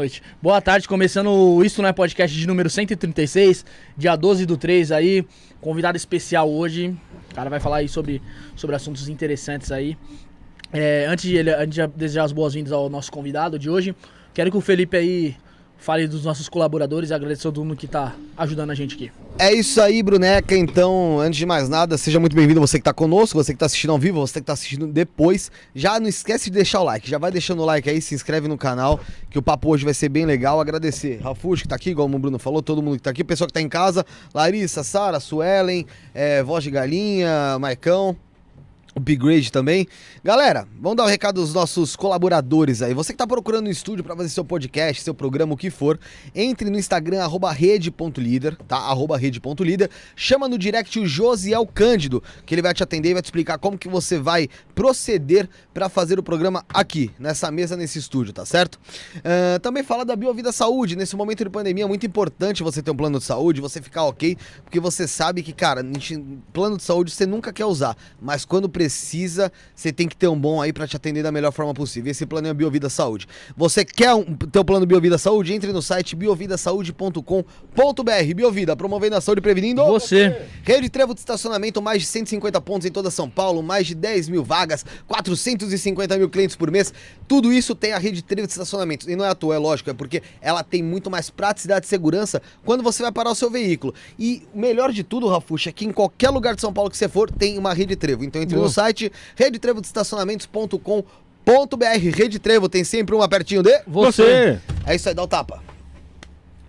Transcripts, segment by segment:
noite. Boa tarde, começando o Isso Não é Podcast de número 136, dia 12 do 3 aí. Convidado especial hoje. O cara vai falar aí sobre, sobre assuntos interessantes aí. É, antes, de, ele, antes de desejar as boas-vindas ao nosso convidado de hoje, quero que o Felipe aí fale dos nossos colaboradores e agradecer a todo mundo que tá ajudando a gente aqui. É isso aí, Bruneca. Então, antes de mais nada, seja muito bem-vindo você que tá conosco, você que tá assistindo ao vivo, você que tá assistindo depois. Já não esquece de deixar o like, já vai deixando o like aí, se inscreve no canal, que o papo hoje vai ser bem legal. Agradecer Rafuxo que tá aqui, igual o Bruno falou, todo mundo que tá aqui, pessoal que tá em casa, Larissa, Sara, Suelen, é, Voz de Galinha, Maicão o Upgrade também. Galera, vamos dar o um recado dos nossos colaboradores aí. Você que está procurando um estúdio para fazer seu podcast, seu programa, o que for, entre no Instagram, arroba rede.líder, tá? Arroba rede.líder. Chama no direct o Josiel Cândido, que ele vai te atender e vai te explicar como que você vai proceder para fazer o programa aqui, nessa mesa, nesse estúdio, tá certo? Uh, também fala da Biovida Saúde. Nesse momento de pandemia é muito importante você ter um plano de saúde, você ficar ok, porque você sabe que, cara, plano de saúde você nunca quer usar, mas quando você tem que ter um bom aí para te atender da melhor forma possível. Esse plano é Biovida Saúde. Você quer um, ter o plano Biovida Saúde? Entre no site biovidasaude.com.br. Biovida, promovendo a saúde e prevenindo você. Rede Trevo de estacionamento, mais de 150 pontos em toda São Paulo, mais de 10 mil vagas, 450 mil clientes por mês. Tudo isso tem a Rede Trevo de estacionamento. E não é à toa, é lógico, é porque ela tem muito mais praticidade e segurança quando você vai parar o seu veículo. E o melhor de tudo, Rafuxa, é que em qualquer lugar de São Paulo que você for, tem uma Rede Trevo. Então entre Boa. no site redetrevodestacionamentos.com.br. Rede Trevo tem sempre uma pertinho de você. É isso aí, dá o um tapa.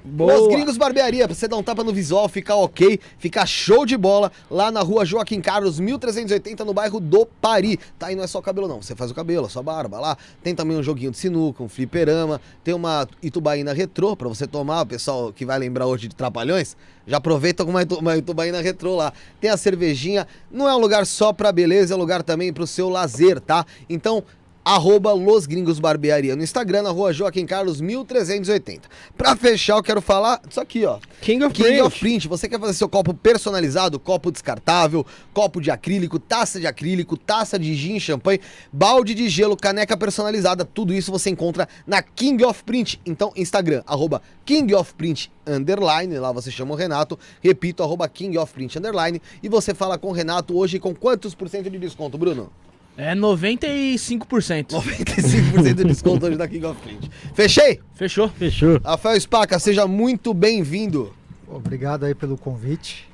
Boa. Gringos Barbearia, pra você dar um tapa no visual, ficar ok, ficar show de bola, lá na rua Joaquim Carlos, 1380, no bairro do Pari. Tá? E não é só cabelo não, você faz o cabelo, a sua barba lá. Tem também um joguinho de sinuca, um fliperama, tem uma itubaína retrô pra você tomar, o pessoal que vai lembrar hoje de Trapalhões, já aproveita com uma itubaína retrô lá. Tem a cervejinha, não é um lugar só pra beleza, é um lugar também pro seu lazer, tá? Então, arroba Los Gringos Barbearia no Instagram, na rua Joaquim Carlos 1380. Pra fechar, eu quero falar disso aqui, ó. King of King Print. of Print. Você quer fazer seu copo personalizado, copo descartável, copo de acrílico, taça de acrílico, taça de gin, champanhe, balde de gelo, caneca personalizada, tudo isso você encontra na King of Print. Então, Instagram, arroba King of Print underline, lá você chama o Renato, repito, arroba King of Print underline, e você fala com o Renato hoje com quantos por cento de desconto, Bruno? É 95%. 95% de desconto hoje da King of Print. Fechei? Fechou. Fechou. Rafael Spaca, seja muito bem-vindo. Obrigado aí pelo convite.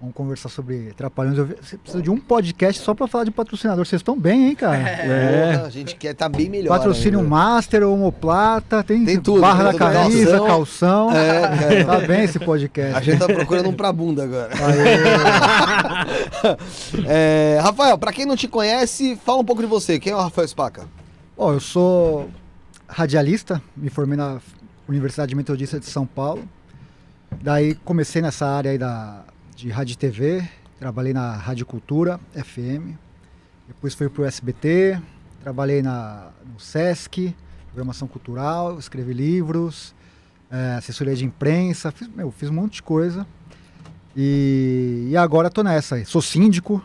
Vamos conversar sobre Trapalhões. Você precisa de um podcast só pra falar de patrocinador. Vocês estão bem, hein, cara? É. é. A gente quer estar tá bem melhor. Patrocínio ainda. Master, homoplata, tem, tem tudo. Barra da camisa, calção. calção. É, é, tá bem esse podcast. A gente tá procurando um pra bunda agora. é, Rafael, pra quem não te conhece, fala um pouco de você. Quem é o Rafael Spaca? Bom, eu sou radialista, me formei na Universidade Metodista de São Paulo. Daí comecei nessa área aí da de rádio e TV, trabalhei na Rádio Cultura FM, depois fui para o SBT, trabalhei na, no SESC, programação cultural, escrevi livros, é, assessoria de imprensa, fiz, meu, fiz um monte de coisa. E, e agora tô nessa aí. Sou síndico.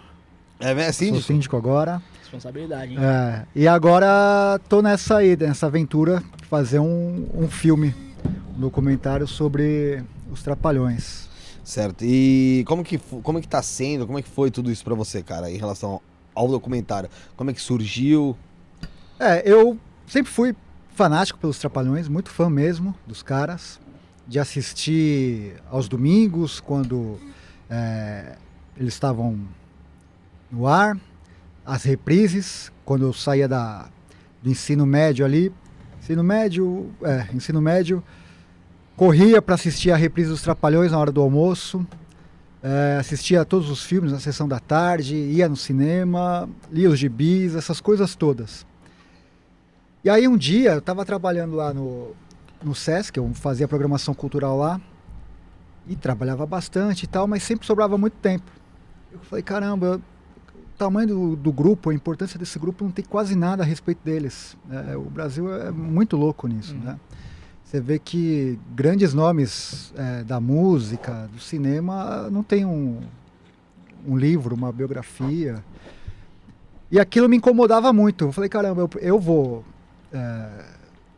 É, é síndico? Sou síndico agora. Responsabilidade, hein? É, e agora tô nessa aí, nessa aventura, fazer um, um filme, um documentário sobre os Trapalhões. Certo. E como que, como que tá sendo, como é que foi tudo isso para você, cara, em relação ao documentário? Como é que surgiu? É, eu sempre fui fanático pelos Trapalhões, muito fã mesmo dos caras, de assistir aos domingos, quando é, eles estavam no ar, as reprises, quando eu saía da, do ensino médio ali, ensino médio, é, ensino médio, Corria para assistir a reprise dos Trapalhões na hora do almoço, é, assistia todos os filmes na sessão da tarde, ia no cinema, lia os gibis, essas coisas todas. E aí um dia eu estava trabalhando lá no, no Sesc, eu fazia programação cultural lá, e trabalhava bastante e tal, mas sempre sobrava muito tempo. Eu falei, caramba, o tamanho do, do grupo, a importância desse grupo, não tem quase nada a respeito deles. É, o Brasil é muito louco nisso, uhum. né? Você vê que grandes nomes é, da música, do cinema, não tem um, um livro, uma biografia. E aquilo me incomodava muito. Eu falei, caramba, eu, eu vou é,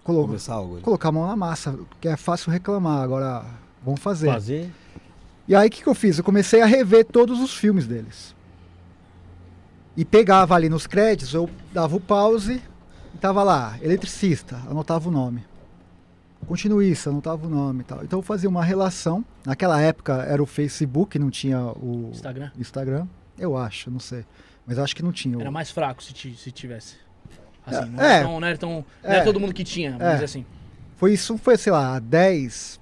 colo- Começar algo. colocar a mão na massa, que é fácil reclamar, agora vamos fazer. Fazer. E aí o que, que eu fiz? Eu comecei a rever todos os filmes deles. E pegava ali nos créditos, eu dava o pause e tava lá, eletricista, anotava o nome. Continuista, anotava o nome e tal. Então eu fazia uma relação. Naquela época era o Facebook, não tinha o Instagram. Instagram. Eu acho, não sei. Mas acho que não tinha. o- Era mais fraco se, se tivesse. Assim, não, É. era tão, não era tão. Não É. era todo mundo que tinha, vamos É. dizer assim. Foi isso, foi, sei lá, 10,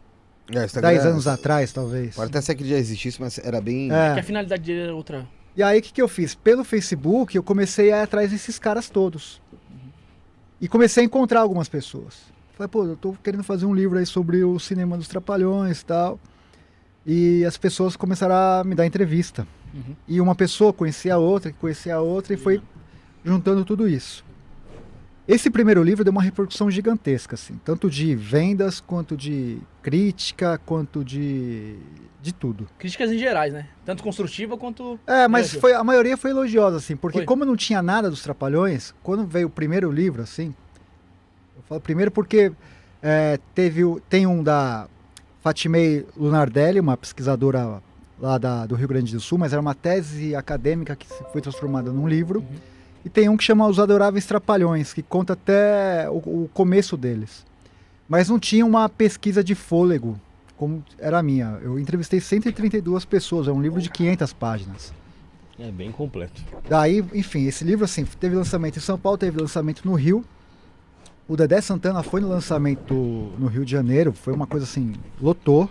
É, Instagram 10 é- anos atrás, talvez. Pode até ser que já existisse, mas era bem. É. Porque a finalidade dele era outra. E aí o que, que eu fiz? Pelo Facebook eu comecei a ir atrás desses caras todos. E comecei a encontrar algumas pessoas. Falei, pô, eu tô querendo fazer um livro aí sobre o cinema dos trapalhões e tal. E as pessoas começaram a me dar entrevista. Uhum. E uma pessoa conhecia a outra, que conhecia a outra, e foi juntando tudo isso. Esse primeiro livro deu uma repercussão gigantesca, assim, tanto de vendas, quanto de crítica, quanto de, de tudo. Críticas em gerais, né? Tanto construtiva quanto. É, mas foi, a maioria foi elogiosa, assim, porque Foi. como não tinha nada dos Trapalhões, quando veio o primeiro livro, assim, falo primeiro porque é, teve, tem um da Fatimei Lunardelli, uma pesquisadora lá da- do Rio Grande do Sul, mas era uma tese acadêmica que foi transformada num livro, Uhum. e tem um que chama Os Adoráveis Trapalhões, que conta até o, o começo deles. Mas não tinha uma pesquisa de fôlego, como era a minha. Eu entrevistei 132 pessoas, é um livro de 500 páginas. É bem completo. Daí, enfim, esse livro assim, teve lançamento em São Paulo, teve lançamento no Rio. O Dedé Santana foi no lançamento no Rio de Janeiro, foi uma coisa assim, lotou.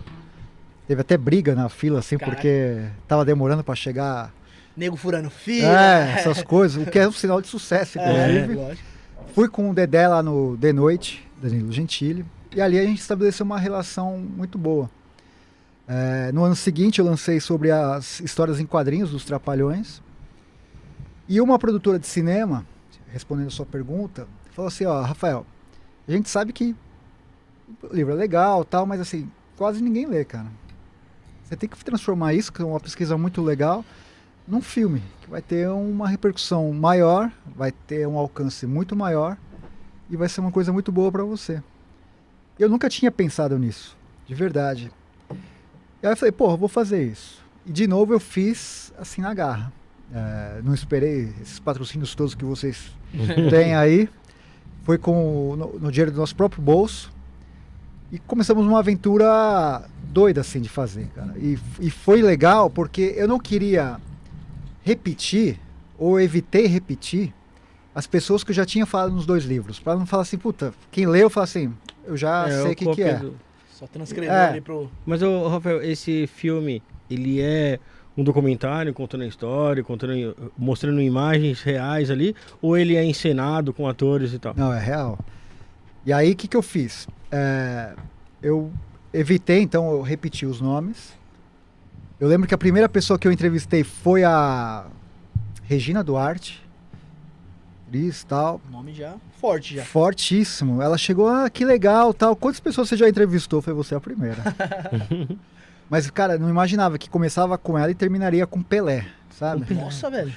Teve até briga na fila, assim, porque tava demorando para chegar. Nego furando fila. É, essas coisas, o que é um sinal de sucesso, É, inclusive. lógico. Fui com o Dedé lá no The Noite, Danilo Gentili, e ali a gente estabeleceu uma relação muito boa. É, no ano seguinte eu lancei sobre as histórias em quadrinhos dos Trapalhões. E uma produtora de cinema, respondendo a sua pergunta, falou assim, ó, Rafael, a gente sabe que o livro é legal tal, mas assim, quase ninguém lê, cara. Você tem que transformar isso, que é uma pesquisa muito legal, num filme, que vai ter uma repercussão maior, vai ter um alcance muito maior e vai ser uma coisa muito boa para você. Eu nunca tinha pensado nisso, de verdade. E aí eu falei, pô, eu vou fazer isso. E de novo eu fiz assim na garra. É, não esperei esses patrocínios todos que vocês têm aí. Foi com o- no, no dinheiro do nosso próprio bolso. E começamos uma aventura doida assim de fazer, cara. E, e foi legal porque eu não queria repetir, ou evitei repetir, as pessoas que eu já tinha falado nos dois livros. Para não falar assim, puta, quem leu fala assim, eu já É, sei o o que, que é. do- Só transcreveu É. ali pro. Mas, ô, Rafael, esse filme, ele é um documentário contando a história, contando, mostrando imagens reais ali, ou ele é encenado com atores e tal? Não, é real. E aí, o que, que eu fiz? É, eu evitei, então, eu repeti os nomes. Eu lembro que a primeira pessoa que eu entrevistei foi a Regina Duarte. Atriz, tal. Nome já forte já. Fortíssimo. Ela chegou, ah, que legal, tal. Quantas pessoas você já entrevistou? Foi você a primeira. Mas, cara, não imaginava que começava com ela e terminaria com Pelé, sabe? Nossa, velho.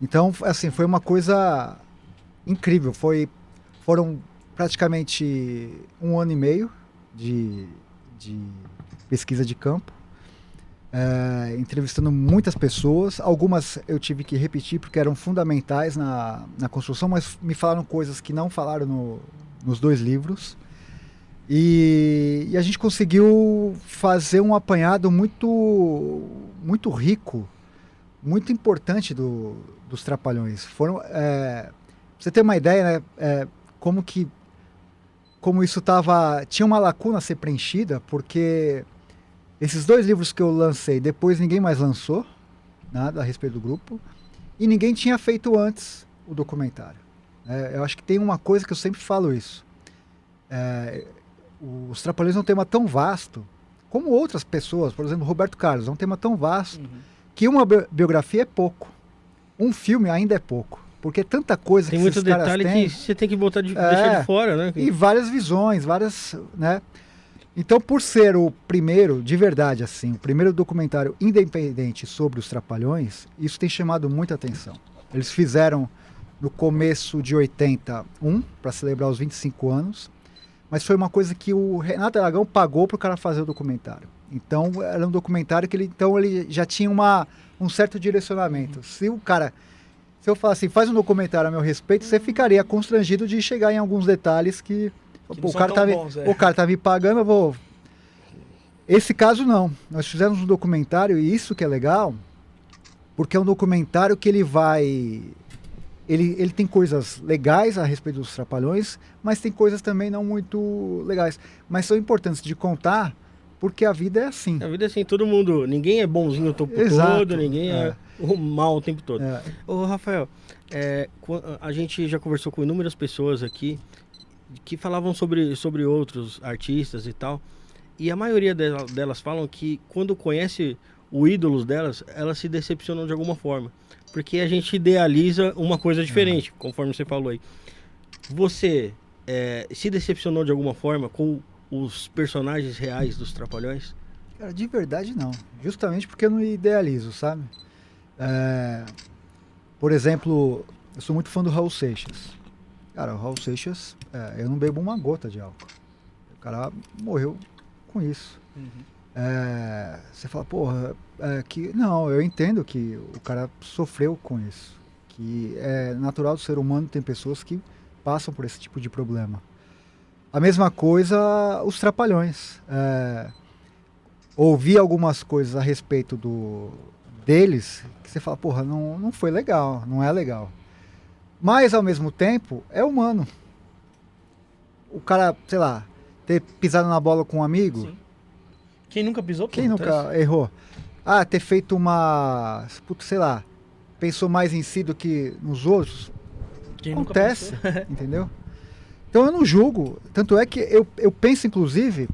Então, assim, foi uma coisa incrível. Foi, foram praticamente um ano e meio de, de pesquisa de campo, é, entrevistando muitas pessoas. Algumas eu tive que repetir porque eram fundamentais na, na construção, mas me falaram coisas que não falaram no- nos dois livros. E, e a gente conseguiu fazer um apanhado muito, muito rico, muito importante do, dos Trapalhões. Foram, é, você ter uma ideia, né, é, como que como isso tava tinha uma lacuna a ser preenchida, porque esses dois livros que eu lancei, depois ninguém mais lançou nada a respeito do grupo e ninguém tinha feito antes o documentário. É, eu acho que tem uma coisa que eu sempre falo isso. É, os Trapalhões é um tema tão vasto, como outras pessoas, por exemplo, Roberto Carlos, é um tema tão vasto Uhum. que uma bi- biografia é pouco. Um filme ainda é pouco. Porque é tanta coisa Tem que muito detalhe têm, que você tem que botar de, É. deixar de fora, né? e várias visões, várias, né? Então, por ser o primeiro, de verdade, assim, o primeiro documentário independente sobre os Trapalhões, isso tem chamado muita atenção. Eles fizeram no começo de 81, para celebrar os 25 anos, mas foi uma coisa que o Renato Aragão pagou para o cara fazer o documentário. Então era um documentário que ele, então ele já tinha uma, um certo direcionamento. Se o cara, se eu falar assim, faz um documentário a meu respeito, você ficaria constrangido de chegar em alguns detalhes que, Que pô, o cara tá me, bons, é. o cara tá me pagando, eu vou. Esse caso não. Nós fizemos um documentário e isso que é legal, porque é um documentário que ele vai ele, ele tem coisas legais a respeito dos trapalhões, mas tem coisas também não muito legais. Mas são importantes de contar, porque a vida é assim. A vida é assim, todo mundo. Ninguém é bonzinho o tempo Exato, todo, ninguém é, é. o mal o tempo todo. É, Ô, Rafael, é, a gente já conversou com inúmeras pessoas aqui que falavam sobre, sobre outros artistas e tal. E a maioria dela- delas falam que quando conhece o ídolos delas, elas se decepcionam de alguma forma. Porque a gente idealiza uma coisa diferente, conforme você falou aí. Você é, se decepcionou de alguma forma com os personagens reais dos Trapalhões? Cara, de verdade não. Justamente porque eu não idealizo, sabe? É, por exemplo, eu sou muito fã do Raul Seixas. Cara, o Raul Seixas, é, eu não bebo uma gota de álcool. O cara morreu com isso. É, você fala, porra, é, que. Não, eu entendo que o cara sofreu com isso. Que é natural do ser humano, tem pessoas que passam por esse tipo de problema. A mesma coisa os trapalhões. É, ouvi algumas coisas a respeito do deles que você fala, porra, não, não foi legal, não é legal. Mas ao mesmo tempo é humano. O cara, sei lá, ter pisado na bola com um amigo, Sim. Quem nunca pisou? quem acontece. nunca errou? Ah, ter feito uma, putz, sei lá, pensou mais em si do que nos outros, Quem acontece, entendeu? Então eu não julgo. Tanto é que eu, eu penso, inclusive,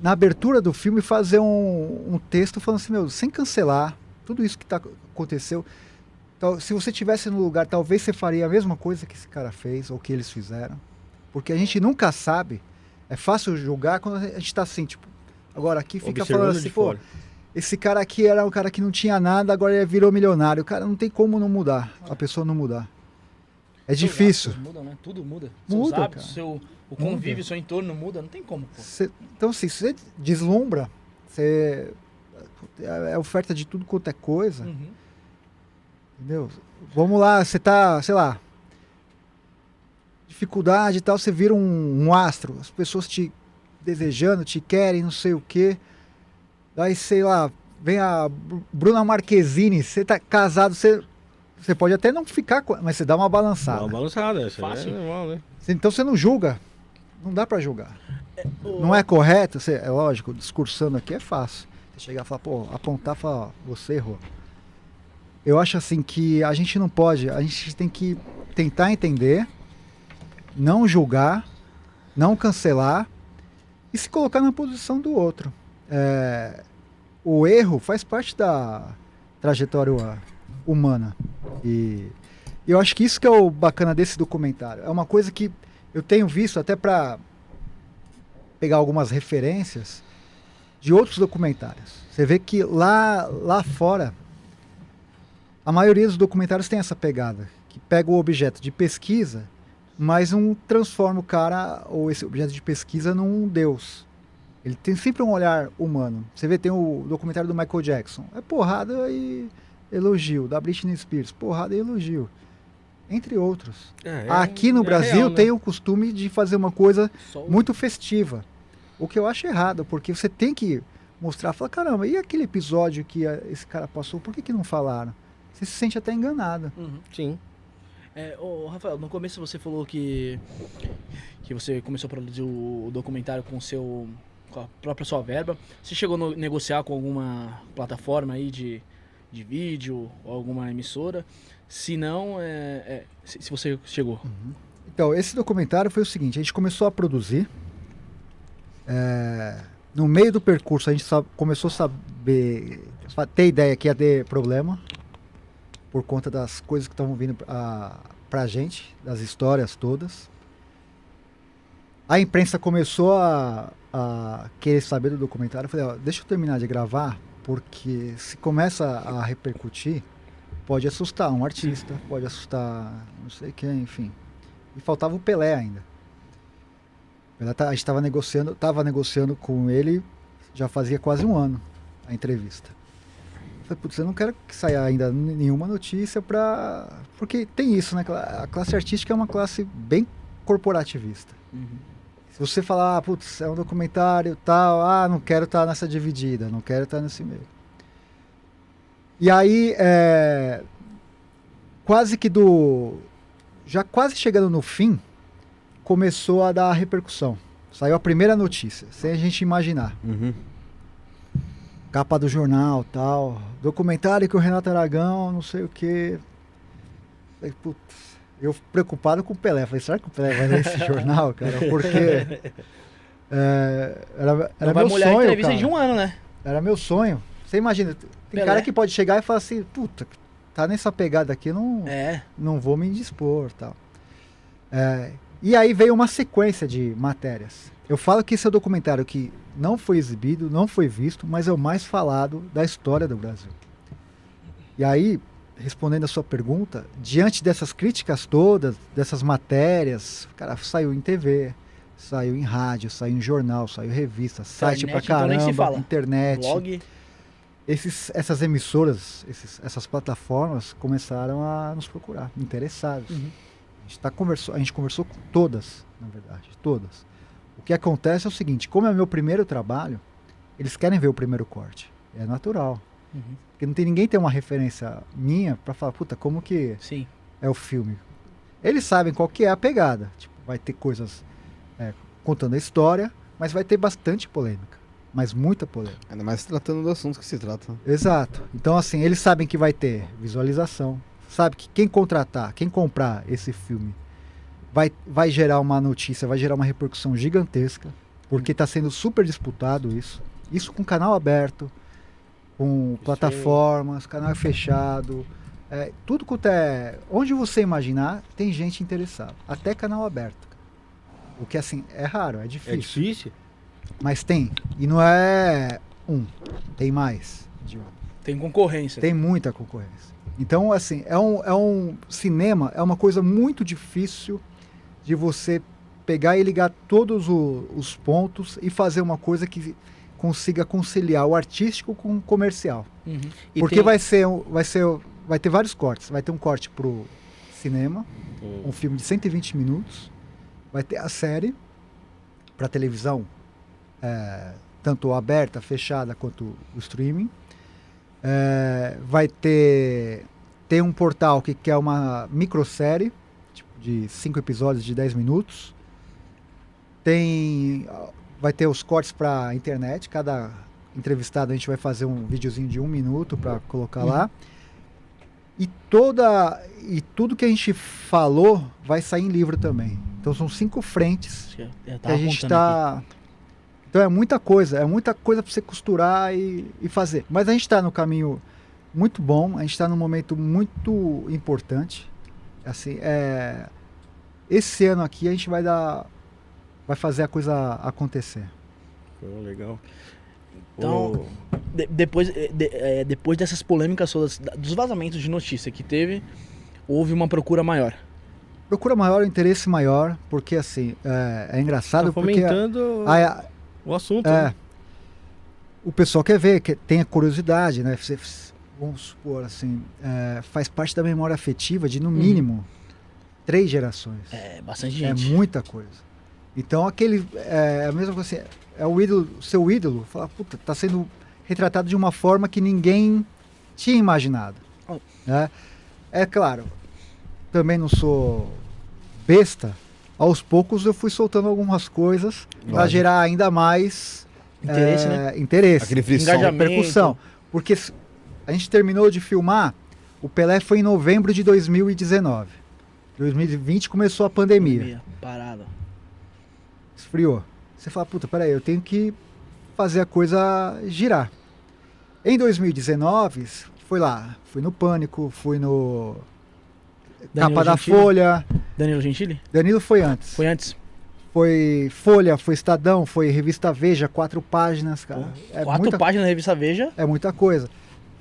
na abertura do filme, fazer um, um texto falando assim, meu, sem cancelar tudo isso que tá, aconteceu. Então, se você tivesse no lugar, talvez você faria a mesma coisa que esse cara fez, ou que eles fizeram. Porque a gente nunca sabe. É fácil julgar quando a gente tá assim, tipo. Agora aqui fica Observando falando assim, pô, fora. esse cara aqui era um cara que não tinha nada, agora ele virou milionário. Cara, não tem como não mudar. A pessoa não mudar. É difícil. Mudam, né? Tudo muda. Muda, Seus hábitos, cara. seu, o convívio, seu entorno muda. Não tem como, pô. Cê- então, assim, se você deslumbra, você é oferta de tudo quanto é coisa, Uhum. entendeu? Vamos lá, você tá, sei lá, dificuldade e tal, você vira um, um astro, as pessoas te desejando, te querem, não sei o quê. Daí, sei lá, vem a Bru- Bruna Marquezine, você tá casado, você, você pode até não ficar com mas você dá uma Dá balançada. uma balançada, essa Fácil. é normal, né? Então você não julga, não dá pra julgar. Não é correto, você, é lógico, discursando aqui é fácil. Você chegar e falar, pô, apontar e falar, ó, você errou. Eu acho assim que a gente não pode, a gente tem que tentar entender, não julgar, não cancelar e se colocar na posição do outro. É, o erro faz parte da trajetória humana. E eu acho que isso que é o bacana desse documentário. É uma coisa que eu tenho visto até para pegar algumas referências de outros documentários. Você vê que lá, lá fora, a maioria dos documentários tem essa pegada, que pega o objeto de pesquisa, mas não transforma o cara, ou esse objeto de pesquisa, num deus. Ele tem sempre um olhar humano. Você vê, tem o documentário do Michael Jackson. É porrada e elogio. Da Britney Spears, porrada e elogio. Entre outros. É, é- Aqui no é Brasil real, né? tem o costume de fazer uma coisa o- muito festiva. O que eu acho errado, porque você tem que mostrar, falar, caramba, e aquele episódio que esse cara passou, por que, que não falaram? Você se sente até enganado. Uhum. Sim. É, ô, Rafael, no começo você falou que, que você começou a produzir o documentário com, seu, com a própria sua verba. Você chegou a negociar com alguma plataforma aí de, de vídeo ou alguma emissora? Se não, é, é, se, se você chegou. Então, esse documentário foi o seguinte, a gente começou a produzir. é, no meio do percurso, a gente começou a saber, ter ideia que ia ter problema, por conta das coisas que estavam vindo pra, pra gente, das histórias todas. A imprensa começou a, a querer saber do documentário. Eu falei, ó, deixa eu terminar de gravar, porque se começa a repercutir, pode assustar um artista, pode assustar não sei quem, enfim. E faltava o Pelé ainda. Tá- a gente estava negociando, negociando com ele já fazia quase um ano a entrevista. Falei, putz, eu não quero que saia ainda nenhuma notícia pra. Porque tem isso, né? A classe artística é uma classe bem corporativista. Se você falar, ah, putz, é um documentário tal, ah, não quero estar nessa dividida, não quero estar nesse meio. E aí, é, quase que do. Já quase chegando no fim, começou a dar repercussão. Saiu a primeira notícia, sem a gente imaginar. Uhum. Capa do jornal tal. Documentário que o Renato Aragão, não sei o quê. Falei, putz, eu preocupado com o Pelé. Falei, será que o Pelé vai ler esse jornal, cara? Porque. é, era era meu molhar a sonho. entrevista cara. de um ano, né? Era meu sonho. Você imagina, tem Pelé. cara que pode chegar e falar assim, puta, tá nessa pegada aqui, não, É. não vou me indispor tal. É, e aí veio uma sequência de matérias. Eu falo que esse é o documentário que não foi exibido, não foi visto, mas é o mais falado da história do Brasil. E aí, respondendo a sua pergunta, diante dessas críticas todas, dessas matérias, cara, saiu em TV, saiu em rádio, saiu em jornal, saiu em revista, site pra Internet, então nem se caramba, fala. internet. Blog. Esses, essas emissoras, esses- essas plataformas começaram a nos procurar, interessados. Uhum. A, gente tá conversou, a gente conversou com todas, na verdade, todas. O que acontece é o seguinte, como é meu primeiro trabalho, eles querem ver o primeiro corte. É natural. Uhum. Porque não tem ninguém tem uma referência minha pra falar, puta, como que Sim. é o filme. Eles sabem qual que é a pegada. Tipo, vai ter coisas é, contando a história, mas vai ter bastante polêmica. Mas muita polêmica. Ainda mais tratando do assunto que se trata. Exato. Então, assim, eles sabem que vai ter visualização. Sabe que quem contratar, quem comprar esse filme, vai, vai gerar uma notícia, vai gerar uma repercussão gigantesca. Porque está sendo super disputado isso. Isso com canal aberto, com plataformas, canal fechado. é, tudo quanto é. Onde você imaginar, tem gente interessada. Até canal aberto. O que, assim, é raro, é É difícil. difícil? Mas tem. E não é um, tem mais de um. Tem concorrência. Tem muita concorrência. Então, assim, é um, é um cinema, é uma coisa muito difícil de você pegar e ligar todos o- os pontos e fazer uma coisa que consiga conciliar o artístico com o comercial. Uhum. Porque tem- vai ser, vai ser, vai ter vários cortes. Vai ter um corte pro cinema, Hum. um filme de 120 minutos. Vai ter a série para televisão, é, tanto aberta, fechada, quanto o streaming. É, vai ter tem um portal que quer uma microsérie de 5 episódios de 10 minutos. Tem vai ter os cortes para internet. Cada entrevistado a gente vai fazer um videozinho de um minuto para colocar lá. E toda e tudo que a gente falou vai sair em livro também. Então são cinco frentes que a gente está. Então é muita coisa, é muita coisa para você costurar e, e fazer. Mas a gente está no caminho muito bom, a gente está num momento muito importante. Assim, é, esse ano aqui a gente vai dar, vai fazer a coisa acontecer. Pô, legal. Então- Ô, De- depois, eh, de- eh, depois dessas polêmicas todas, da- dos vazamentos de notícia que teve, houve uma procura maior. Procura maior, interesse maior, porque assim é, é engraçado tá porque fomentando a- a- o assunto. É. né? O pessoal quer ver, que tem a curiosidade, né? Você, vamos supor assim, é, faz parte da memória afetiva de no mínimo três gerações. É, bastante É, gente. muita coisa. Então aquele é a mesma coisa assim, é o ídolo, seu ídolo, fala, puta, tá sendo retratado de uma forma que ninguém tinha imaginado. Oh. né? É claro, também não sou besta. Aos poucos eu fui soltando algumas coisas para gerar ainda mais Interesse, é, né? interesse, Aquele frição. Engajamento. repercussão. Porque a gente terminou de filmar, o Pelé foi em novembro de 2019. 2020 começou a pandemia, Parada. esfriou. Você fala, puta, peraí, eu tenho que fazer a coisa girar. Em 2019, foi lá, fui no Pânico, fui no Danilo Capa da Gentili? Folha. Danilo Gentili? Danilo foi antes. Foi antes. Foi Folha, foi Estadão, foi Revista Veja, quatro páginas, cara. É Quatro muita páginas da revista Veja. É muita coisa.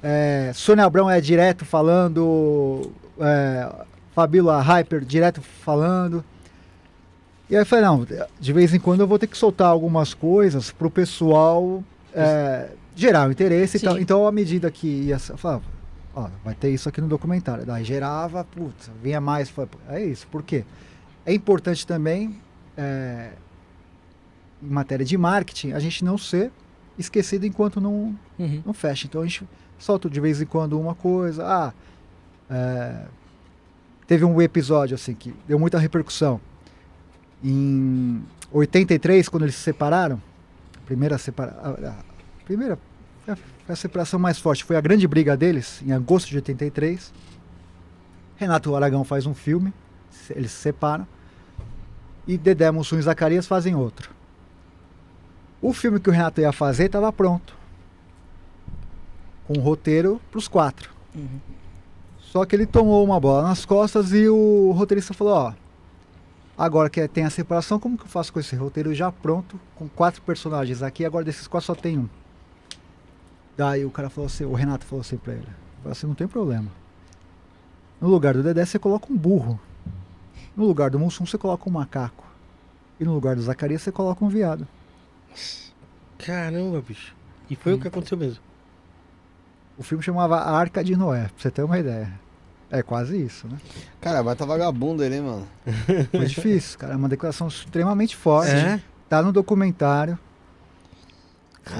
É, Sônia Abrão é direto falando, é, Fabíola Hyper direto falando. E aí eu falei, não, de vez em quando eu vou ter que soltar algumas coisas pro pessoal é, gerar o interesse e tal. Então, à medida que ia, eu falava, ó, vai ter isso aqui no documentário. Daí gerava, putz, vinha mais. falei, É isso, por quê? É importante também, é, em matéria de marketing, a gente não ser esquecido enquanto não, Uhum. não fecha. Então a gente solta de vez em quando uma coisa. Ah, é, teve um episódio assim que deu muita repercussão. Em 83, quando eles se separaram, a primeira separa, primeira a, a separação mais forte, foi a grande briga deles em agosto de 83. Renato Aragão faz um filme, eles se separam. E Dedé Mussum e Zacarias fazem outro. O filme que o Renato ia fazer estava pronto com um roteiro para os quatro. Uhum. Só que ele tomou uma bola nas costas e o roteirista falou: Ó, agora que tem a separação, como que eu faço com esse roteiro já pronto, com quatro personagens aqui, agora desses quatro só tem um. Daí o cara falou assim: o Renato falou assim pra ele: falou assim, não tem problema. No lugar do Dedé você coloca um burro. No lugar do Mussum você coloca um macaco. E no lugar do Zacarias você coloca um viado. Caramba, bicho. E foi o que aconteceu mesmo. O filme chamava Arca de Noé, pra você ter uma ideia. É quase isso, né? Cara, vai tá vagabundo ele, hein, mano. Foi difícil, cara. É uma declaração extremamente forte. É? Tá no documentário.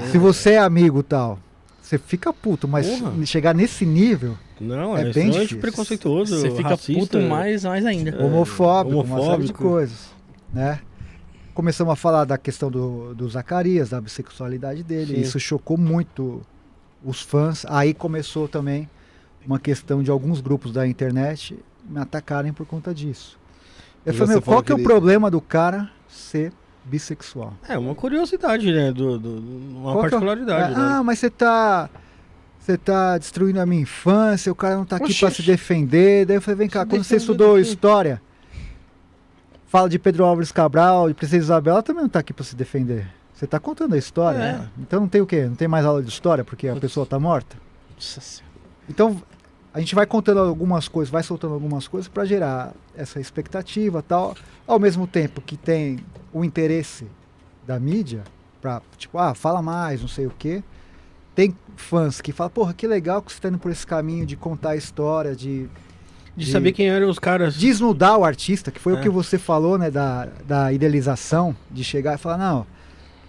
Se você é amigo tal, você fica puto, mas Porra. chegar nesse nível, Não, É é, bem difícil. preconceituoso. Você fica racista. puto mais, mais ainda. É, homofóbico, uma série de homofóbico. coisas, né? Começamos a falar da questão do, do Zacarias, da bissexualidade dele. Sim. Isso chocou muito os fãs. Aí começou também uma questão de alguns grupos da internet me atacarem por conta disso. Eu falei, meu, qual que é o ele- problema do cara ser bissexual? É, uma curiosidade, né? Do, do- uma Qual que é o- particularidade. É, né? Ah, mas você tá. Você tá destruindo a minha infância, o cara não tá aqui oxi. se defender. Daí eu falei, vem cá, Se quando você estudou história, fala de Pedro Álvares Cabral, de Princesa Isabel, ela também não tá aqui pra se defender. Você tá contando a história. É. né? Então não tem o quê? Não tem mais aula de história porque a Putz. pessoa tá morta? Nossa Senhora. Então, a gente vai contando algumas coisas, vai soltando algumas coisas para gerar essa expectativa tal, ao mesmo tempo que tem o interesse da mídia para tipo, ah, fala mais, não sei o quê. Tem fãs que falam, porra, que legal que você tá indo por esse caminho de contar a história, de De de- saber quem eram os caras. desnudar o artista, que foi É. o que você falou, né, da, da idealização, de chegar e falar, não,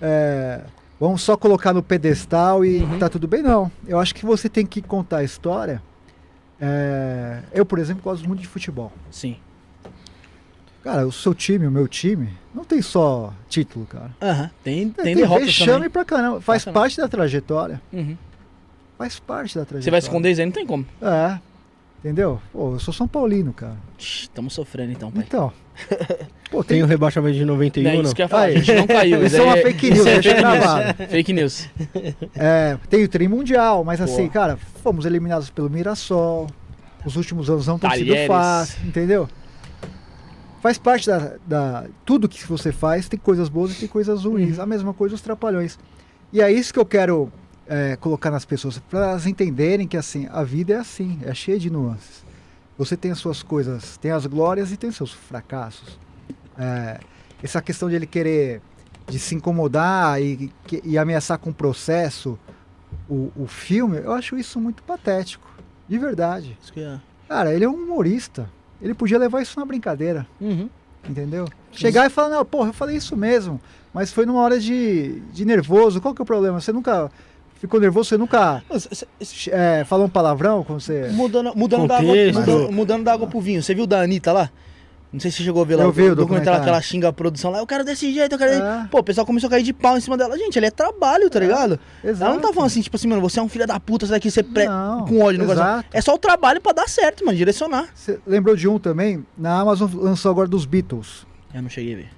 é, vamos só colocar no pedestal e Uhum. tá tudo bem. Não, eu acho que você tem que contar a história. É, eu, por exemplo, gosto muito de futebol. Sim. Cara, o seu time, o meu time, não tem só título, cara. Aham. Tem, tem, tem derrotas vexame também. pra caramba. Faz parte da trajetória. Uhum. Faz parte da trajetória. Você vai esconder isso aí? Não tem como. É. Entendeu? Pô, eu sou São Paulino, cara. Estamos sofrendo então, pai. Então. Pô, Tem tem, o rebaixamento de 91, Não, não? isso que eu ia falar, Aí. a gente não caiu. Isso é uma fake news, é fake news. gravado. Fake news. É, tem o trem mundial, mas assim, Boa. cara, fomos eliminados pelo Mirassol. Os últimos anos não têm sido fácil, entendeu? Faz parte da, da. Tudo que você faz tem coisas boas e tem coisas ruins. Uhum. A mesma coisa os trapalhões. E é isso que eu quero é, colocar nas pessoas, para elas entenderem que assim, a vida é assim, é cheia de nuances. Você tem as suas coisas, tem as glórias e tem os seus fracassos. É, essa questão de ele querer de se incomodar e, e ameaçar com processo o, o filme, eu acho isso muito patético. De verdade. Isso que é. Cara, ele é um humorista. Ele podia levar isso na brincadeira, Uhum. entendeu? Chegar e falar, não, porra, eu falei isso mesmo. Mas foi numa hora de, de nervoso. Qual que é o problema? Você nunca ficou nervoso? Você nunca é, falou um palavrão quando você... Mudando, mudando, da água, mudando, mudando da água pro vinho. Você viu da Anitta lá? Não sei se você chegou a ver lá Eu vi o documentário. que ela xinga a produção lá. Eu quero desse jeito, eu quero. É. Pô, o pessoal começou a cair de pau em cima dela. Gente, ele é trabalho, tá ligado? Exato. Ela não tá falando assim, tipo assim, mano, você é um filho da puta, você daqui, você pre... Não, com ódio no coração. exato. É só o trabalho pra dar certo, mano, direcionar. Você lembrou de um também? Na Amazon lançou agora dos Beatles. Eu não cheguei a ver.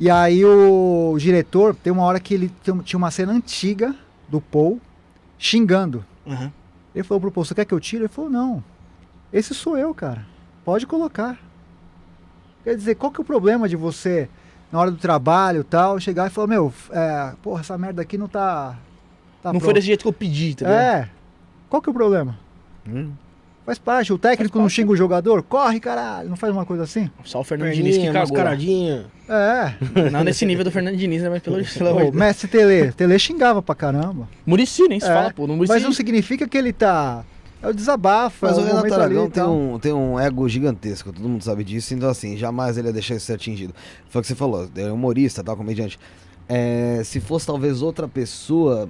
E aí o diretor, tem uma hora que ele tinha uma cena antiga do Paul xingando. Aham. Ele falou pro Paul, você quer que eu tire? Ele falou, não. Esse sou eu, cara. Pode colocar. Quer dizer, qual que é o problema de você, na hora do trabalho e tal, chegar e falar, meu, é, porra, essa merda aqui não tá... tá não foi pronta." desse jeito que eu pedi, tá ligado? É. Qual que é o problema? Faz parte. O técnico não xinga o jogador? Corre, caralho. Não faz uma coisa assim? Só o Fernando Diniz que cagou. mascaradinha. É. Não nesse nível do Fernando Diniz, né? Mas pelo amor O de. Messi Tele. Tele xingava pra caramba. Muricy, nem se É, fala, pô. No Muricy, Mas não significa que ele tá. É o desabafo. Mas é o Renato momento ali Aragão tem um, tem um ego gigantesco, todo mundo sabe disso, então assim, jamais ele ia deixar isso ser atingido. Foi o que você falou, é humorista, tal, comediante. É, se fosse talvez outra pessoa,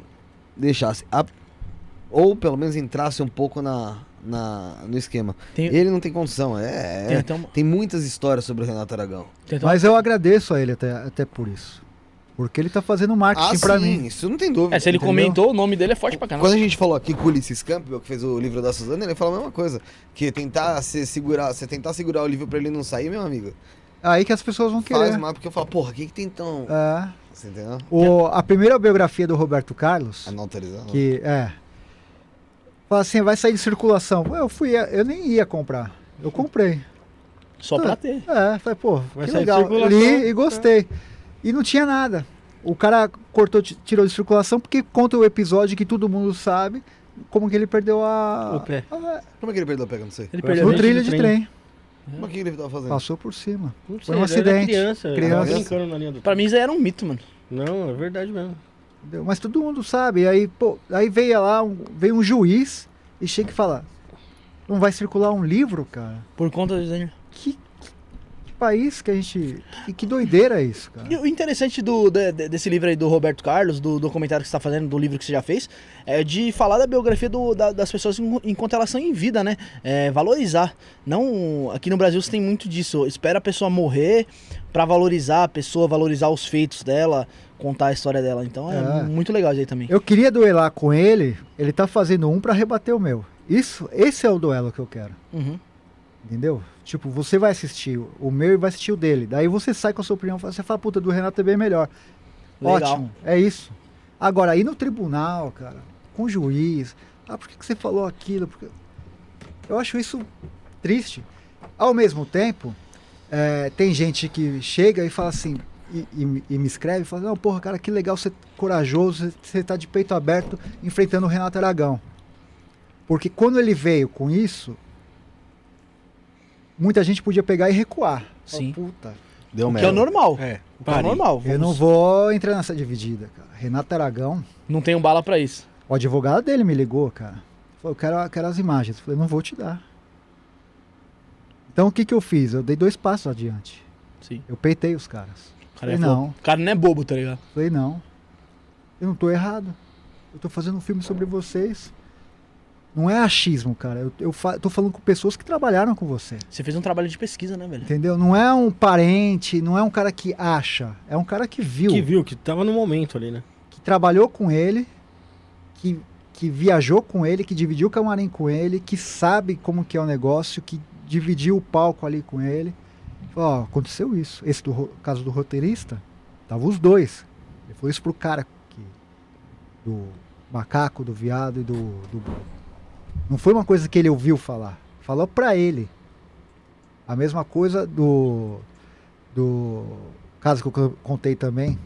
deixasse. a- ou pelo menos entrasse um pouco na, na, no esquema. Tem- Ele não tem condição, é. Tem é- uma- tem muitas histórias sobre o Renato Aragão. uma- Mas eu agradeço a ele até, até por isso. Porque ele tá fazendo marketing pra mim. isso não tem dúvida. É, se ele entendeu? comentou, o nome dele é forte pra caramba. Quando a gente falou aqui com o Ulisses Campbell, que fez o livro da Suzana, ele falou a mesma coisa. Que tentar se segurar, você tentar segurar o livro pra ele não sair, meu amigo, Aí que as pessoas vão querer. faz mal, porque eu falo, porra, o que, que tem tão. É. Você entendeu? O, a primeira biografia do Roberto Carlos, A não autorizando. que é. Fala assim, vai sair de circulação. Eu fui, eu nem ia comprar. Eu comprei. Só pra ter. É, falei, pô, Vai que sair legal. Li e gostei. E não tinha nada. O cara cortou, tirou de circulação porque conta o episódio que todo mundo sabe como que ele perdeu a. O pé. a- Como é que ele perdeu a pega? Não sei. Ele perdeu no trilho de de trem. Como é que ele tava fazendo? Passou por cima. Não Foi um acidente. Criança, Criança. tava brincando na linha do Pra mim isso era um mito, mano. Não, é verdade mesmo. Entendeu? Mas todo mundo sabe. Aí, pô, aí veio lá, um, veio um juiz e chega e fala: Não vai circular um livro, cara? Por conta do desenho. Que, que país que a gente. Que, que doideira é isso, cara? E o interessante do, de- de- desse livro aí do Roberto Carlos, do documentário que você tá fazendo, do livro que você já fez, é de falar da biografia do- da- das pessoas en- enquanto elas são em vida, né? É, valorizar. Não. Aqui no Brasil você tem muito disso. Espera a pessoa morrer pra valorizar a pessoa, valorizar os feitos dela, contar a história dela. Então é, É. muito legal isso aí também. Eu queria duelar com ele, ele tá fazendo um pra rebater o meu. Isso, esse é o duelo que eu quero. Uhum. Entendeu? Tipo, você vai assistir o meu e vai assistir o dele. Daí você sai com a sua opinião, você fala, puta, do Renato é bem melhor. Legal. Ótimo, é isso. Agora, aí no tribunal, cara, com o juiz, ah, por que, que você falou aquilo? Porque... Eu acho isso triste. Ao mesmo tempo, é, tem gente que chega e fala assim, e, e- e me escreve e fala, não, porra, cara, que legal ser corajoso, você- você tá de peito aberto enfrentando o Renato Aragão. Porque quando ele veio com isso, muita gente podia pegar e recuar. Sim. Puta, Deu Que é o normal. É, Que é o normal. eu não Vamos- vou entrar nessa dividida, cara. Renato Aragão, Não tenho bala pra isso. o advogado dele me ligou, cara. Falou, eu quero, quero as imagens. Eu falei, não vou te dar. Então o que, que eu fiz? Eu dei dois passos adiante. Sim. Eu peitei os caras. O cara, Falei, não. o cara não é bobo, tá ligado? Falei, não. Eu não tô errado. Eu tô fazendo um filme sobre vocês. Não é achismo, cara. Eu, eu fa- tô falando com pessoas que trabalharam com você. Você fez um trabalho de pesquisa, né, velho? Entendeu? Não é um parente, não é um cara que acha. É um cara que viu. que viu, que tava no momento ali, né? que trabalhou com ele, que, que viajou com ele, que dividiu o camarim com ele, que sabe como que é o negócio, que dividiu o palco ali com ele. Falou, Ó, aconteceu isso. Esse do caso do roteirista, tava os dois. Ele falou isso pro cara que, do macaco, do viado e do, do... Não foi uma coisa que ele ouviu falar. Falou pra ele. A mesma coisa do, do caso que eu co- contei também,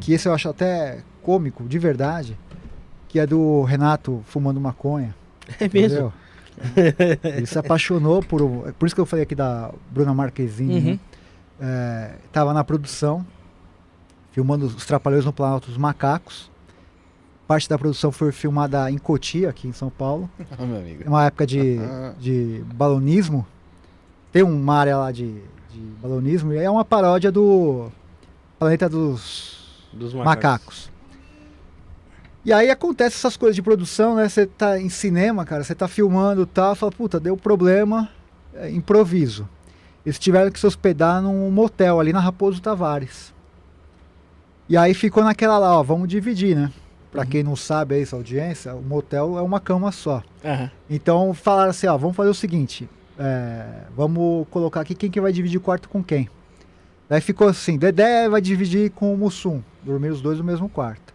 que esse eu acho até cômico, de verdade, que é do Renato fumando maconha. É mesmo. Entendeu? Ele se apaixonou por. é Por isso que eu falei aqui da Bruna Marquezine. Uhum. né? É, tava na produção, filmando os Trapalhões no Planalto dos Macacos. Parte da produção foi filmada em Cotia, aqui em São Paulo. Ah, meu amigo. É uma época de, de balonismo. Tem uma área lá de, de balonismo e é uma paródia do Planeta dos Dos macacos. E aí acontece essas coisas de produção, né? Você tá em cinema, cara, você tá filmando e tal, fala, puta, deu problema, é, improviso. Eles tiveram que se hospedar num motel ali na Raposo Tavares. E aí ficou naquela lá, ó, vamos dividir, né? Pra quem não sabe aí, essa audiência, o motel é uma cama só. Aham. Então falaram assim, ó, vamos fazer o seguinte, é, vamos colocar aqui quem que vai dividir o quarto com quem. Daí ficou assim, Dedé vai dividir com o Mussum, dormir os dois no mesmo quarto.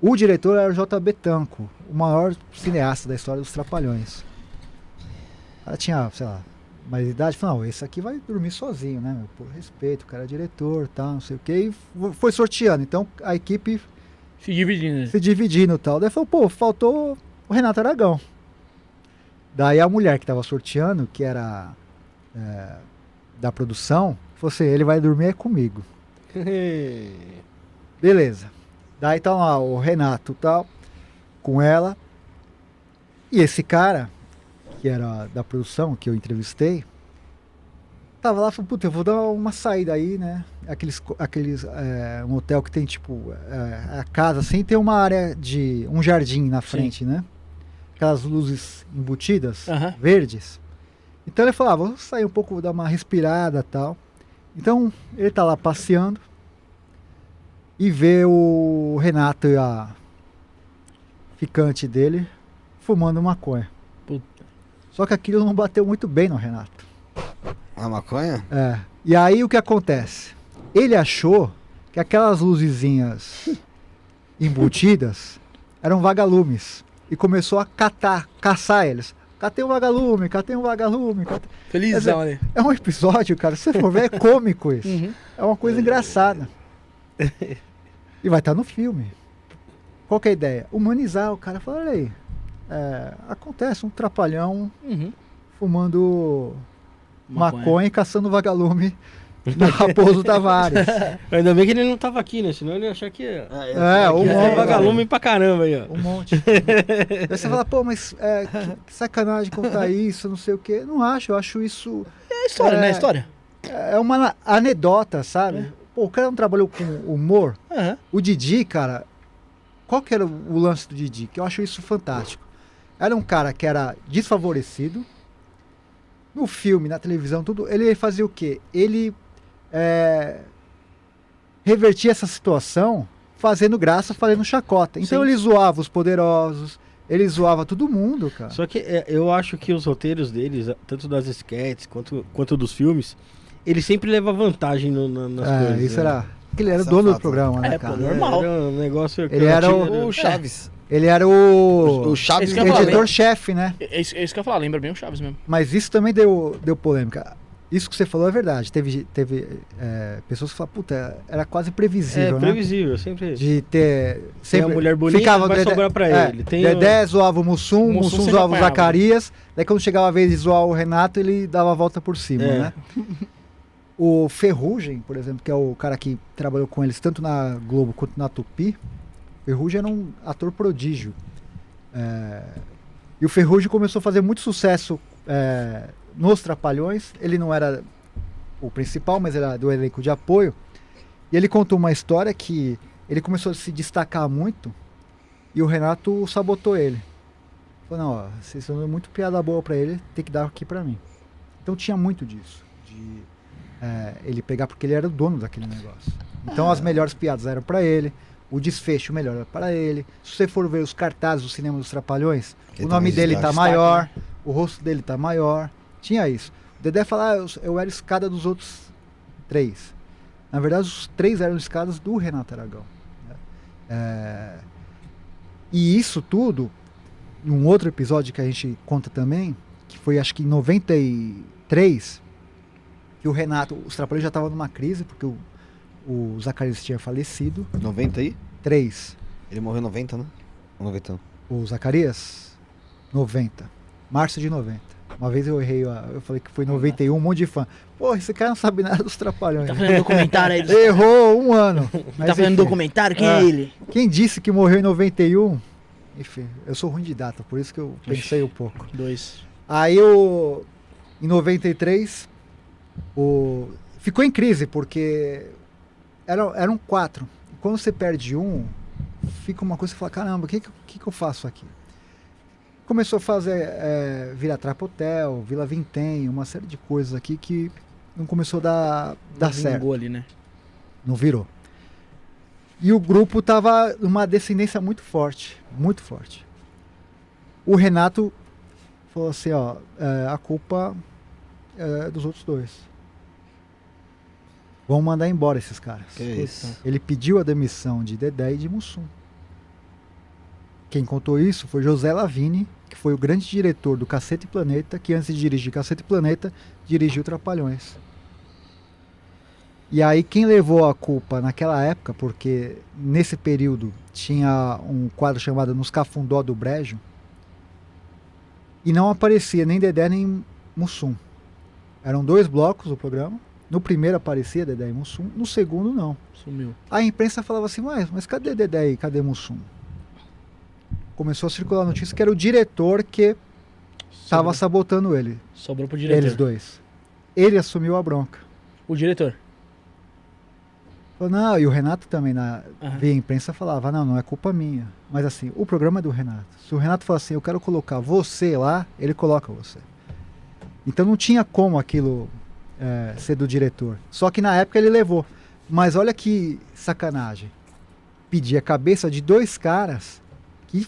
O diretor era o J. Betanco, o maior cineasta da história dos Trapalhões. O cara tinha, sei lá, mais idade, falou, não, esse aqui vai dormir sozinho, né, meu? por respeito, o cara é diretor, tal, não sei o que, e foi sorteando. Então a equipe Se dividindo. né? se dividindo e tal. Daí falou, pô, faltou o Renato Aragão. Daí a mulher que tava sorteando, que era é, da produção, falou assim: ele vai dormir é comigo. Beleza. Daí tá lá o Renato tal, com ela. E esse cara, que era da produção, que eu entrevistei, tava lá e falou, puta, eu vou dar uma saída aí, né? Aqueles, aqueles é, um hotel que tem, tipo, é, a casa assim, tem uma área de. um jardim na frente, né? Aquelas luzes embutidas, verdes. Então ele falou, ah, vou sair um pouco, vou dar uma respirada tal. Então ele tá lá passeando e vê o Renato e a ficante dele fumando maconha. Puta. Só que aquilo não bateu muito bem no Renato. A maconha? É. E aí o que acontece? Ele achou que aquelas luzezinhas embutidas eram vagalumes e começou a catar, caçar eles. Catei um vagalume, catei um vagalume. Catei... Felizão ali. É um episódio, cara, se você for ver, é cômico isso. Uhum. É uma coisa engraçada. E vai estar no filme. Qual que é a ideia? Humanizar o cara. Fala, olha aí, é, acontece um trapalhão Uhum. fumando maconha, e caçando vagalume no Raposo Tavares. Ainda bem que ele não tava aqui, né? Senão ele ia achar que. É, um que é monte. vagalume pra caramba aí, ó. Um monte. Aí você fala, pô, mas é, que, que sacanagem contar isso, não sei o quê. Não acho, eu acho isso. É história, É. né? História. É uma anedota, sabe? Pô, o cara não trabalhou com humor. Aham. O Didi, cara, qual que era o lance do Didi? Que eu acho isso fantástico. Era um cara que era desfavorecido. No filme, na televisão, tudo, ele fazia o quê? Ele é, revertia essa situação fazendo graça, fazendo chacota. Então Sim. ele zoava os poderosos, ele zoava todo mundo, cara. Só que é, eu acho que os roteiros deles, tanto das sketches quanto, quanto dos filmes, ele sempre leva vantagem no, na- nas É, coisas. isso né? era. Porque ele era é dono do programa, né, É, pô, cara? normal. Era um negócio que Ele eu era tinha- o- O Chaves. Ele era o, O Chaves editor-chefe, né? É isso, é isso que eu ia falar, lembra bem o Chaves mesmo. Mas isso também deu, deu polêmica. Isso que você falou é verdade. Teve, teve é, pessoas que falaram, puta, era quase É previsível, né? previsível, sempre. De ter. Tem Sempre a mulher bonita, ficava vai Dedé- sobrar pra é, ele. Tem Dedé zoava o Mussum, Mussum Mussum sempre zoava o. Zacarias. Daí quando chegava a vez de zoar o Renato, ele dava a volta por cima, É. né? O Ferrugem, por exemplo, que é o cara que trabalhou com eles tanto na Globo quanto na Tupi. Ferrugem era um ator prodígio. É, E o Ferrugem começou a fazer muito sucesso é, nos Trapalhões. Ele não era o principal, mas era do elenco de apoio. E ele contou uma história que ele começou a se destacar muito e o Renato sabotou ele. Falou, não, ó, vocês estão dando muito piada boa pra ele, tem que dar aqui pra mim. Então tinha muito disso, de é, ele pegar porque ele era o dono daquele negócio. Então as melhores piadas eram pra ele, o desfecho melhor era para ele. Se você for ver os cartazes do cinema dos Trapalhões, Ele o nome dele destaque, tá maior, o rosto dele tá maior. Tinha isso. O Dedé fala, ah, eu, eu era escada dos outros três. Na verdade, os três eram escadas do Renato Aragão. né? É, E isso tudo, num outro episódio que a gente conta também, que foi acho que em 93, que o Renato, os Trapalhões já estavam numa crise, porque o, o Zacarias tinha falecido. 90 aí? Três. Ele morreu em 90, né? Ou 90. O Zacarias, 90. Março de 90. Uma vez eu errei, eu falei que foi 91, um monte de fã. Pô, esse cara não sabe nada dos Trapalhões. Tá fazendo documentário aí. Errou um ano. Mas tá fazendo enfim, documentário? Quem é É. ele? Quem disse que morreu em 91? Enfim, eu sou ruim de data, por isso que eu pensei um pouco. Dois. Aí o em 93 o ficou em crise porque eram, eram quatro. Quando você perde um, fica uma coisa que você fala, caramba, o que, que, que eu faço aqui? Começou a fazer é, Vila Trapotel, Vila Vintém, uma série de coisas aqui que não começou a dar, dar certo. Ali, né? Não virou. E o grupo tava numa descendência muito forte, muito forte. O Renato falou assim, ó, é, a culpa é dos outros dois. Vão mandar embora esses caras. Que isso. Ele pediu a demissão de Dedé e de Mussum. Quem contou isso foi José Lavini, que foi o grande diretor do Cacete Planeta, que antes de dirigir Cacete Planeta, dirigiu Trapalhões. E aí quem levou a culpa naquela época, porque nesse período tinha um quadro chamado Nos Cafundó do Brejo, E não aparecia nem Dedé nem Mussum. Eram dois blocos do programa. No primeiro aparecia Dedé e Mussum, no segundo não. Sumiu. A imprensa falava assim, mas, mas cadê Dedé e cadê Mussum? Começou a circular a notícia que era o diretor que estava sabotando ele. sobrou pro diretor. Eles dois. Ele assumiu a bronca. O diretor. Falou, não, e o Renato também, na, via a imprensa, falava, não, não é culpa minha. Mas assim, o programa é do Renato. Se o Renato falar assim, eu quero colocar você lá, ele coloca você. Então não tinha como aquilo é, ser do diretor. Só que na época ele levou. Mas olha que sacanagem. Pedir a cabeça de dois caras que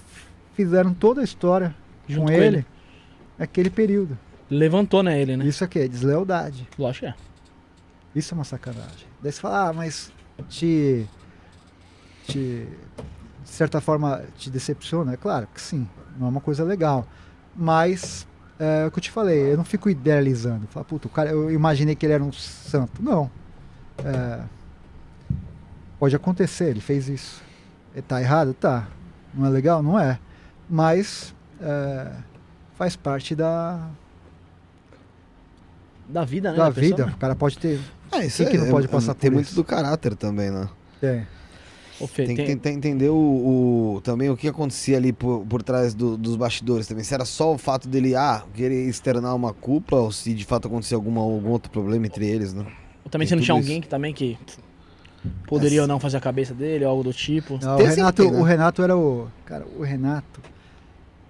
fizeram toda a história Junto com, ele, ele. naquele período. Levantou, né, ele, né? Isso aqui é deslealdade. Lógico que é. Isso é uma sacanagem. Daí você fala, ah, mas te. te. de certa forma te decepciona? É claro que sim, não é uma coisa legal. Mas, é o que eu te falei, eu não fico idealizando. Fala, puta, o cara, eu imaginei que ele era um santo. Não. É, pode acontecer, ele fez isso. Ele tá errado? Tá. Não é legal? Não é. Mas é, faz parte da, Da vida, né? da pessoa, vida. né? O cara pode ter. É, isso Quem que não é- pode é- passar Tem muito isso? do caráter também, né? Tem. Fê, Tem que tem- tentar entender o, o- também o que acontecia ali por, por trás do- dos bastidores também. Se era só o fato dele, ah, querer externar uma culpa, ou se de fato acontecia alguma, algum outro problema entre eles, né? Também tem se não tinha alguém que também que poderia ou não fazer a cabeça dele, ou algo do tipo. Não, o, Tem Renato, né? o Renato era o. Cara, o Renato.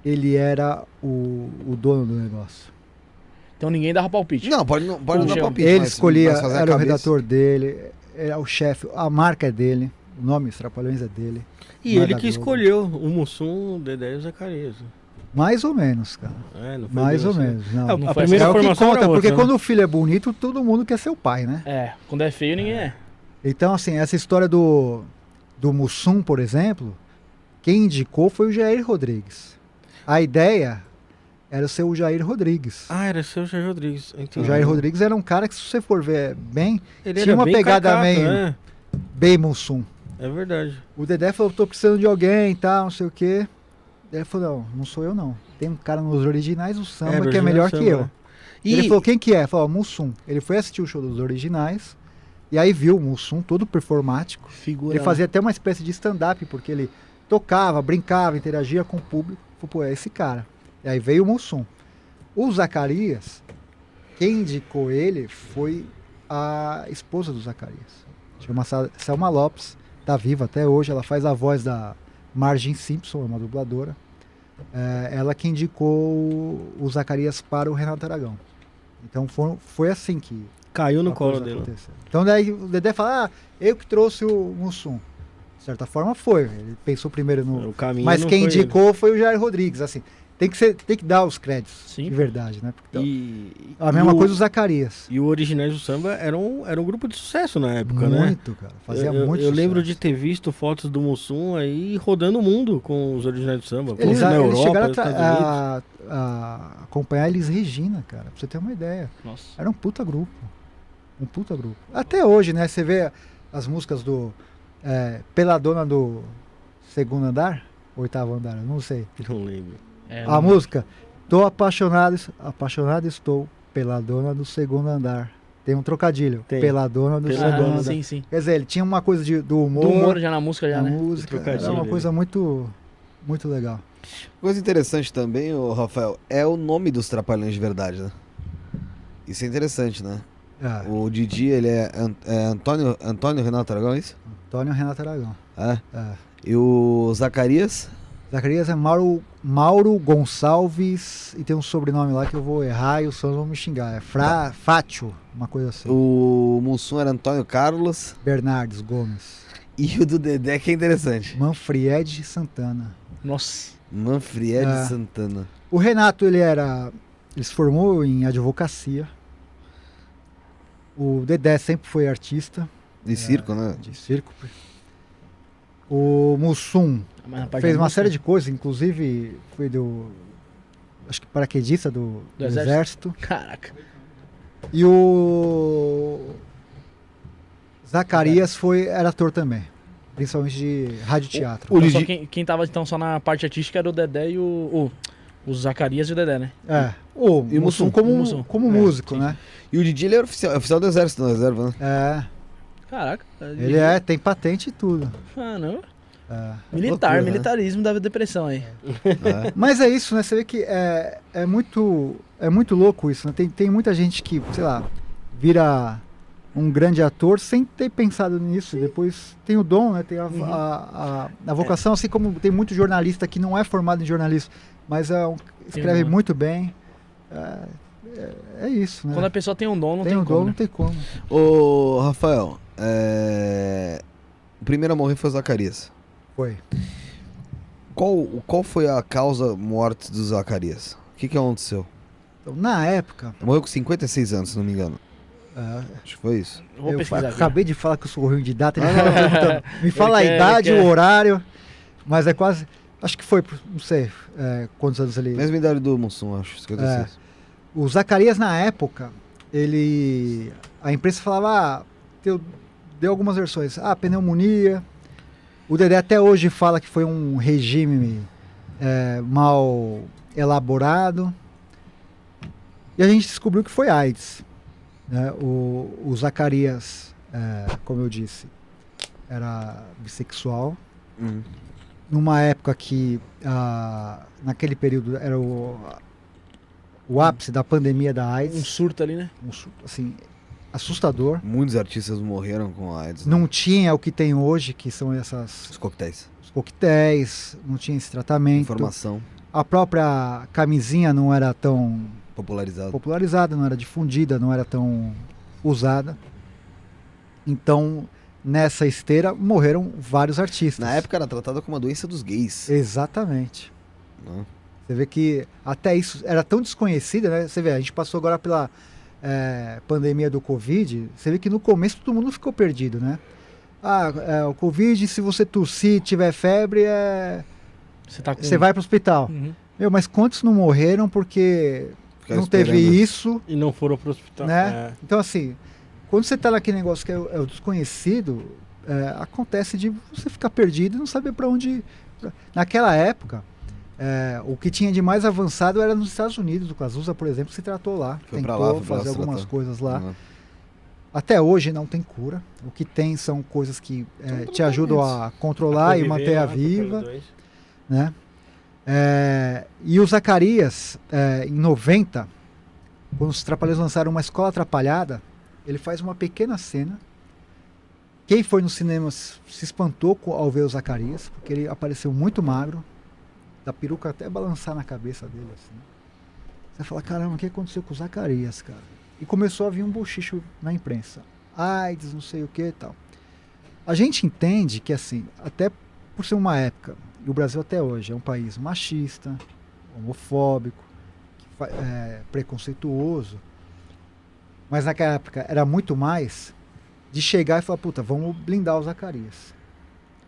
Ele era o, o dono do negócio. Então ninguém dava palpite. Não, pode não, pode não dar palpite. ele escolhia, era o redator dele, era o chefe, a marca é dele, o nome Os Trapalhões é dele. E é ele que Globo. escolheu o Mussum, o Dedé e o Zacarias. Mais ou menos, cara. É, não foi Mais ou assim. menos. Não. É, Não a primeira é o formação conta, era porque outra, né? quando o filho é bonito, todo mundo quer ser o pai, né? É, quando é feio, ninguém é. Então, assim, essa história do, do Mussum, por exemplo, quem indicou foi o Jair Rodrigues. A ideia era ser o Jair Rodrigues. Ah, era seu Jair Rodrigues. O Entendi. Jair Rodrigues era um cara que, se você for ver bem, Ele tinha uma bem pegada carcato, meio- né? bem Mussum. É verdade. O Dedé falou, tô precisando de alguém e tal, não sei o quê. Ele falou, não, não sou eu não. Tem um cara nos originais do samba que é melhor samba, que eu. né? Ele E falou, quem que é? Falou, Mussum. Ele foi assistir o show dos originais, e aí viu o Mussum todo performático. Figura. Ele fazia até uma espécie de stand-up, porque ele tocava, brincava, interagia com o público. Falou, pô, é esse cara. E aí veio o Mussum. O Zacarias, quem indicou ele foi a esposa do Zacarias. Chama Selma Lopes, tá viva até hoje, ela faz a voz da Margin Simpson, é uma dubladora. É, ela que indicou o- Zacarias para o Renato Aragão. Então foi, foi assim que caiu no colo dele. Então daí o Dedé fala, ah, eu que trouxe o Mussum. De certa forma foi. Ele pensou primeiro no. Caminho Mas quem foi indicou foi o Jair Rodrigues. Assim, tem que, ser, tem que dar os créditos. Sim. De verdade, né? Porque, ele. E, a mesma o- coisa o Zacarias. E o Originais do Samba era um, era um grupo de sucesso na época, né? muito, cara. Fazia eu, eu- muito eu lembro sucesso. de ter visto fotos do Mussum aí rodando o mundo com os Originais do Samba. Eles, na eles Europa, chegaram a, a- a acompanhar eles Regina, cara. Pra você ter uma ideia. Nossa. Era um puta grupo. Um puta grupo. Até hoje, né? Você vê as músicas do é, Peladona do Segundo Andar? Oitavo Andar, eu não sei. Não lembro. É, A não- música. Tô apaixonado, apaixonado estou pela dona do segundo andar. Tem um trocadilho. Tem. Pela dona do Pela segundo andar. sim, sim. Quer dizer, ele tinha uma coisa de, do humor, Do humor já na música já, né? música. Era uma coisa muito, muito legal. Coisa interessante também, ô, Rafael, é o nome dos Trapalhões de verdade, né? Isso é interessante, né? É, O Didi, ele é, é Antônio, Antônio Renato Aragão, é isso? Antônio Renato Aragão. É. É. E o Zacarias? Zacarias é Mauro, Mauro Gonçalves e tem um sobrenome lá que eu vou errar e os fãs vão me xingar. É Fra, Fátio, uma coisa assim. O Mussum era Antônio Carlos. Bernardes Gomes. E o do Dedé, que é interessante. Manfried Santana. Nossa. Manfried É. Santana. O Renato, ele era. Ele se formou em advocacia. O Dedé sempre foi artista De circo, né? de circo. O Mussum fez da uma música- série de coisas, inclusive foi do. Acho que paraquedista do, do exército? exército. Caraca. E o. Zacarias foi, era ator também. Principalmente de rádio teatro. O Então, só Didi- quem, quem tava então só na parte artística era o Dedé e o. O, O Zacarias e o Dedé, né? É. O E o Mussum Mussum. como, O Mussum. como É, músico, sim. né? E o Didi ele era oficial, oficial do exército na reserva, né? É. Caraca. Ele é, tem patente e tudo. Ah, não. É. Militar, loucura, né? militarismo da depressão aí. É. Mas é isso, né? Você vê que é, é, muito, é muito louco isso, né? Tem, tem muita gente que, sei lá, vira um grande ator sem ter pensado nisso. Depois tem o dom, né? Tem a, Uhum. a, a, a vocação, assim como tem muito jornalista que não é formado em jornalismo, mas é um- escreve dom. muito bem. É, é, é isso, né? Quando a pessoa tem um dom, não tem tem, um como. dom, né? não tem como. Ô, Rafael, é... o primeiro a morrer foi o Zacarias. Foi. Qual, qual foi a causa morte do Zacarias? O que, que aconteceu? Então, na época, morreu com 56 anos, se não me engano. é, Acho que foi isso. Eu vou eu acabei de falar que eu sou ruim de data, me fala Ele a quer- idade, o horário, mas é quase. Acho que foi, não sei é, quantos anos ele. Mesma idade do Mussum, acho. 56. O Zacarias, na época, ele. A imprensa falava. Ah, deu, deu algumas versões. Ah, pneumonia. O Dedé até hoje fala que foi um regime é, mal elaborado. E a gente descobriu que foi AIDS. né? O, o Zacarias, é, como eu disse, era bissexual Uhum. numa época que ah, naquele período era o, o ápice da pandemia da Um AIDS, surto ali, né? um su- assim, assustador. Muitos artistas morreram com a AIDS. né? Não tinha o que tem hoje, que são essas Os coquetéis. os coquetéis, não tinha esse tratamento. Informação A própria camisinha não era tão popularizada. popularizada, não era difundida, não era tão usada. Então, nessa esteira morreram vários artistas. Na época era tratada como uma doença dos gays. Exatamente. né? Você vê que até isso era tão desconhecida, né? Você vê, a gente passou agora pela é, pandemia do Covid. Você vê que no começo todo mundo ficou perdido, né? Ah, é, o Covid, se você tossir, tiver febre, é, Você tá com. você vai para o hospital. Uhum. Meu, mas quantos não morreram porque Ficaram não teve isso, E não foram pro hospital. né? É. Então, assim, quando você tá naquele negócio que é, o- é o desconhecido, é, acontece de você ficar perdido e não saber para onde. Naquela época, é, o que tinha de mais avançado era nos Estados Unidos. O Cazuza, por exemplo, se tratou lá. Foi tentou lá, fazer algumas tratar. coisas lá. Uhum. Até hoje não tem cura. O que tem são coisas que é, te ajudam a controlar e Conviver manter a viva né? É, e o Zacarias, é, em 90, quando os Trapalhões lançaram uma escola atrapalhada, ele faz uma pequena cena. Quem foi no cinema se espantou ao ver o Zacarias, porque ele apareceu muito magro, da peruca até balançar na cabeça dele assim. Você fala, caramba, o que aconteceu com o Zacarias, cara? E começou a vir um bochicho na imprensa. AIDS, não sei o que e tal. A gente entende que, assim, até por ser uma época, e o Brasil até hoje é um país machista, homofóbico, é, preconceituoso, mas naquela época era muito mais de chegar e falar, puta, vamos blindar o Zacarias.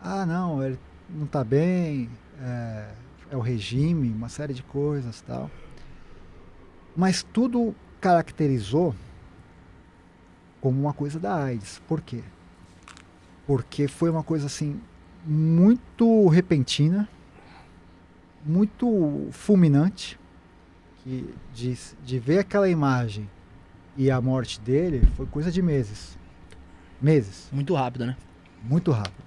Ah, não, ele não tá bem, é, é o regime, uma série de coisas tal. Mas tudo caracterizou como uma coisa da AIDS. Por quê? Porque foi uma coisa assim muito repentina, muito fulminante, que de, de ver aquela imagem e a morte dele foi coisa de meses. Meses, Muito rápido, né? muito rápido.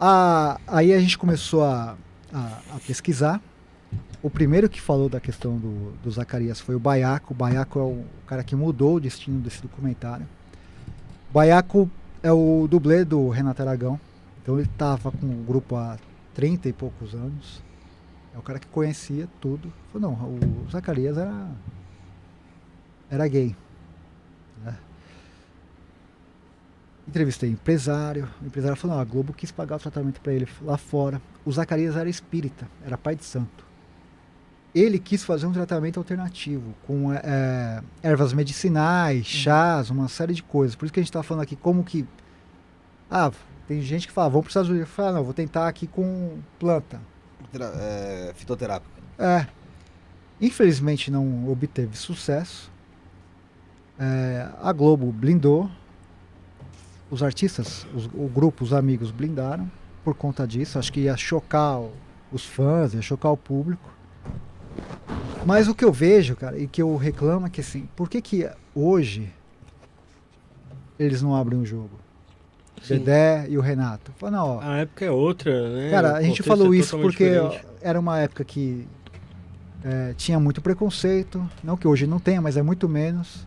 Ah, aí a gente começou a, a, a pesquisar. O primeiro que falou da questão do, do Zacarias foi o Baiaco. O Baiaco é o cara que mudou o destino desse documentário. O Baiaco é o dublê do Renato Aragão. Então ele estava com o grupo há 30 e poucos anos. É o cara que conhecia tudo. Falou, não, o Zacarias era, era gay. né? Entrevistei empresário. O empresário falou, não, a Globo quis pagar o tratamento para ele lá fora. O Zacarias era espírita, era pai de santo. Ele quis fazer um tratamento alternativo, com é, ervas medicinais, chás, uma série de coisas. Por isso que a gente está falando aqui como que... Ah, tem gente que fala, vamos para os Estados Unidos. Fala, não, vou tentar aqui com planta. É, fitoterápico. É. Infelizmente não obteve sucesso. É, a Globo blindou. Os artistas, os- o grupo, os amigos blindaram por conta disso. Acho que ia chocar os fãs, ia chocar o público. Mas o que eu vejo, cara, e que eu reclamo é que assim, por que que hoje eles não abrem o jogo? Sim. Dedé e o Renato. Fala, não, ó, A época é outra, né? Cara, a gente falou é isso porque diferente. era uma época que é, tinha muito preconceito. Não que hoje não tenha, mas é muito menos.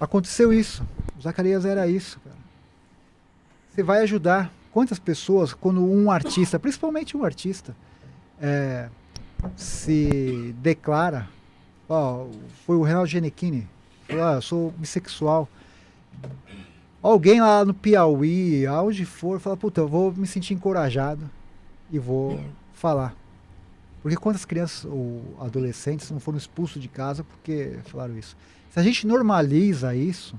Aconteceu isso. O Zacarias era isso. Você vai ajudar. Quantas pessoas, quando um artista, principalmente um artista, é, se declara, ó, foi o Renato Giannichini, falou, ah, eu sou bissexual. Alguém lá no Piauí, aonde for, fala, puta, eu vou me sentir encorajado e vou falar. Porque quantas crianças ou adolescentes não foram expulsos de casa porque falaram isso? Se a gente normaliza isso,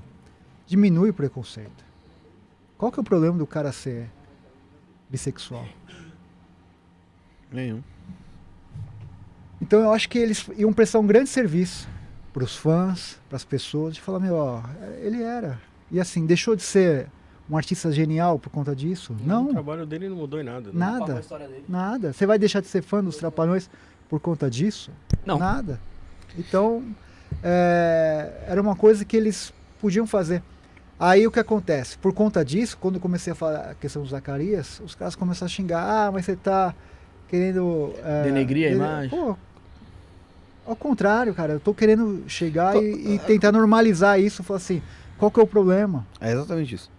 diminui o preconceito. Qual que é o problema do cara ser bissexual? Nenhum. Então eu acho que eles iam prestar um grande serviço para os fãs, para as pessoas, de falar, meu, ó, ele era. E assim, deixou de ser um artista genial por conta disso? O Não, trabalho dele não mudou em nada. né? nada, nada. Você vai deixar de ser fã dos Trapalhões por conta disso? Não. Nada. Então, é, era uma coisa que eles podiam fazer. Aí o que acontece? Por conta disso, quando eu comecei a falar a questão do Zacarias, os caras começaram a xingar, ah, mas você tá querendo. é, Denegrir a dene- imagem. Pô, ao contrário, cara, eu tô querendo chegar e, e tentar normalizar isso, falar assim, qual que é o problema? É exatamente isso.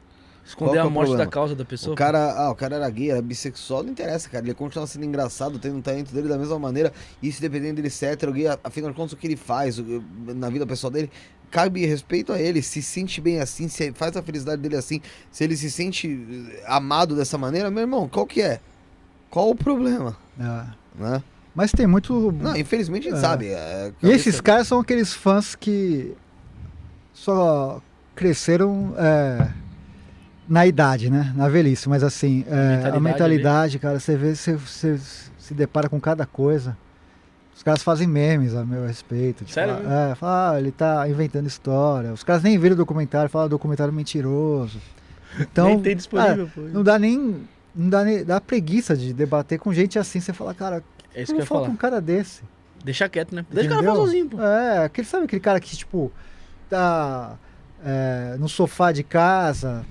Qual Esconder é a o morte problema? da causa da pessoa. O cara, ah, o cara era gay, era bissexual, não interessa, cara. Ele continua sendo engraçado, tendo um talento dele da mesma maneira. E se dependendo dele ser hétero, gay, afinal de contas, o que ele faz na vida pessoal dele, cabe respeito a ele. Se sente bem assim, se faz a felicidade dele assim, se ele se sente eh, amado dessa maneira, meu irmão, qual que é? Qual o problema? Ah, Né? mas tem muito. Não, infelizmente a gente É. sabe. é, E esses caras são aqueles fãs que só cresceram é, na idade, né? Na velhice. Mas assim, é, a mentalidade mentalidade, cara, você vê, você, você se depara com cada coisa. Os caras fazem memes a meu respeito. de Sério é, fala, ah, ele tá inventando história. Os caras nem viram o documentário, falam documentário mentiroso. Então, Nem tem disponível, pô. não dá nem. Não dá, nem, dá preguiça de debater com gente assim. Você fala, cara, É isso que eu falar. com um cara desse? Deixa quieto, né? Deixa o cara Entendeu? falar sozinho, pô. É, aquele, sabe aquele cara que, tipo, tá é, no sofá de casa,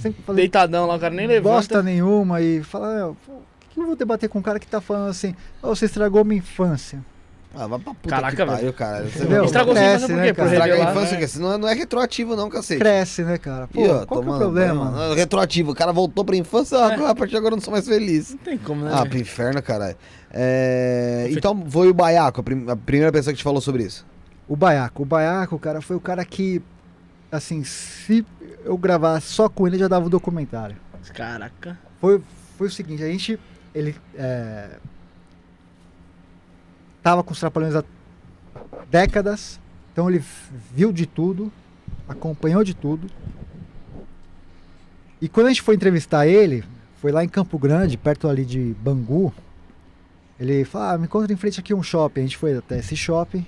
sempre fazendo Deitadão lá, o cara nem levanta. bosta nenhuma e fala, "É, pô, por que eu vou debater com um cara que tá falando assim, "Ô, você estragou minha infância? Ah, vai pra puta Caraca, que pariu, cara. Você Entendeu? Estragou sua Cresce, por né, quê? Estraga a infância, né? não é, não é retroativo não, cacete. Cresce, né, cara? Pô, Ih, ó, qual que é o problema? mano. Retroativo, o cara voltou pra infância, ah, É. a partir de agora eu não sou mais feliz. Não tem como, né? Ah, pro inferno, caralho. É, Então foi o Baiaco, a, prim- a primeira pessoa que te falou sobre isso. O Baiaco. O Baiaco, cara, foi o cara que, assim, se eu gravar só com ele, já dava o documentário. Caraca. Foi, foi o seguinte, a gente, ele é, tava com os Trapalhões há décadas, então ele viu de tudo, acompanhou de tudo. E quando a gente foi entrevistar ele, foi lá em Campo Grande, perto ali de Bangu, ele falou, ah, me encontra em frente aqui um shopping. A gente foi até esse shopping.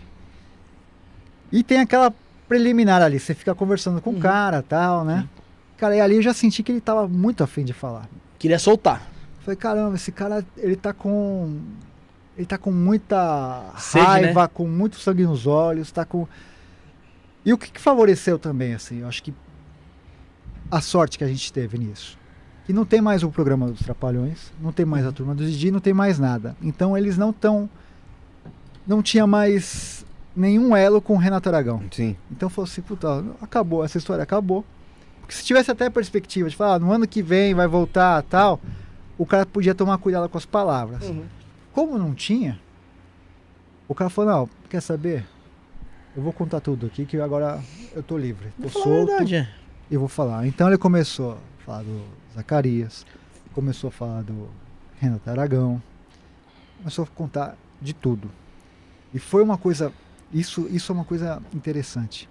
E tem aquela preliminar ali, você fica conversando com o Uhum. cara tal, né? Cara, e ali eu já senti que ele tava muito afim de falar. Queria soltar. Falei, caramba, esse cara, ele tá com. Ele tá com muita Sede, raiva, né? com muito sangue nos olhos, tá com. E o que, que favoreceu também, assim? Eu acho que a sorte que a gente teve nisso. Que não tem mais o programa dos Trapalhões, não tem mais a turma do Didi, não tem mais nada. Então eles não estão. Não tinha mais nenhum elo com o Renato Aragão. Sim. Então falou assim, puta, acabou, essa história acabou. Porque se tivesse até a perspectiva de falar, ah, no ano que vem vai voltar tal, o cara podia tomar cuidado com as palavras. Uhum. Como não tinha, o cara falou, não, quer saber? Eu vou contar tudo aqui que agora eu tô livre. Tô Vou falar a solto verdade, é. e vou falar. Então ele começou a falar do Zacarias, começou a falar do Renato Aragão, começou a contar de tudo. E foi uma coisa, isso, isso é uma coisa interessante.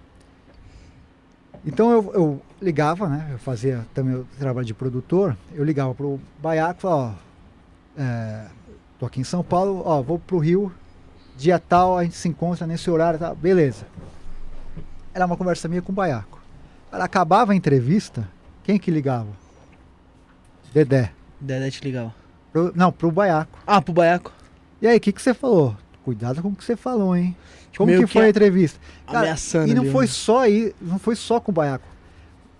Então eu, eu ligava, né? Eu fazia também o trabalho de produtor, eu ligava pro Baiaco e falava, ó, é, tô aqui em São Paulo, ó, vou pro Rio, dia tal, a gente se encontra nesse horário, tá? beleza. Era uma conversa minha com o Baiaco. Ela acabava a entrevista, quem que ligava? Dedé. Dedé te ligava. Pro- não, pro Baiaco. Ah, pro Baiaco. E aí, o que, que você falou cuidado com o que você falou, hein? Como que que foi a- entrevista? Cara, Ameaçando e não ali, foi né? só aí, não foi só com o Baiaco.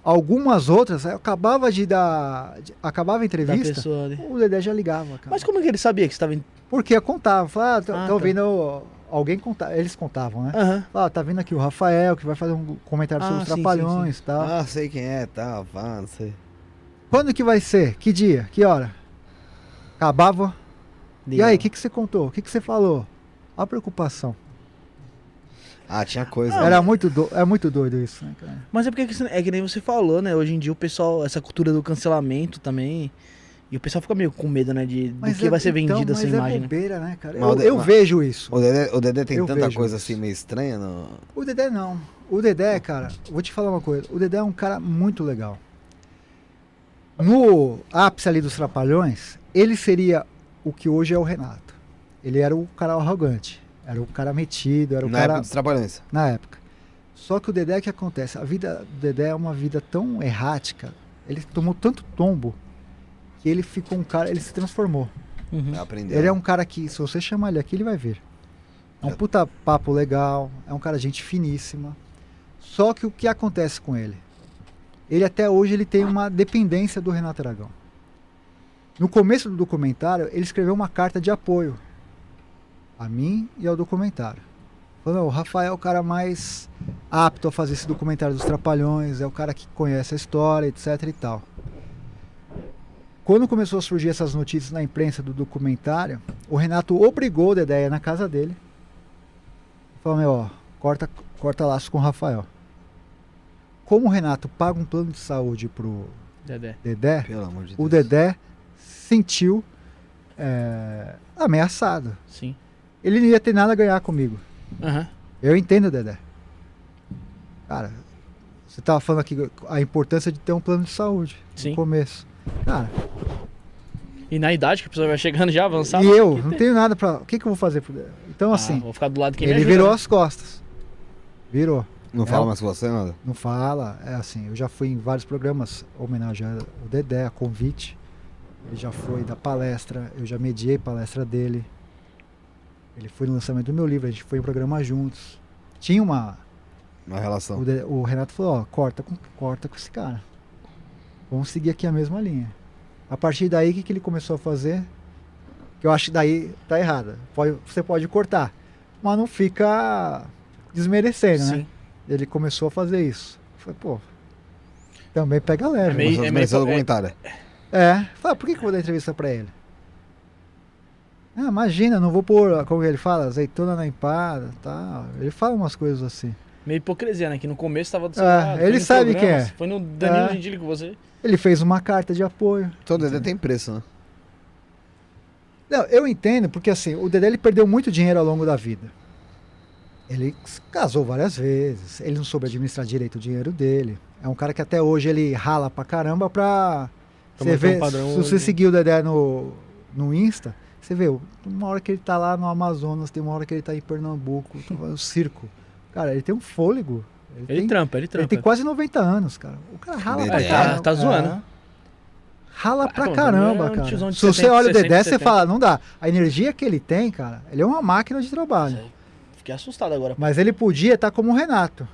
Algumas outras, eu acabava de dar. de- acabava a entrevista, pessoa ali. o Dedé já ligava, cara. Mas como que ele sabia que você tava em... Porque eu contava, falava, ah, tô, Ah, tô tá. ouvindo. Alguém contava, eles contavam, né? Aham. Ah, tá vindo aqui o Rafael, que vai fazer um comentário Ah, sobre os sim, sim, trapalhões e tal. Ah, sei quem é, tá, pá, não sei. Quando que vai ser? Que dia? Que hora? Acabava. E aí, o que, que você contou? O que, que você falou? A preocupação. Ah, tinha coisa. Era muito, do... é muito doido isso, né, cara? Mas é porque que- é que nem você falou, né? Hoje em dia o pessoal, essa cultura do cancelamento também. E o pessoal fica meio com medo, né? De do que é- vai ser então, vendida essa mas imagem. É bobeira, né, cara? Mas Eu, o de- eu vejo isso. O Dedé, o Dedé tem Eu tanta coisa isso. assim meio estranha. No... O Dedé não. O Dedé, cara, vou te falar uma coisa. O Dedé é um cara muito legal. No ápice ali dos Trapalhões, ele seria o que hoje é o Renato. Ele era o cara arrogante. Era o cara metido, era o Na cara... época dos Trapalhões. Na época. Só que o Dedé, o que acontece? A vida do Dedé é uma vida tão errática. Ele tomou tanto tombo que ele ficou um cara... Ele se transformou. Uhum. Aprendeu. Ele é um cara que, se você chamar ele aqui, ele vai vir. É um É. puta papo legal, é um cara gente finíssima. Só que o que acontece com ele? Ele até hoje ele tem uma dependência do Renato Aragão. No começo do documentário, ele escreveu uma carta de apoio a mim e ao documentário. "Meu, o Rafael é o cara mais apto a fazer esse documentário dos Trapalhões, é o cara que conhece a história, etc e tal. Quando começou a surgir essas notícias na imprensa do documentário, o Renato obrigou o Dedé a ir na casa dele. Falou, meu, ó, corta, corta laço com o Rafael. Como o Renato paga um plano de saúde pro Dedé. Dedé, Pelo amor de Deus. o Dedé sentiu é, ameaçado. Sim. Ele não ia ter nada a ganhar comigo. Aham. Eu entendo o Dedé. Cara, você tava falando aqui a importância de ter um plano de saúde Sim. no começo. Cara, E na idade que a pessoa vai chegando já avançada. e eu que não tenho nada pra. O que, que eu vou fazer pro Dedé? Então, Ah, assim, vou ficar do lado me ele ajuda, virou né? as costas. Virou. Não É fala mais com você, nada? Não fala, é assim, eu já fui em vários programas homenageando o Dedé, a convite. Ele já foi da palestra, eu já mediei palestra dele. Ele foi no lançamento do meu livro, a gente foi em programa juntos. Tinha uma. Uma relação. O, o Renato falou, ó, corta com, corta com esse cara. Vamos seguir aqui a mesma linha. A partir daí, o que, que ele começou a fazer? Que eu acho que daí tá errada. Pode, você pode cortar, mas não fica desmerecendo, né? Sim. Ele começou a fazer isso. Eu Falei, pô, também pega leve. É meio- Começou a desmerecer o é- documentário. É, fala, por que, que eu vou dar entrevista pra ele? Ah, imagina, não vou pôr, como ele fala, azeitona na empada, tal. Ele fala umas coisas assim. Meio hipocrisia, né? Que no começo tava do seu É, lado, ele sabe quem é. Foi no Danilo É. Gentili com você. Ele fez uma carta de apoio. Então o Dedé tem preço, né? Não, eu entendo, porque assim, o Dedé ele perdeu muito dinheiro ao longo da vida. Ele casou várias vezes, ele não soube administrar direito o dinheiro dele. É um cara que até hoje ele rala pra caramba pra. Você um vê, padrão, se você seguir o Dedé no, no Insta, você vê, uma hora que ele tá lá no Amazonas, tem uma hora que ele tá em Pernambuco, tá no circo. Cara, ele tem um fôlego. Ele, Ele tem, trampa, ele ele trampa. tem quase 90 anos, cara. O cara rala pra É, caramba. tá zoando. É. Rala Ah, pra caramba, é um cara. Se você 70, olha o 60, Dedé, você 70. fala, não dá. A energia que ele tem, cara, ele é uma máquina de trabalho. Fiquei assustado agora. Mas ele podia estar como o Renato.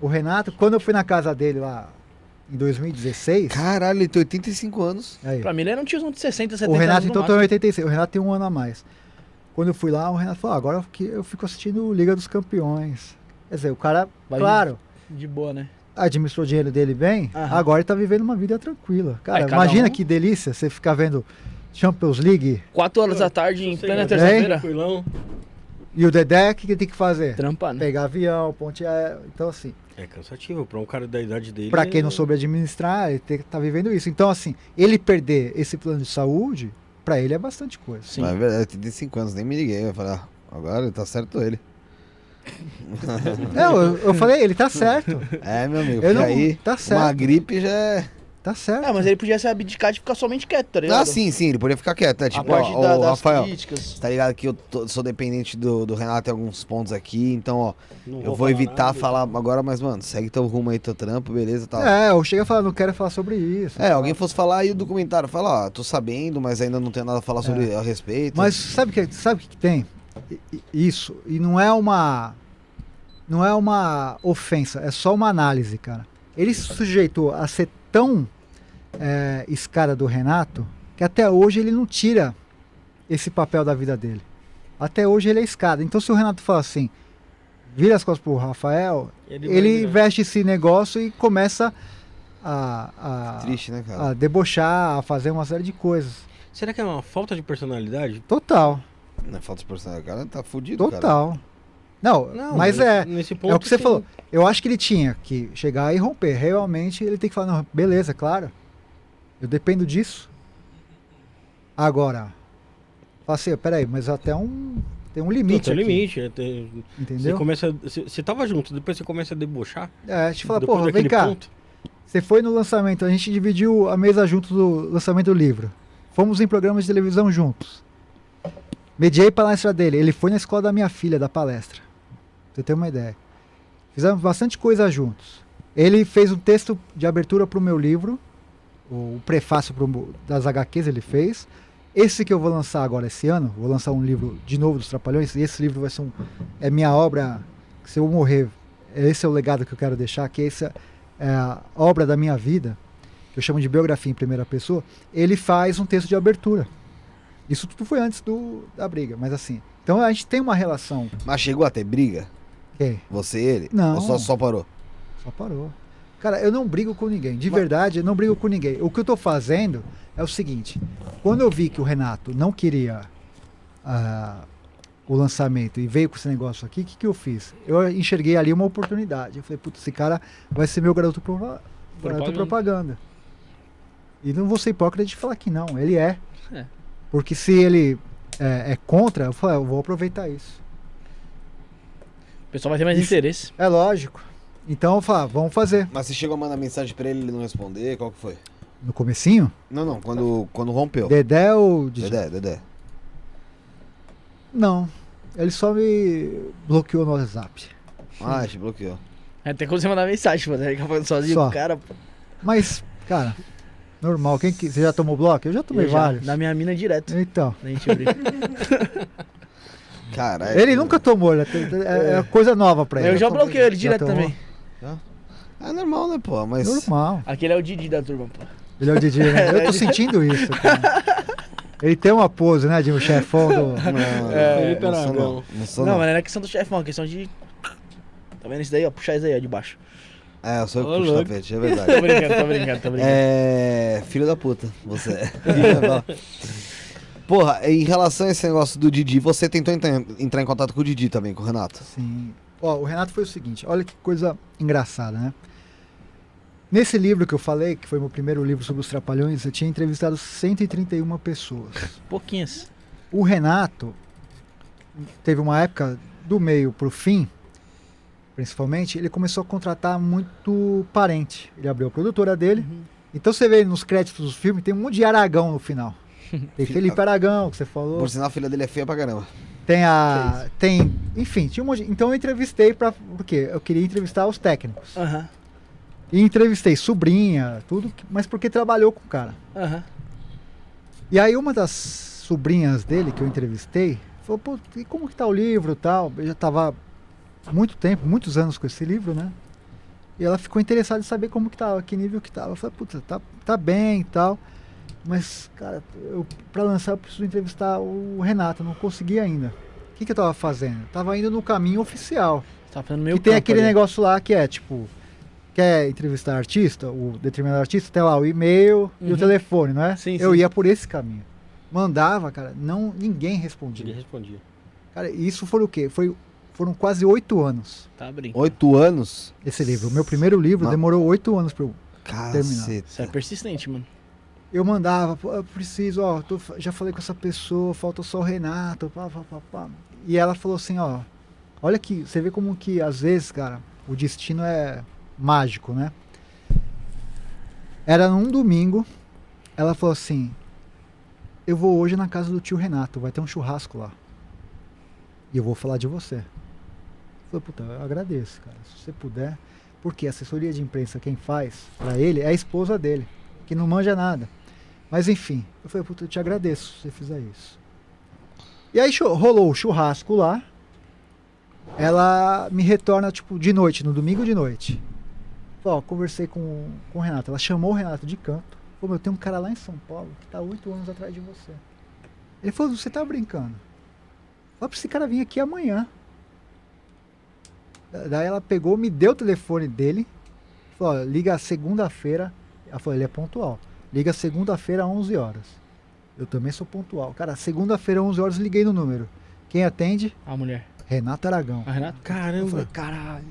O Renato, quando eu fui na casa dele lá em 2016, Caralho, ele tem 85 anos. aí, Pra mim ele era um tiozão de 60, 70 o Renato então tá máximo. em 86, o Renato tem um ano a mais. Quando eu fui lá, o Renato falou, ah, agora que eu fico assistindo Liga dos Campeões. Quer dizer, o cara, Vai claro, De boa, né? administrou o dinheiro dele bem, Aham. agora ele tá vivendo uma vida tranquila. Cara, Aí, cada imagina um- que delícia você ficar vendo Champions League 4 horas da tarde em plena lá. terça-feira. Tranquilão. e o Dedé, o que, que ele tem que fazer? Trampa, né? Pegar avião, ponte aérea. Então, assim, É cansativo pra um cara da idade dele. Pra quem não é- soube administrar, ele tem, tá vivendo isso. Então, assim, ele perder esse plano de saúde, pra ele é bastante coisa. Sim. Mas é verdade, 85 anos, nem me liguei. Eu falei, ah, agora tá certo ele. Não, eu, eu falei, ele tá certo. É, meu amigo, Eu não, aí tá uma certo. gripe já é... Tá certo. Ah, mas ele podia se abdicar de ficar somente quieto, tá ligado? Ah, sim, sim, ele podia ficar quieto, né? A Tipo, parte ó, da- das Rafael, críticas. tá ligado que eu tô- sou dependente do, do Renato em alguns pontos aqui, então, ó, não eu vou falar evitar nada. falar agora, mas, mano, segue teu rumo aí, teu trampo, beleza, tal. É, eu cheguei a falar, não quero falar sobre isso. É, alguém fosse falar aí o documentário, fala, ó, tô sabendo, mas ainda não tenho nada a falar sobre a respeito. Mas sabe o que, sabe o que, que tem? Isso. E não é uma. Não é uma ofensa, é só uma análise, cara. Ele se sujeitou a ser tão é, escara do Renato que até hoje ele não tira esse papel da vida dele. Até hoje ele é escada. Então se o Renato fala assim, vira as costas pro Rafael, Ele vai ele virar. veste esse negócio e começa a, a, Triste, né, cara? a debochar, a fazer uma série de coisas. Será que é uma falta de personalidade? Total, Não é falta de personalidade. O cara tá fudido, cara. total. Não, mas é. Nesse ponto É o que você tem- falou. Eu acho que ele tinha que chegar e romper. Realmente ele tem que falar, não, beleza, claro. Eu dependo disso. Agora, assim, peraí, mas até um. Tem um limite. tem aqui, limite. é, tem- Você Entendeu? começa. Você, você tava junto, depois você começa a debochar. É, a gente fala, porra, vem cá. ponto. Você foi no lançamento, a gente dividiu a mesa junto do lançamento do livro. Fomos em programas de televisão juntos. Mediei a palestra dele. Ele foi na escola da minha filha, da palestra. Pra você ter uma ideia. Fizemos bastante coisa juntos. Ele fez um texto de abertura para o meu livro. O prefácio pro, das HQs ele fez. Esse que eu vou lançar agora esse ano, vou lançar um livro de novo dos Trapalhões. E esse livro vai ser um, é minha obra. Se eu morrer, esse é o legado que eu quero deixar. Que essa é a obra da minha vida, que eu chamo de biografia em primeira pessoa. Ele faz um texto de abertura. Isso tudo foi antes do, da briga, mas assim. Então a gente tem uma relação. Mas chegou a ter briga? Quem? Você e ele? Não. Ou só, só parou? Só parou. Cara, eu não brigo com ninguém. De verdade, eu não brigo com ninguém. O que eu tô fazendo é o seguinte: quando eu vi que o Renato não queria ah, o lançamento e veio com esse negócio aqui, o que, que eu fiz? Eu enxerguei ali uma oportunidade. Eu falei, putz, esse cara vai ser meu garoto, propa- garoto Propaganda. propaganda. E não vou ser hipócrita de falar que não, ele é. É. Porque se ele é, é contra, eu falei, eu vou aproveitar isso. O pessoal vai ter mais Isso. interesse. É lógico. Então eu falei, ah, vamos fazer. Mas você chegou a mandar mensagem pra ele ele não responder? Qual que foi? No comecinho, Não, não. Quando, quando rompeu. Dedé ou? Dedé, Dedé. Não. Ele só me bloqueou no WhatsApp. Ah, te bloqueou. Até quando você mandar mensagem, mano. Fica falando sozinho Só. com o cara. pô. Mas, cara, normal. Quem que... Você já tomou bloco? Eu já tomei Eu já, vários. Da minha mina direto. Então. A gente brinca. Caralho. Ele nunca tomou, né? é, é coisa nova pra ele. Eu já bloqueei ele Já direto tomou? também. É normal, né, pô? Mas. Normal. Aquele é o Didi da turma, pô. Ele é o Didi, né? Eu tô sentindo isso. cara. Ele tem uma pose, né, de um chefão do... Não, É, não, Felipe não sou não. Não sou Não, não. mas não é questão do chefão, é questão de. Tá vendo isso daí, ó? Puxar isso aí, ó, de baixo. É, eu sou o louco. tapete, é Tô verdade. brincando, tô brincando, tô brincando. É. Filho da puta, você é. Porra, em relação a esse negócio do Didi, você tentou entrar em contato com o Didi também, com o Renato? Sim. Ó, o Renato foi o seguinte, olha que coisa engraçada, né? Nesse livro que eu falei, que foi meu primeiro livro sobre os Trapalhões, eu tinha entrevistado 131 pessoas. Pouquinhas. O Renato teve uma época do meio pro fim, principalmente, ele começou a contratar muito parente. Ele abriu a produtora dele. Então você vê nos créditos do filme, tem um monte de Aragão no final. Tem Felipe Aragão, que você falou. Por sinal, a filha dele é feia pra caramba. Tem a. Tem. Enfim, tinha um monte Então eu entrevistei pra. Por quê? Eu queria entrevistar os técnicos. Aham, E entrevistei sobrinha, tudo, mas porque trabalhou com o cara. aham. E aí uma das sobrinhas dele que eu entrevistei falou, pô, e como que tá o livro e tal? Eu já tava muito tempo, muitos anos com esse livro, né? E ela ficou interessada em saber como que tava, que nível que tava. Eu falei, puta, tá, tá bem e tal. Mas, cara, eu, pra lançar eu preciso entrevistar o Renato, não consegui ainda. O que, que eu tava fazendo? Eu tava indo no caminho oficial. Tá fazendo meio que tem aquele ali. negócio lá que é tipo, quer entrevistar artista, o determinado artista, tem lá o e-mail e Uhum. o telefone, não é? Sim, Eu sim. ia por esse caminho. Mandava, cara, não, ninguém Ele respondia. respondia. Cara, e isso foi o quê? Foi, foram quase oito anos Tá brincando. Oito anos? esse livro. O meu primeiro livro demorou oito anos pra eu. Caceta. Você é persistente, mano. Eu mandava, eu preciso, ó, tô- já falei com essa pessoa, falta só o Renato, pá, pá, pá, pá. E ela falou assim, ó, olha que, você vê como que às vezes, cara, o destino é mágico, né? Era num domingo, ela falou assim, eu vou hoje na casa do tio Renato, vai ter um churrasco lá. E eu vou falar de você. Eu falei, puta, eu agradeço, cara, se você puder. Porque a assessoria de imprensa quem faz pra ele é a esposa dele, que não manja nada. Mas enfim, eu falei, puta, eu te agradeço se você fizer isso. E aí rolou o churrasco lá. Ela me retorna, tipo, de noite, no domingo de noite. Ó, conversei com, com o Renato. Ela chamou o Renato de canto. Falou, meu, tem um cara lá em São Paulo que tá oito anos atrás de você. Ele falou, você tá brincando. Fala pra esse cara vir aqui amanhã. Da- Daí ela pegou, me deu o telefone dele. Falou, liga segunda-feira. Ela falou, ele é pontual. Liga segunda-feira às 11 horas. Eu também sou pontual. Cara, segunda-feira às 11 horas liguei no número. Quem atende? A mulher. Renato Aragão. A Renata? Eu falei, Caramba. caralho.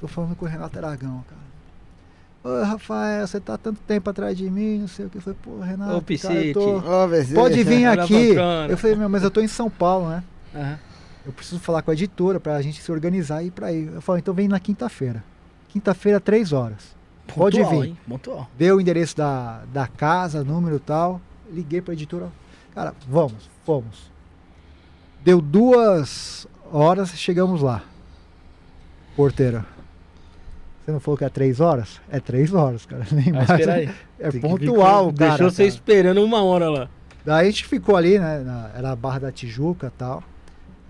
Tô falando com o Renato Aragão, cara. Ô, Rafael, você tá tanto tempo atrás de mim, não sei o que. Eu falei, pô, Renato, Ô, cara, eu tô... Velho, Pode vir aqui. Eu falei, meu, mas eu tô em São Paulo, né? Aham. Eu preciso falar com a editora pra gente se organizar e ir pra aí. Eu falei, então vem na quinta-feira. Quinta-feira, três horas. Pode Pontual, vir. Hein? Pontual. Deu o endereço da, da casa, número e tal. Liguei pra editora. Cara, vamos, fomos. Deu duas horas, chegamos lá. Porteira. Você não falou que é três horas? É três horas, cara. Nem Vai mais. esperar aí. É Tem pontual, cara. Deixou você cara. esperando uma hora lá. Daí a gente ficou ali, né? na- era a Barra da Tijuca e tal.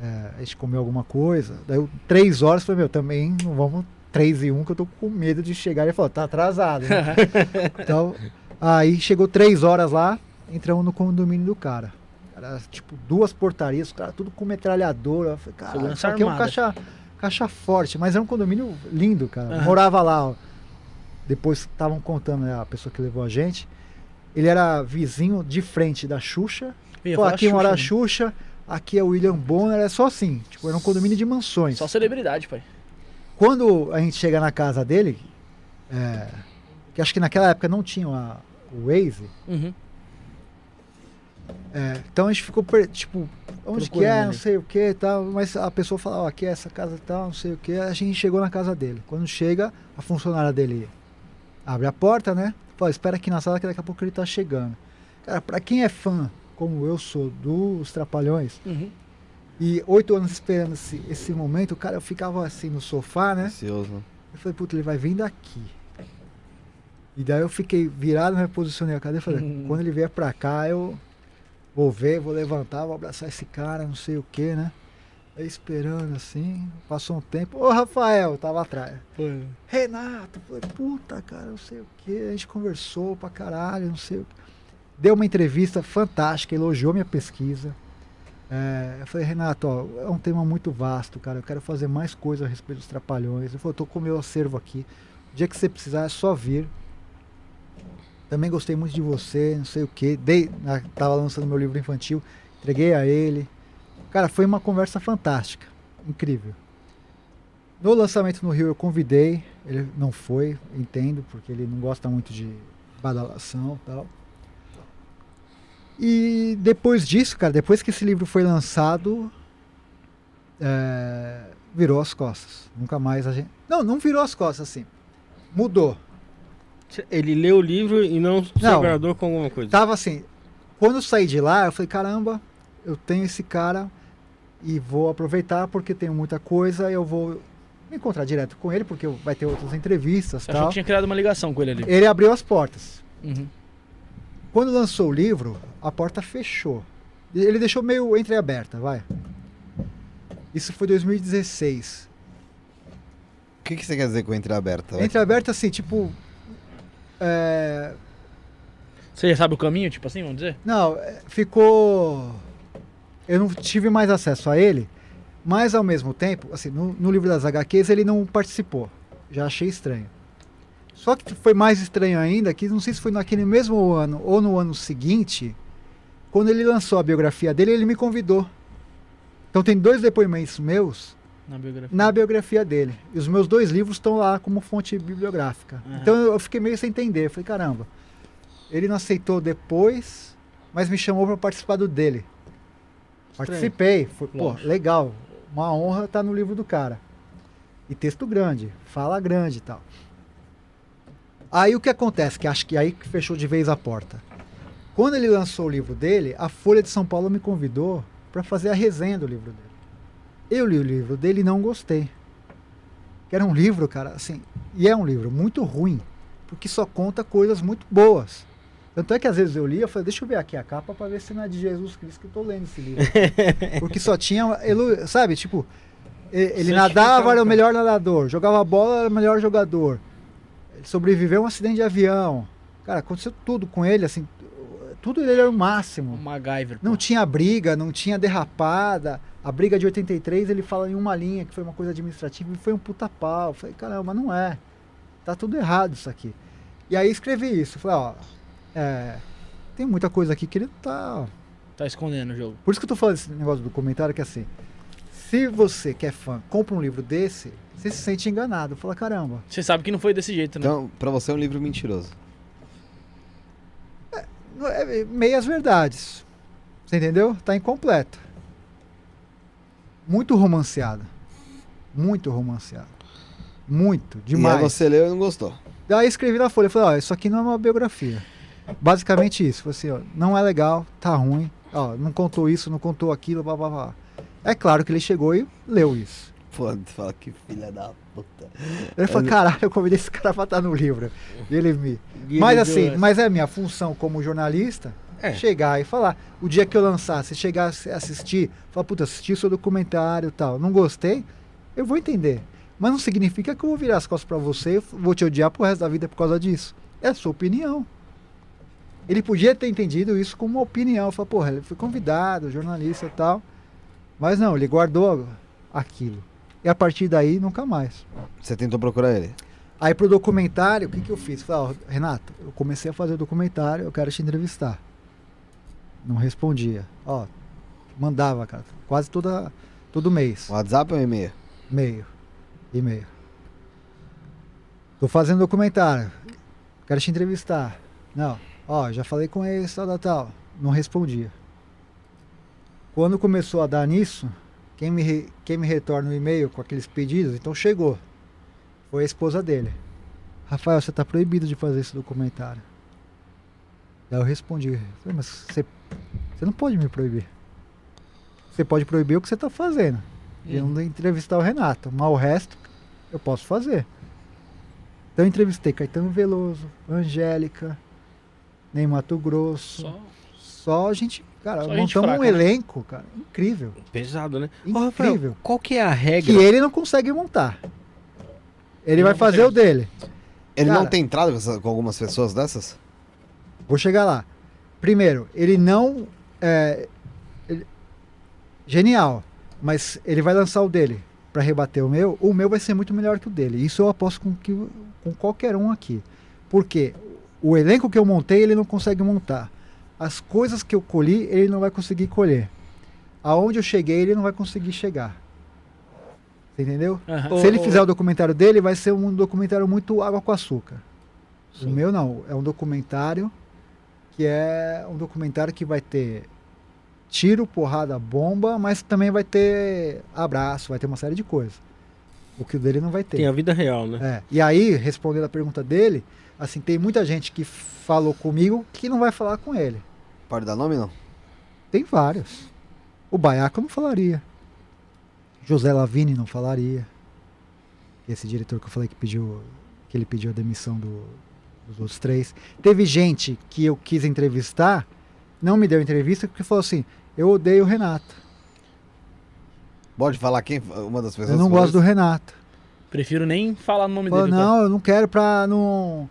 É, a gente comeu alguma coisa. Daí eu, três horas, falei, meu, também não vamos três e um, que eu tô com medo de chegar. Ele falou, tá atrasado. né? então, aí chegou três horas lá, entramos no condomínio do cara. Era tipo duas portarias, os caras tudo com metralhadora. Eu falei, cara, isso aqui é um caixa, caixa forte, mas era um condomínio lindo, cara. Aham. Morava lá, ó. Depois estavam contando, né, a pessoa que levou a gente. Ele era vizinho de frente da Xuxa. Pô, falar aqui mora a né? Xuxa, aqui é o William Bonner, é só assim. Tipo, era um condomínio de mansões. Só celebridade, pai. Quando a gente chega na casa dele, é, que acho que naquela época não tinha a- o Waze, Uhum. é, então a gente ficou, tipo, onde que Procurando é, ali. não sei o que e tal, mas a pessoa falava, ó, aqui é essa casa e tal, não sei o que, a gente chegou na casa dele. Quando chega, a funcionária dele abre a porta, né? Fala, espera aqui na sala que daqui a pouco ele tá chegando. Cara, pra quem é fã, como eu sou, dos Trapalhões, Uhum. E oito anos esperando esse, esse momento, cara, eu ficava assim no sofá, né? Ansioso? Eu falei, puta, ele vai vir daqui. E daí eu fiquei virado, me posicionei a cadeira e falei, Hum. quando ele vier pra cá, eu vou ver, vou levantar, vou abraçar esse cara, não sei o que, né? Aí esperando assim, passou um tempo. Ô Rafael, tava atrás. Pô, Renato, falei, puta, cara, não sei o que. A gente conversou pra caralho, não sei o que. Deu uma entrevista fantástica, elogiou minha pesquisa. É, eu falei, Renato, ó, é um tema muito vasto, cara. Eu quero fazer mais coisas a respeito dos trapalhões. Ele falou, tô com o meu acervo aqui. O dia que você precisar é só vir. Também gostei muito de você, não sei o que. Dei, na- tava lançando meu livro infantil, entreguei a ele. Cara, foi uma conversa fantástica, incrível. No lançamento no Rio eu convidei, ele não foi, entendo, porque ele não gosta muito de badalação e tal. E depois disso, cara, depois que esse livro foi lançado, é, virou as costas. Nunca mais a gente. Não, não virou as costas assim. Mudou. Ele leu o livro e não se Não. agradou com alguma coisa. Tava assim. Quando eu saí de lá, eu falei, caramba, eu tenho esse cara e vou aproveitar porque tenho muita coisa, eu vou me encontrar direto com ele, porque vai ter outras entrevistas e achou tal. que tinha criado uma ligação com ele ali? Ele abriu as portas. Uhum. Quando lançou o livro, a porta fechou. Ele deixou meio entreaberta, vai. Isso foi 2016. O que, que você quer dizer com entreaberta? vai? Entreaberta assim, tipo. é, Você já sabe o caminho, tipo assim, vamos dizer? Não, é, ficou. Eu não tive mais acesso a ele, mas ao mesmo tempo, assim, no, no livro das HQs ele não participou. Já achei estranho. Só que foi mais estranho ainda que não sei se foi naquele mesmo ano ou no ano seguinte, quando ele lançou a biografia dele, ele me convidou. Então tem dois depoimentos meus Na biografia. na biografia dele. E os meus dois livros estão lá como fonte bibliográfica. Aham. Então eu fiquei meio sem entender. Falei, caramba, ele não aceitou depois, mas me chamou para participar do dele. Participei. Foi, pô, legal. Uma honra estar no livro do cara. E texto grande, fala grande e tal. Aí o que acontece? Que acho que aí que fechou de vez a porta. Quando ele lançou o livro dele, a Folha de São Paulo me convidou para fazer a resenha do livro dele. Eu li o livro dele e não gostei. Que era um livro, cara, assim, e é um livro muito ruim, porque só conta coisas muito boas. Tanto é que às vezes eu li, eu falei, deixa eu ver aqui a capa pra ver se não é de Jesus Cristo que eu tô lendo esse livro. Porque só tinha, elu- sabe, tipo, ele nadava, Certificado, era o cara. melhor nadador, jogava bola, era o melhor jogador. Ele sobreviveu a um acidente de avião. Cara, aconteceu tudo com ele, assim, tudo ele era o O máximo. MacGyver. pô. Não tinha briga, não tinha derrapada. A briga de 83 ele fala em uma linha que foi uma coisa administrativa e foi um puta pau. Eu falei, caramba, não é. Tá tudo errado isso aqui. E aí escrevi isso. Falei, ó, é, tem muita coisa aqui que ele tá. Tá escondendo o jogo. Por isso que eu tô falando esse negócio do comentário que é assim. Se você que é fã compra um livro desse, você se sente enganado. Fala, caramba. Você sabe que não foi desse jeito, né? Então, pra você é um livro mentiroso. não é- Meias verdades. Você entendeu? Tá incompleto. Muito romanceado. Muito romanceado. Muito, E demais. aí você leu e não gostou. Daí escrevi na folha, falei, ó, isso aqui não é uma biografia. Basicamente isso, falei assim, ó, não é legal, tá ruim, ó, não contou isso, não contou aquilo, blá blá blá. É claro que ele chegou e leu isso. Pô, fala que filha da puta. Ele falou, caralho, eu convidei esse cara pra estar no livro. E ele me. E Mas ele assim, deu- mas é minha função como jornalista É. chegar e falar. O dia que eu lançar, se chegar a assistir, falar, puta, assisti seu documentário e tal, não gostei, eu vou entender. Mas não significa que eu vou virar as costas pra você e vou te odiar pro resto da vida por causa disso. É a sua opinião. Ele podia ter entendido isso como uma opinião. Falar, porra, ele foi convidado, jornalista e tal. Mas não, ele guardou aquilo. E a partir daí, nunca mais. Você tentou procurar ele. Aí pro documentário, o que, que eu fiz? Falei, Renato, eu comecei a fazer o documentário, eu quero te entrevistar. Não respondia. Ó, mandava, cara, quase toda, todo mês. WhatsApp ou e-mail? Meio. E-mail. Tô fazendo documentário. Quero te entrevistar. Não. Ó, já falei com ele, tal, tal, tal. Não respondia. Quando começou a dar nisso, quem me, quem me retorna o e-mail com aqueles pedidos, então chegou. Foi a esposa dele. Rafael, você tá proibido de fazer esse documentário. Daí eu respondi. Mas você, você não pode me proibir. Você pode proibir o que você tá fazendo. E eu não entrevistar o Renato, mas o resto eu posso fazer. Então eu entrevistei Caetano Veloso, Angélica, Ney Mato Grosso. Só. Só, gente, cara, Só montamos um fraca, né? elenco, cara, incrível. Pesado, né? Ô, Incrível. Rafael, qual que é a Que regra? ele não consegue montar. Ele Ele vai não fazer consegue. o dele. Ele Cara. não tem entrado com, essa- com algumas pessoas dessas? Vou chegar lá. Primeiro, ele não. É, ele- genial. Mas ele vai lançar o dele para rebater o meu. O meu vai ser muito melhor que o dele. Isso eu aposto com, que, com qualquer um aqui. Porque o elenco que eu montei, ele não consegue montar. As coisas que eu colhi, ele não vai conseguir colher. Aonde eu cheguei, ele não vai conseguir chegar. Você entendeu? Aham. Se ele fizer o documentário dele, vai ser um documentário muito água com açúcar. O Sim. meu não, é um documentário que é um documentário que vai ter tiro, porrada, bomba, mas também vai ter abraço, vai ter uma série de coisas. O que o dele não vai ter. Tem a vida real, né? É. E aí, respondendo a pergunta dele, assim, tem muita gente que falou comigo que não vai falar com ele. Pode dar nome não? Tem vários. O Baiaco não falaria. José Lavini não falaria. Esse diretor que eu falei que pediu que ele pediu a demissão do- dos outros três. Teve gente que eu quis entrevistar, não me deu entrevista porque falou assim: "Eu odeio o Renato. Pode falar quem? Uma das pessoas Eu não gosto do isso? Renato." Prefiro nem falar o nome Falou, dele. tá? não, eu não quero pra não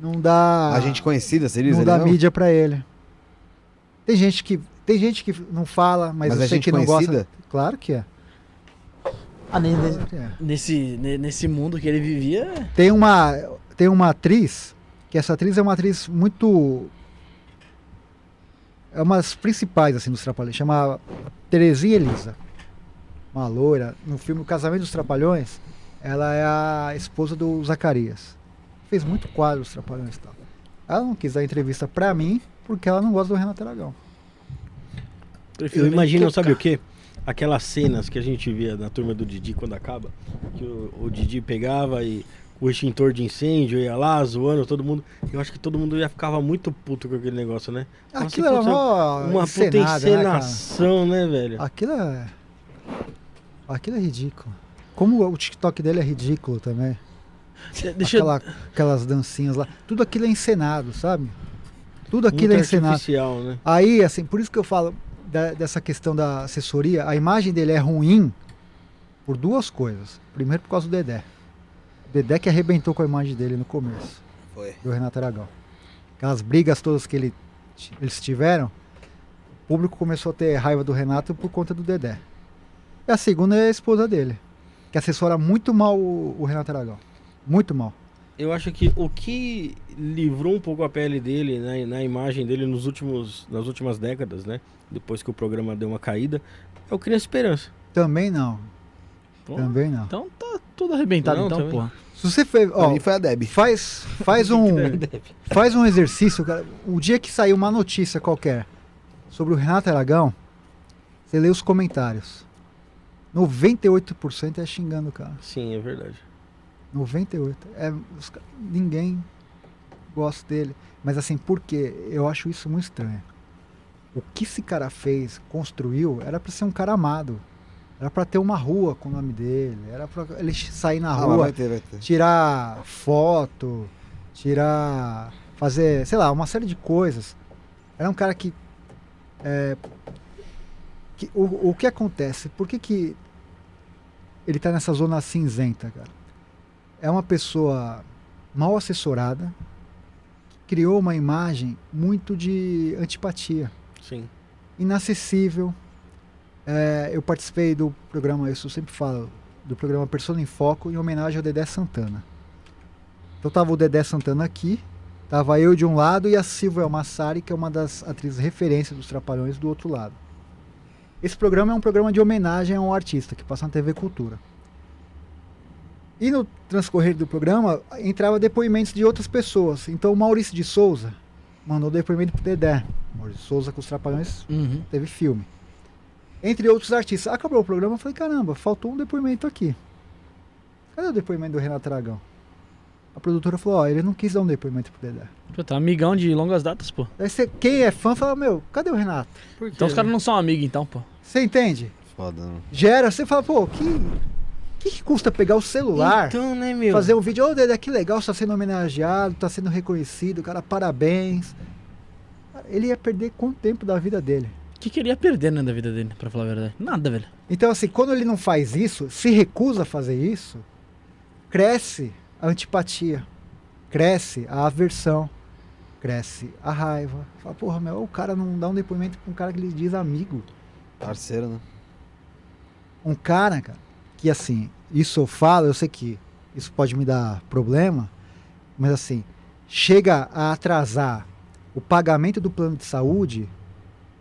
não dar A gente conhecida, seria não ele dá não? mídia pra ele. Tem gente que tem gente que não fala, mas, Mas eu é sei gente que não conhecida? gosta. Claro que é. Ah, ne- ne- Claro que é. nesse, ne- nesse mundo que ele vivia. Tem uma, tem uma atriz, que essa atriz é uma atriz muito. É uma das principais assim dos Trapalhões, chama Terezinha Elisa. Uma loira. No filme O Casamento dos Trapalhões, ela é a esposa do Zacarias. Fez muito quadro dos Trapalhões e tal. Ela não quis dar entrevista pra mim, porque ela não gosta do Renato Aragão. Prefiro Eu imagino, tocar. sabe o quê? Aquelas cenas que a gente via na turma do Didi quando acaba, que o, o Didi pegava e o extintor de incêndio ia lá zoando todo mundo. Eu acho que todo mundo já ficava muito puto com aquele negócio, né? Assim, Aquilo era "Putz, é mó uma puta né, encenação, né, velho? Aquilo é. Aquilo é ridículo. Como o TikTok dele é ridículo também. De- Deixa eu- Aquela- aquelas dancinhas lá. Tudo aquilo é encenado, sabe? Tudo aquilo Muito é encenado. artificial, né? Aí, assim, por isso que eu falo da- dessa questão da assessoria, a imagem dele é ruim por duas coisas. Primeiro, por causa do Dedé. O Dedé que arrebentou com a imagem dele no começo, Foi. do Renato Aragão. Aquelas brigas todas que ele, eles tiveram, o público começou a ter raiva do Renato por conta do Dedé. E a segunda é a esposa dele, que assessora muito mal o, o Renato Aragão. Muito mal. Eu acho que o que livrou um pouco a pele dele né, na imagem dele nos últimos, nas últimas décadas, né? Depois que o programa deu uma caída, é o Criança Esperança. Também não. Pô, Também não. Então tá tudo arrebentado, Não, então, também. porra. Se você fez. Pra Ó, foi a Deb. faz, faz um. Faz um exercício, cara. O dia que sair uma notícia qualquer sobre o Renato Aragão, você lê os comentários. 98% é xingando o cara. Sim, é verdade. 98%. É, os ninguém gosta dele. Mas assim, por quê? Eu acho isso muito estranho. O que esse cara fez, construiu, era pra ser um cara amado. Era pra ter uma rua com o nome dele. Era pra ele sair na Ah, rua vai ter, vai ter. tirar foto, tirar. fazer, sei lá, uma série de coisas. Era um cara que. é, que- o, o que acontece? Por que, que ele tá nessa zona cinzenta, cara? É uma pessoa mal assessorada, que criou uma imagem muito de antipatia Sim. inacessível. É, eu participei do programa, isso eu sempre falo, do programa Persona em Foco em homenagem ao Dedé Santana. Então tava o Dedé Santana aqui, tava eu de um lado e a Silvia Massari, que é uma das atrizes referências dos Trapalhões, do outro lado. Esse programa é um programa de homenagem a um artista que passa na TV Cultura. E no transcorrer do programa entrava depoimentos de outras pessoas. Então o Maurício de Souza mandou depoimento pro Dedé. Maurício de Souza com os Trapalhões Uhum. teve filme. Entre outros artistas. Acabou o programa, eu falei, caramba, faltou um depoimento aqui. Cadê o depoimento do Renato Aragão? A produtora falou, ó, ele não quis dar um depoimento pro Dedé. Pô, tá amigão de longas datas, pô. Aí você, quem é fã fala, meu, cadê o Renato? Por quê, Então os caras né? não são amigos, então, pô. Você entende? Foda, não. Gera, você fala, pô, que, que, que custa pegar o celular, Então, né, meu? fazer um vídeo, ô Dedé, que legal, está sendo homenageado, está sendo reconhecido, cara, parabéns. Ele ia perder quanto tempo da vida dele? O que queria perder, né, da vida dele, pra falar a verdade? Nada, velho. Então, assim, quando ele não faz isso, se recusa a fazer isso, cresce a antipatia, cresce a aversão, cresce a raiva. Fala, porra, meu, o cara não dá um depoimento pra um cara que ele diz amigo. Parceiro, né? Um cara, cara, que assim, isso eu falo, eu sei que isso pode me dar problema, mas assim, chega a atrasar o pagamento do plano de saúde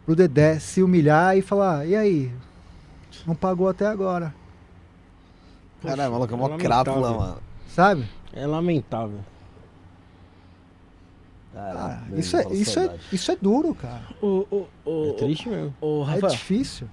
pro Dedé se humilhar e falar, e aí? Não pagou até agora, Caralho, maluco, é mó lamentável. crápula, mano. sabe? É lamentável. Ah, isso, é, isso, é, isso é duro, cara. O, o, o, É triste mesmo. o, É Rafael, difícil.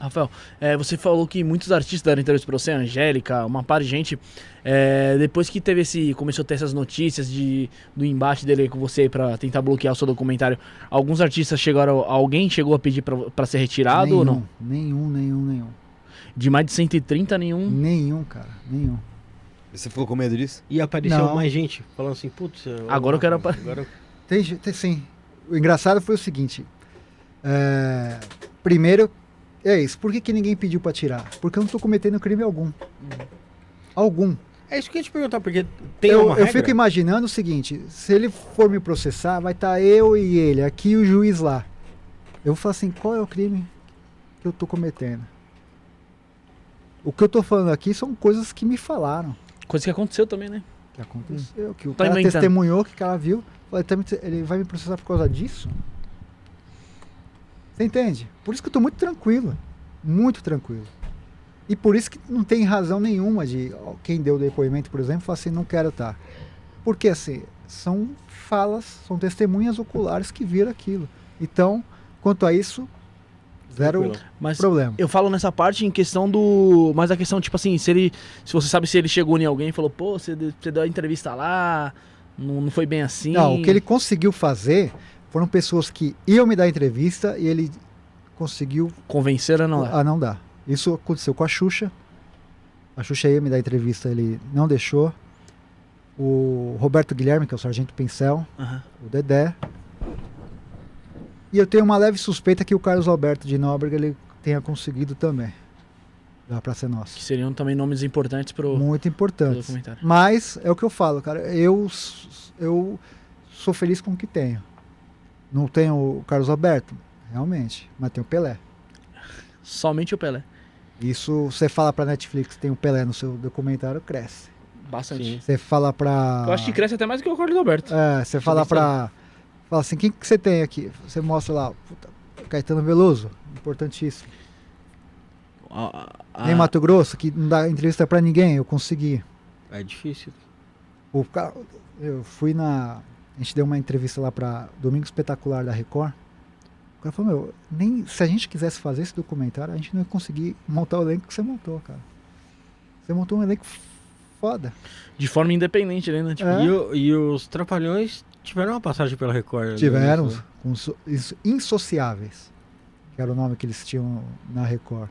Rafael é, você falou que muitos artistas deram entrevista pra você, Angélica, uma par de gente. é, depois que teve esse. Começou a ter essas notícias de, do embate dele com você pra tentar bloquear o seu documentário. Alguns artistas chegaram. Alguém chegou a pedir pra, pra ser retirado nenhum, ou não? Nenhum, nenhum, nenhum. De mais de 130, nenhum. Nenhum, cara. Nenhum. Você ficou com medo disso? E apareceu Não. mais gente falando assim, putz... Agora eu quero Agora... Tem, tem sim. O engraçado foi o seguinte. é, primeiro, é isso. Por que, que ninguém pediu pra tirar? Porque eu não tô cometendo crime algum. Algum. É isso que eu ia te perguntar, porque tem eu, uma eu regra? fico imaginando o seguinte: se ele for me processar, vai estar eu e ele, aqui e o juiz lá. Eu vou falar assim: qual é o crime que eu tô cometendo? O que eu tô falando aqui são coisas que me falaram. Coisa que aconteceu também, né? Que aconteceu, que o Tá cara inventando. testemunhou, que o cara viu. "Tá Ele vai me processar por causa disso? Você entende? Por isso que eu tô muito tranquilo. Muito tranquilo. E por isso que não tem razão nenhuma de quem deu o depoimento, por exemplo, falar assim, não quero estar. Porque assim, são falas, são testemunhas oculares que viram aquilo. Então, quanto a isso, zero. Mas problema. eu falo nessa parte em questão do. Mas a questão, tipo assim, se ele. Se você sabe se ele chegou em alguém e falou, pô, você, você deu a entrevista lá, não, não foi bem assim. Não, o que ele conseguiu fazer foram pessoas que iam me dar entrevista e ele conseguiu Convenceram ou não? é? Ah, não dá. Isso aconteceu com a Xuxa. A Xuxa ia me dar entrevista, ele não deixou. O Roberto Guilherme, que é o Sargento Pincel, Aham. o Dedé. E eu tenho uma leve suspeita que o Carlos Alberto de Nóbrega ele tenha conseguido também. Da Praça é Nossa. Que seriam também nomes importantes pro, Muito pro importante. documentário. Mas é o que eu falo, cara. Eu, eu sou feliz com o que tenho. Não tenho o Carlos Alberto, realmente, mas tenho o Pelé. Somente o Pelé. Isso, você fala pra Netflix que tem o Pelé no seu documentário, cresce. Bastante. Sim. Você fala pra. Eu acho que cresce até mais que o Carlos Alberto. É, você fala pra. Fala assim, quem que você tem aqui? Você mostra lá, puta, Caetano Veloso, importantíssimo. A- a- Nem Mato Grosso, que não dá entrevista pra ninguém, eu consegui. É difícil. O ca- eu fui na. A gente deu uma entrevista lá pra Domingo Espetacular da Record. O cara falou, meu, nem se a gente quisesse fazer esse documentário, a gente não ia conseguir montar o elenco que você montou, cara. Você montou um elenco foda. De forma independente, né? Tipo, É. E, o- e os Trapalhões tiveram uma passagem pela Record. né? Tiveram com so- isso- Insociáveis, que era o nome que eles tinham na Record.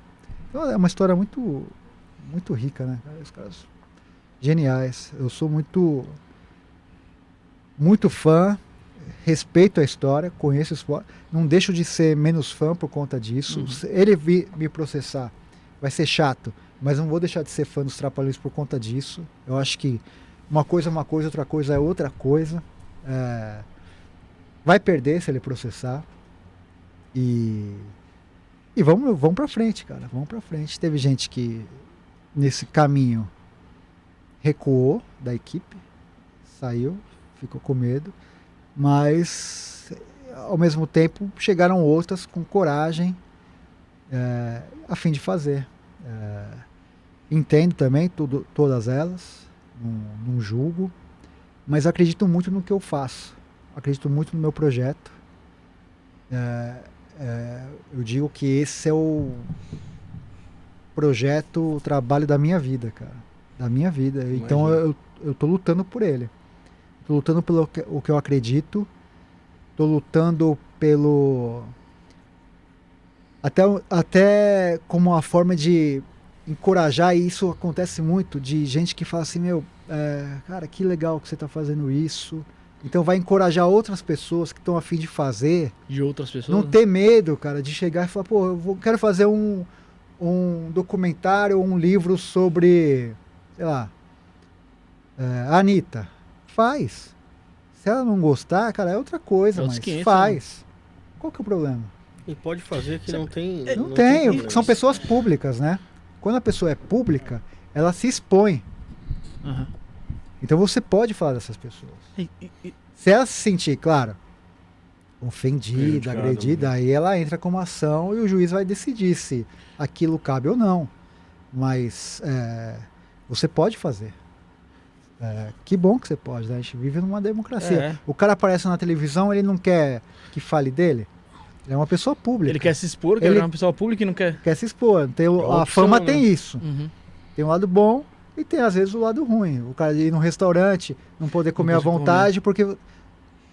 Então é uma história muito, muito rica, né? cara? Os caras geniais. Eu sou muito, muito fã, respeito a história, conheço o esporte, não deixo de ser menos fã por conta disso. Uhum. Se ele vir me processar, vai ser chato, mas não vou deixar de ser fã dos Trapalhões por conta disso. Eu acho que uma coisa é uma coisa, outra coisa é outra coisa. É, vai perder se ele processar. E, e vamos, vamos pra frente, cara. Vamos pra frente. Teve gente que nesse caminho recuou da equipe, saiu, ficou com medo, mas ao mesmo tempo chegaram outras com coragem é, a fim de fazer. É, entendo também tudo, todas elas, não, não julgo, mas acredito muito no que eu faço, acredito muito no meu projeto. É, é, eu digo que esse é o projeto, o trabalho da minha vida, cara. Da minha vida. Então Imagino. eu, eu tô lutando por ele. Tô lutando pelo que, o que eu acredito. Tô lutando pelo. Até, até como uma forma de encorajar, e isso acontece muito, de gente que fala assim, meu, é, cara, que legal que você tá fazendo isso. Então vai encorajar outras pessoas que estão a fim de fazer. de outras pessoas. Não ter medo, cara, de chegar e falar, pô, eu vou- quero fazer um, um documentário ou um livro sobre, sei lá, é, a Anitta. Faz. Se ela não gostar, cara, é outra coisa, É mas outros 500, faz. Qual que é o problema? E pode fazer que não tem. Não, tem, problema. são pessoas públicas, né? Quando a pessoa é pública, ela se expõe. Aham. Então você pode falar dessas pessoas. E- e- e- Se ela se sentir, claro, ofendida, agredida, aí ela entra com uma ação e o juiz vai decidir se aquilo cabe ou não. Mas é, você pode fazer. É, que bom que você pode, né? A gente vive numa democracia. É. O cara aparece na televisão, ele não quer que fale dele. Ele é uma pessoa pública. Ele quer se expor, Ele- virar uma pessoa pública e não quer. quer se expor. Tem o- É a opção, fama né? tem isso. Uhum. Tem um lado bom e tem às vezes o lado ruim. O cara ir num restaurante, não poder comer à conseguir vontade, porque.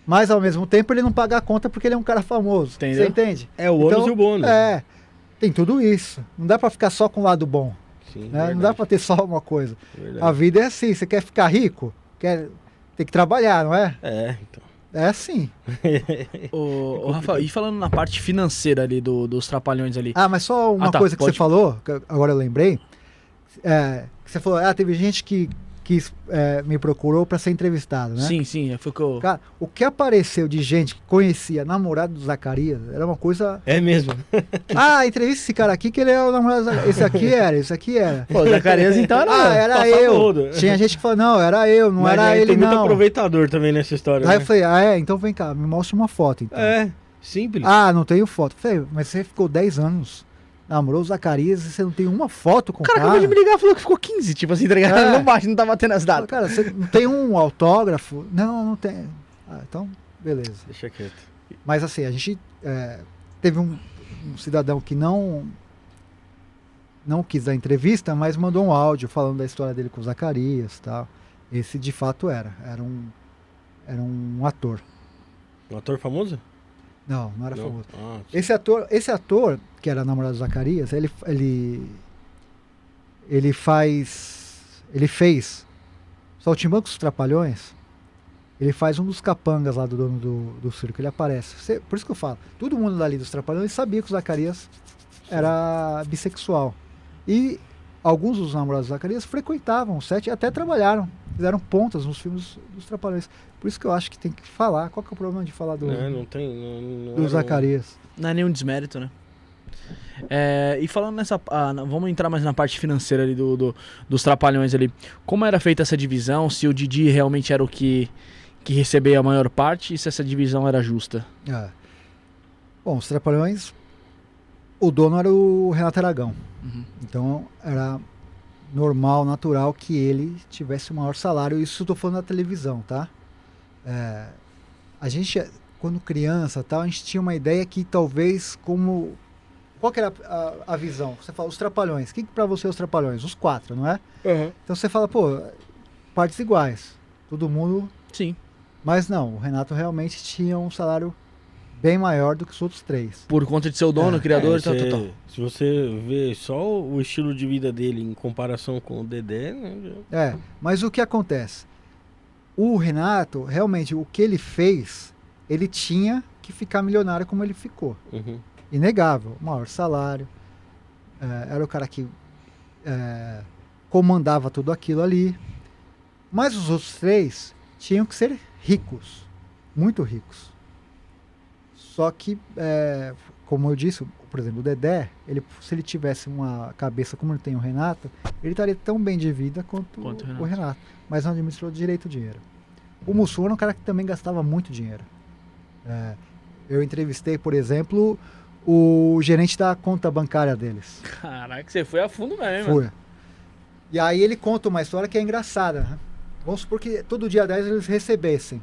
Mas ao mesmo tempo ele não paga a conta porque ele é um cara famoso. Entendeu? Você entende? É o ônus e o bônus. É. Tem tudo isso. Não dá pra ficar só com o lado bom. Sim, né? Não dá pra ter só uma coisa. verdade. A vida é assim. Você quer ficar rico? Quer... Tem que trabalhar, não é? É, então. É assim. Ô, ô, Rafael, e falando na parte financeira ali do- dos trapalhões ali. Ah, mas só uma Ah, tá, coisa que pode. você falou, que agora eu lembrei. É, que você falou, ah, teve gente que, que é, me procurou pra ser entrevistado, né? Sim, sim, foi o que eu. Cara, o que apareceu de gente que conhecia namorado do Zacarias era uma coisa. É mesmo. Ah, entrevista esse cara aqui que ele é o namorado do Zacarias. Esse aqui era, esse aqui era. Pô, Zacarias então era. Ah, era eu. rodo. Tinha gente que falou, não, era eu, não Mas era aí ele, tem muito não. aproveitador também nessa história. Aí eu né? falei, ah, é? Então vem cá, me mostra uma foto, então. É, simples. Ah, não tenho foto. Falei, mas você ficou 10 anos, namorou o Zacarias e você não tem uma foto com O o cara cara? acabou de me ligar falou que ficou 15, tipo assim, tá ligado? É. Não bate, não tá batendo as datas. Cara, você não tem um autógrafo? Não, não tem. Ah, então, beleza. Deixa quieto. Mas assim, a gente é, teve um, um cidadão que não não quis dar entrevista, mas mandou um áudio falando da história dele com o Zacarias tal. Esse de fato era. Era um, era um ator. Um ator famoso? Não, não era Não. famoso. Ah, Esse ator, esse ator, que era namorado do Zacarias, ele, ele, ele faz. Ele fez Saltimbancos dos Trapalhões Ele faz um dos capangas lá do dono do, do circo, ele aparece. Você- por isso que eu falo, todo mundo dali dos Trapalhões sabia que o Zacarias era bissexual. E alguns dos namorados do Zacarias frequentavam o set e até trabalharam. Fizeram pontas nos filmes dos Trapalhões. Por isso que eu acho que tem que falar. Qual que é o problema de falar do, Né, não tem. Não, não do um- Zacarias? Não é nenhum desmérito, né? É, e falando nessa. ah, vamos entrar mais na parte financeira ali do, do- dos trapalhões ali. Como era feita essa divisão? Se o Didi realmente era o que, que recebia a maior parte e se essa divisão era justa? É. Bom, os Trapalhões, o dono era o Renato Aragão. Uhum. Então era normal, natural que ele tivesse o maior salário. Isso eu tô falando na televisão, tá? É, a gente, quando criança, tal, a gente tinha uma ideia que talvez como... Qual que era a, a visão? Você fala, os Trapalhões. Quem que pra você é os Trapalhões? Os quatro, não é? Então você fala, pô, partes iguais. Todo mundo Sim. mas não, o Renato realmente tinha um salário bem maior do que os outros três. Por conta de ser o dono, É, criador É, e tal, você- tal, tal. Se você vê só o estilo de vida dele em comparação com o Dedé, né? É, mas o que acontece? O Renato, realmente, o que ele fez, ele tinha que ficar milionário como ele ficou. Uhum. Inegável, maior salário. é, era o cara que é, comandava tudo aquilo ali. Mas os outros três tinham que ser ricos, muito ricos. Só que, é, como eu disse, por exemplo, o Dedé, ele, se ele tivesse uma cabeça como ele tem o Renato, ele estaria tão bem de vida quanto, Quanto o o, Renato. Renato. Mas não administrou direito o dinheiro. O Mussum era um cara que também gastava muito dinheiro. É, eu entrevistei, por exemplo, o gerente da conta bancária deles. Caraca, você foi a fundo mesmo? Foi. E aí ele conta uma história que é engraçada. né? Vamos supor que todo dia 10 eles recebessem.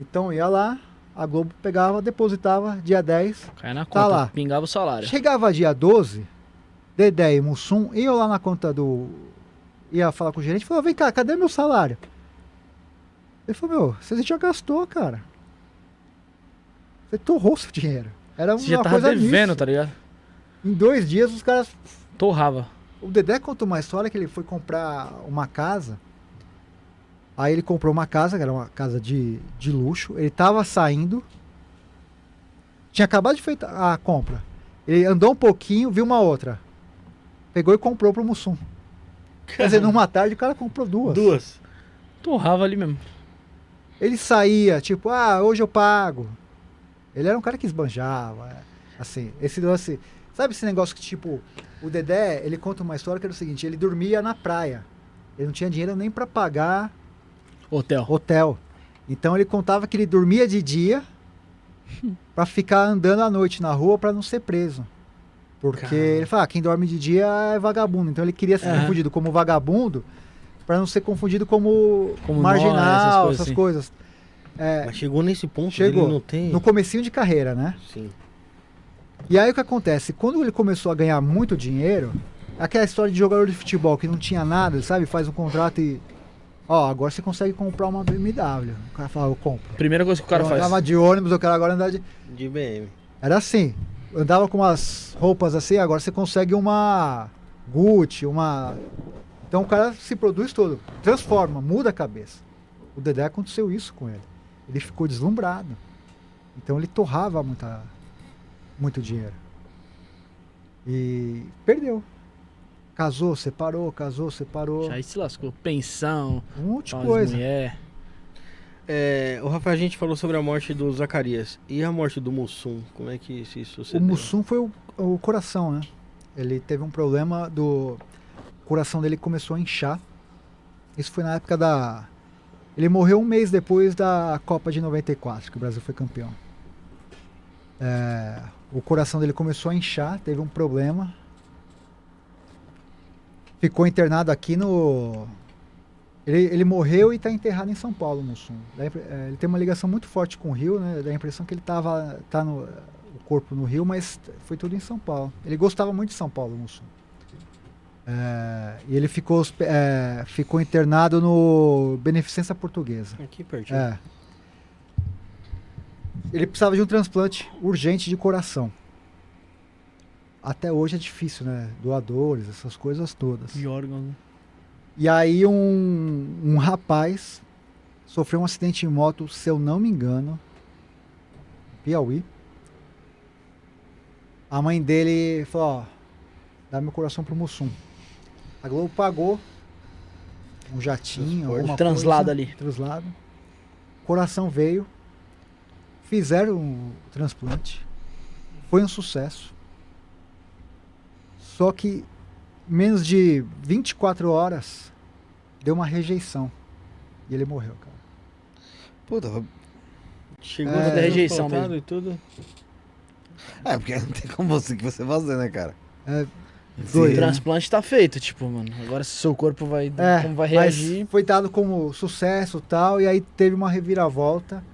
Então ia lá, a Globo pegava, depositava, dia 10. Cai na Tá conta, lá. pingava o salário. Chegava dia 12, Dedé e Mussum iam lá na conta do. ia falar com o gerente e falou: vem cá, cadê meu salário? Ele falou: meu, você já gastou, cara. Você torrou seu dinheiro. Era uma Você já tava coisa devendo, nisso. tá ligado? Em dois dias os caras Torrava. o Dedé contou uma história que ele foi comprar uma casa. Aí ele comprou uma casa, que era uma casa de, de luxo. Ele tava saindo. Tinha acabado de feita a compra. Ele andou um pouquinho, viu uma outra. Pegou e comprou pro Mussum. Quer dizer, numa tarde o cara comprou duas. Duas. Torrava ali mesmo. Ele saía, tipo, ah, hoje eu pago. Ele era um cara que esbanjava. Assim, esse lance. Sabe esse negócio que, tipo, o Dedé, ele conta uma história que era o seguinte: ele dormia na praia. Ele não tinha dinheiro nem pra pagar Hotel. hotel. Então ele contava que ele dormia de dia pra ficar andando à noite na rua pra não ser preso. Porque Caramba. ele fala, ah, quem dorme de dia é vagabundo. Então ele queria ser confundido como vagabundo pra não ser confundido como, Como marginal, nóia, essas essas coisas coisas. assim. É, Mas chegou nesse ponto Chegou. não tem. no comecinho de carreira, né? Sim. E aí o que acontece? Quando ele começou a ganhar muito dinheiro, aquela história de jogador de futebol que não tinha nada, sabe? Faz um contrato e. Ó, agora você consegue comprar uma BMW. O cara fala, eu compro. Primeira coisa que o cara eu faz. andava de ônibus, eu quero agora andar de. De BM. Era assim. Andava com umas roupas assim, agora você consegue uma Gucci, uma. Então o cara se produz todo, transforma, muda a cabeça. O Dedé aconteceu isso com ele. Ele ficou deslumbrado. Então ele torrava muita, muito dinheiro. E perdeu. Casou, separou, casou, separou. Já aí se lascou. Pensão, Um monte de coisa. mulher. É, o Rafael, a gente falou sobre a morte do Zacarias. E a morte do Mussum? Como é que isso O sucedeu? Mussum foi o, o coração, né? Ele teve um problema do. O coração dele começou a inchar. Isso foi na época da. Ele morreu um mês depois da Copa de 94, que o Brasil foi campeão. É, o coração dele começou a inchar, teve um problema. Ficou internado aqui no. Ele, ele morreu e está enterrado em São Paulo, Mussum. É, Ele tem uma ligação muito forte com o Rio, né? Dá a impressão que ele tava tá no, o corpo no Rio, mas foi tudo em São Paulo. Ele gostava muito de São Paulo, Mussum. É, e ele ficou, é, ficou internado no Beneficência Portuguesa. Aqui pertinho. É. Ele precisava de um transplante urgente de coração. Até hoje é difícil, né? Doadores, essas coisas todas. De órgãos. né? E aí um, um rapaz sofreu um acidente em moto, se eu não me engano, Piauí. A mãe dele falou, ó, dá meu coração pro Mussum. A Globo pagou um jatinho, alguma Translado coisa, ali. Translado. Coração veio, fizeram o transplante, foi um sucesso. Só que menos de 24 horas deu uma rejeição e ele morreu, cara. Puta, Chegou É, no rejeição mesmo. e tudo. é, porque não tem como você que você fazer, né, cara? É. O né? transplante tá feito, tipo, mano. Agora se seu corpo vai, É, como vai mas reagir. foi dado como sucesso e tal, e aí teve uma reviravolta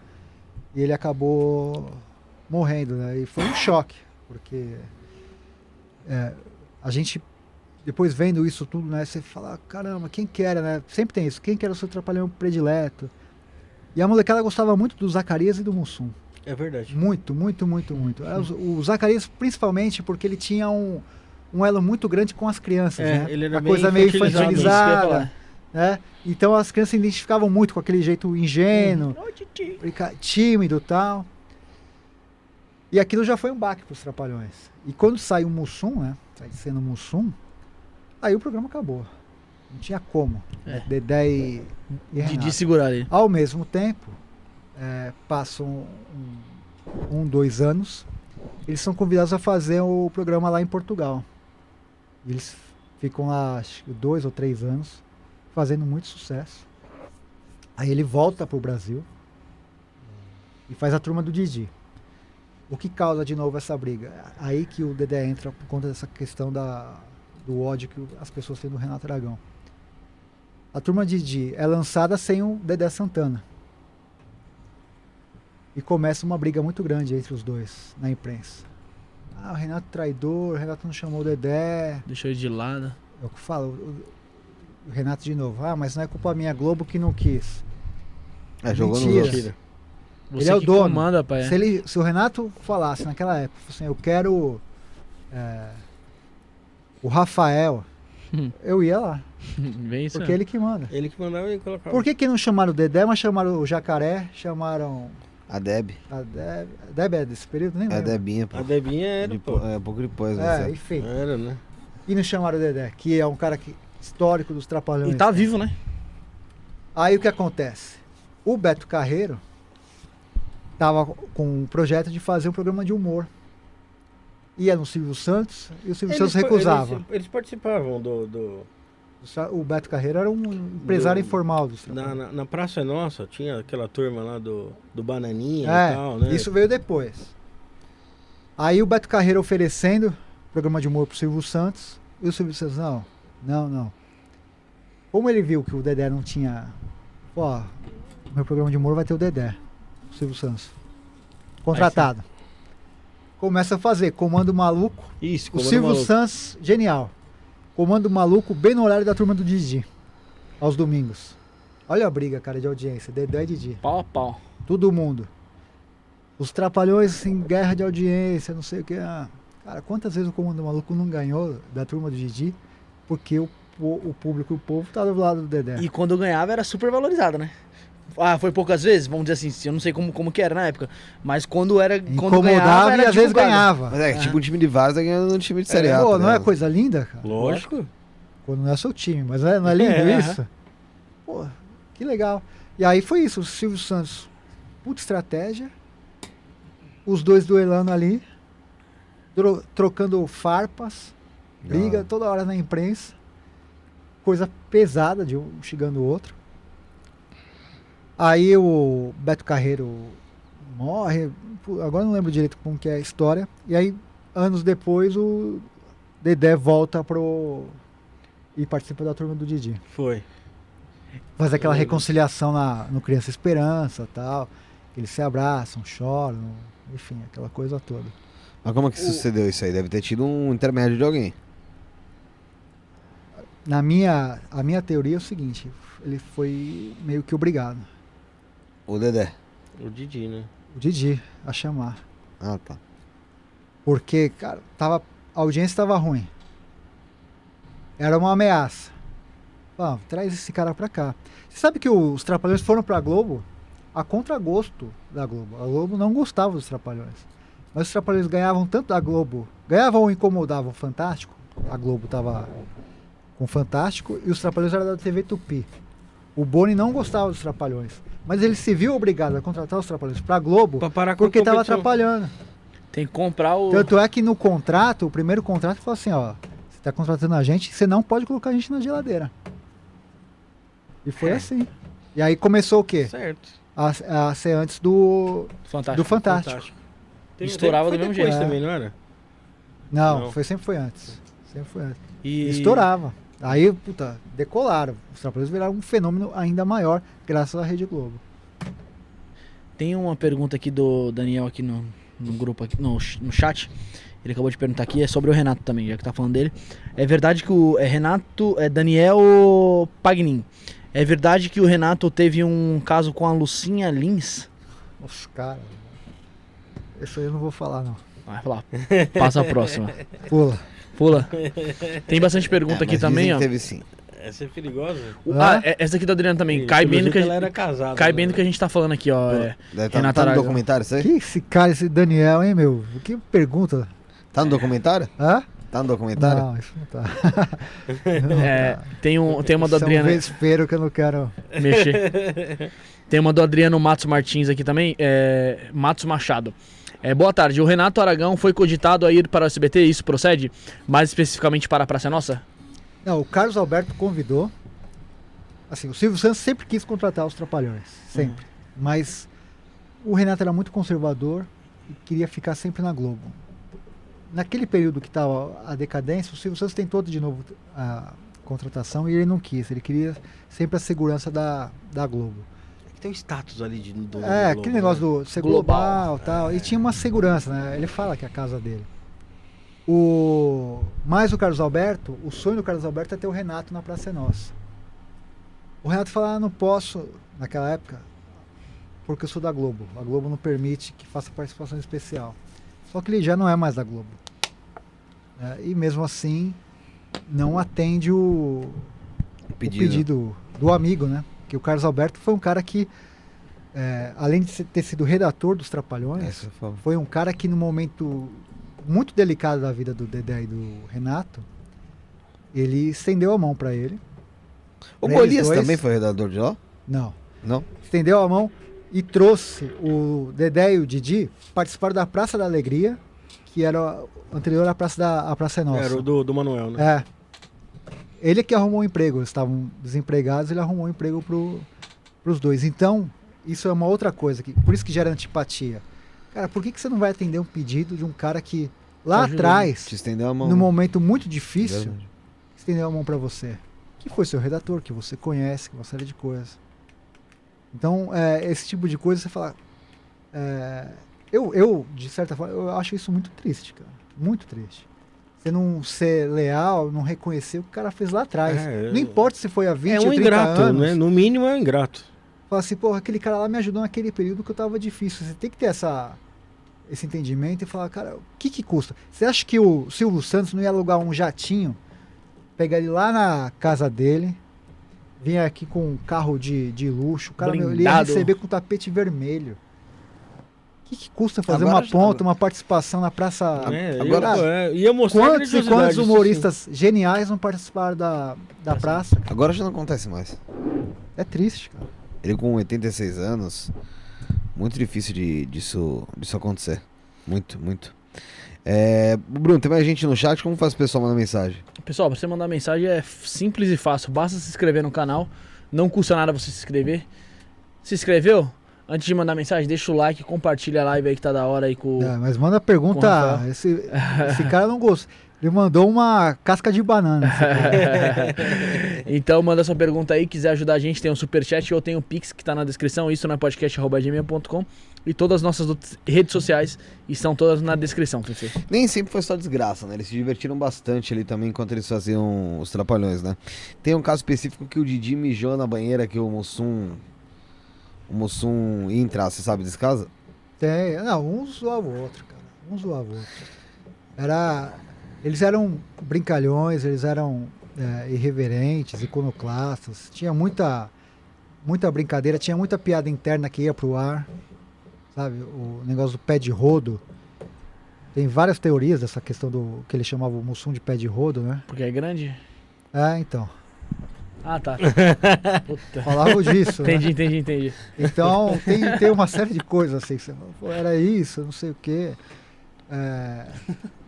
e ele acabou morrendo, né? E foi um choque, porque é, a gente, depois vendo isso tudo, né? Você fala, caramba, quem que era, né? Sempre tem isso, quem que era o seu trapalhão predileto? E a molecada gostava muito do Zacarias e do Mussum. É verdade. Muito, muito, muito, muito. O, o Zacarias, principalmente, porque ele tinha um, um elo muito grande com as crianças, É, né? ele era a coisa meio infantilizada, né? Então as crianças se identificavam muito com aquele jeito ingênuo, brinca- tímido e tal. E aquilo já foi um baque para os Trapalhões. E quando saiu o Mussum, né? Sai sendo Mussum, aí o programa acabou. Não tinha como. É. Dedé e, e Renato. de segurar ali. Ao mesmo tempo, é, passam um, um, dois anos, eles são convidados a fazer o programa lá em Portugal. Eles ficam lá acho dois ou três anos, fazendo muito sucesso. Aí ele volta para o Brasil e faz a turma do Didi. O que causa de novo essa briga? Aí que o Dedé entra por conta dessa questão da, do ódio que as pessoas têm do Renato Aragão. A turma Didi é lançada sem o Dedé Santana. E começa uma briga muito grande entre os dois na imprensa. Ah, o Renato traidor, o Renato não chamou o Dedé. Deixou ele de lado. É o que eu falo. o- Renato de novo. Ah, mas não é culpa minha, Globo que não quis. É, jogou Mentira. nos outros. Você Ele é o que dono. comanda, pai. Se, ele, se o Renato falasse naquela época, assim, eu quero é, o Rafael, eu ia lá. Vem isso. Porque ele que manda. Ele que mandava e colocava. Por que, que não chamaram o Dedé, mas chamaram o Jacaré, chamaram A Deb. a Deb. A Deb é desse período? Nem É a. Debinha, pô. A Debinha era, Depo- pô. É, um pouco depois, É, né? enfim. Era, né? E não chamaram o Dedé, que é um cara que, histórico dos Trapalhões. E tá vivo, né? Aí o que acontece? O Beto Carreiro tava com um projeto de fazer um programa de humor. Ia no Silvio Santos e o Silvio Santos pa- recusava. Eles, eles participavam do. do- O Beto Carreiro era um empresário Do- informal dos na, na, na Praça é Nossa, tinha aquela turma lá do, do Bananinha É, e tal, né? isso veio depois. Aí o Beto Carreiro oferecendo programa de humor pro Silvio Santos. E o Silvio Santos, não, não, não. Como ele viu que o Dedé não tinha. Ó, meu programa de humor vai ter o Dedé. O Silvio Santos. Contratado. Começa a fazer Comando Maluco. Isso, O Comando Silvio Maluco. Santos, genial. Comando Maluco, bem no horário da turma do Didi. Aos domingos. Olha a briga, cara, de audiência. Dedé e Didi. Pau a pau. Todo mundo. Os trapalhões em guerra de audiência, não sei o que. Ah, cara, quantas vezes o Comando Maluco não ganhou da turma do Didi? Porque o, o público, o povo tá do lado do Dedé. E quando ganhava era super valorizado, né? Ah, foi poucas vezes, vamos dizer assim, eu não sei como, como que era na época. Mas quando era. Quando ganhava, Incomodava era e às vezes ganhava. Mas é, tipo um time de Várzea tá ganhando um time de Série A. Pô, tá não é coisa linda, cara? Lógico. Quando não é seu time, mas não é, não é lindo É, isso? Pô, que legal. E aí foi isso, o Silvio Santos, puta estratégia, os dois duelando ali, tro- trocando farpas, briga Ah. toda hora na imprensa, coisa pesada de um xingando o outro. Aí o Beto Carreiro morre, agora não lembro direito como que é a história, e aí anos depois o Dedé volta pro e participa da turma do Didi. Foi. Faz aquela reconciliação na, no Criança Esperança tal. Eles se abraçam, choram, enfim, aquela coisa toda. Mas como é que sucedeu isso aí? Deve ter tido um intermédio de alguém. Na minha, a minha teoria é o seguinte, ele foi meio que obrigado, O Dedé. O Didi, né? o Didi, a chamar. Ah, tá. Porque, cara, tava, a audiência estava ruim. Era uma ameaça. Ah, traz esse cara pra cá. Você sabe que os Trapalhões foram pra Globo a contragosto da Globo. A Globo não gostava dos Trapalhões. Mas os Trapalhões ganhavam tanto da Globo, ganhavam ou incomodavam o Fantástico. A Globo tava com o Fantástico e os Trapalhões eram da TV Tupi. O Boni não gostava dos Trapalhões. Mas ele se viu obrigado a contratar os Trapalhões pra Globo Pra parar com a porque tava competição. atrapalhando. Tem que comprar o. Tanto é que no contrato, o primeiro contrato falou assim, ó, você tá contratando a gente, você não pode colocar a gente na geladeira. E foi É. assim. E aí começou o quê? Certo. A, a ser antes do, Fantástico. do Fantástico. Estourava foi do mesmo depois jeito. também, não era? Não, Não. foi sempre foi antes. Sempre foi antes. E... Estourava. Aí, puta, decolaram. Os Trapalhões viraram um fenômeno ainda maior graças à Rede Globo. Tem uma pergunta aqui do Daniel aqui no, no grupo, aqui, no, no chat. Ele acabou de perguntar aqui, é sobre o Renato também, já que tá falando dele. É verdade que o é Renato, é Daniel Pagnin. É verdade que o Renato teve um caso com a Lucinha Lins? Nossa, cara. Isso aí eu não vou falar, não. Vai falar. Passa a próxima. Pula. Pula. Tem bastante pergunta É, aqui também, ó. teve sim. Essa é perigosa. Ah? Ah, é- essa aqui do Adriano também. Cai bem, no que a ela gente, era casada. cai né? bem no que a gente tá falando aqui, ó. É, Deve tá, tá no Aragão. documentário isso aí? Que esse cara, esse Daniel, hein, meu? O que pergunta? Tá no documentário? Hã? Tá no documentário? Não, isso não tá. Não é, tá. tem, um, tem uma do Isso Adriano É um vespeiro que eu não quero. mexer. Tem uma do Adriano Matos Martins aqui também, é, Matos Machado. É, boa tarde, o Renato Aragão foi cogitado a ir para o SBT, isso procede? Mais especificamente para a Praça Nossa? Não, o Carlos Alberto convidou. Assim, o Silvio Santos sempre quis contratar os Trapalhões. Sempre. Mas o Renato era muito conservador e queria ficar sempre na Globo. Naquele período que estava a decadência, o Silvio Santos tentou de novo a contratação e ele não quis. Ele queria sempre a segurança da, da Globo. Tem um status ali de, do. É, do aquele negócio do ser Global. global e tal. E tinha uma segurança, né? Ele fala que é a casa dele. O... Mais o Carlos Alberto, o sonho do Carlos Alberto é ter o Renato na Praça é Nossa. O Renato fala, ah, não posso, naquela época, porque eu sou da Globo. A Globo não permite que faça participação especial. Só que ele já não é mais da Globo. É, e mesmo assim, não atende o, o Pedido. pedido do amigo, né? Que o Carlos Alberto foi um cara que, é, além de ser- ter sido redator dos Trapalhões, falo. foi um cara que no momento muito delicado da vida do Dedé e do Renato, ele estendeu a mão pra ele. O Golias dois- também foi redator de lá? Não. Não? Estendeu a mão e trouxe o Dedé e o Didi participaram da Praça da Alegria, que era anterior à Praça da à Praça é Nossa. Era o do, do Manuel, né? É. Ele é que arrumou um emprego, eles estavam desempregados, ele arrumou um emprego pro, pros dois. Então, isso é uma outra coisa, que, por isso que gera antipatia. Cara, por que, que você não vai atender um pedido de um cara que lá ajudou, atrás, num momento muito difícil, Verdade. estendeu a mão pra você? Que foi seu redator, que você conhece, que uma série de coisas. Então, é, esse tipo de coisa você fala. é, eu, eu, de certa forma, eu acho isso muito triste, cara. Muito triste. Você não ser leal, não reconhecer o que o cara fez lá atrás. É, não importa se foi há 20 É ou um 30 ingrato, anos. né? No mínimo é um ingrato. Fala assim, porra, aquele cara lá me ajudou naquele período que eu tava difícil. Você tem que ter essa, esse entendimento e falar, cara, o que que custa? Você acha que o Silvio Santos não ia alugar um jatinho, pegar ele lá na casa dele, vir aqui com um carro de, de luxo, o cara meu, ele ia receber com tapete vermelho. O que que custa fazer Agora uma já- ponta, uma participação na praça... É, agora- ia, é, ia mostrar Quantos e grandiosidade quantos humoristas geniais não participaram da, da praça? Agora já não acontece mais. É triste, cara. Ele com 86 anos, muito difícil de, disso, disso acontecer. Muito, muito. É, Bruno, tem mais gente no chat? Como faz o pessoal mandar mensagem? Pessoal, pra você mandar mensagem é simples e fácil. Basta se inscrever no canal. Não custa nada você se inscrever. Se inscreveu? Antes de mandar mensagem, deixa o like, compartilha a live aí que tá da hora aí com. É, mas manda pergunta. Esse, esse cara não gostou. Ele mandou uma casca de banana. então manda sua pergunta aí, quiser ajudar a gente, tem o superchat ou tem o Pix que tá na descrição, isso não é podcast.gmail.com e todas as nossas outras redes sociais estão todas na descrição, PC. Nem sempre foi só desgraça, né? Eles se divertiram bastante ali também enquanto eles faziam os trapalhões, né? Tem um caso específico que o Didi mijou na banheira que o Mussum. O Mussum ia entrar, você sabe desse caso? Tem. Não, um zoava o outro, cara. Um zoava o outro. Era. Eles eram brincalhões, eles eram é, irreverentes, iconoclastas. Tinha muita, muita brincadeira, tinha muita piada interna que ia pro ar. Sabe? O negócio do pé de rodo. Tem várias teorias dessa questão do que ele chamava o Mussum de pé de rodo, né? Porque é grande? É, então. Ah, tá. Puta. Falavam disso. né? Entendi, entendi, entendi. Então tem, tem uma série de coisas assim. que você fala, era isso, não sei o quê. É,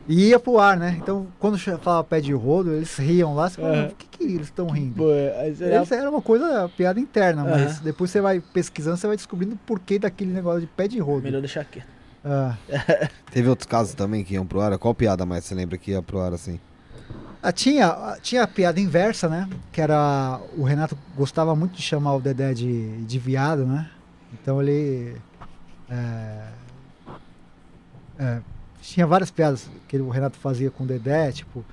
E ia pro ar, né? Então, quando falava pé de rodo, eles riam lá. Você fala, Aham. "Mas por que, que eles estão rindo? Pô, Eles era uma coisa, piada interna, mas depois você vai pesquisando, você vai descobrindo o porquê daquele negócio de pé de rodo. Melhor deixar aqui. Ah. Teve outros casos também que iam pro ar? Qual piada mais você lembra que ia pro ar assim? Ah, tinha, tinha a piada inversa, né? Que era. O Renato gostava muito de chamar o Dedé de, de viado, né? Então ele. é, é, tinha várias piadas que o Renato fazia com o Dedé, tipo,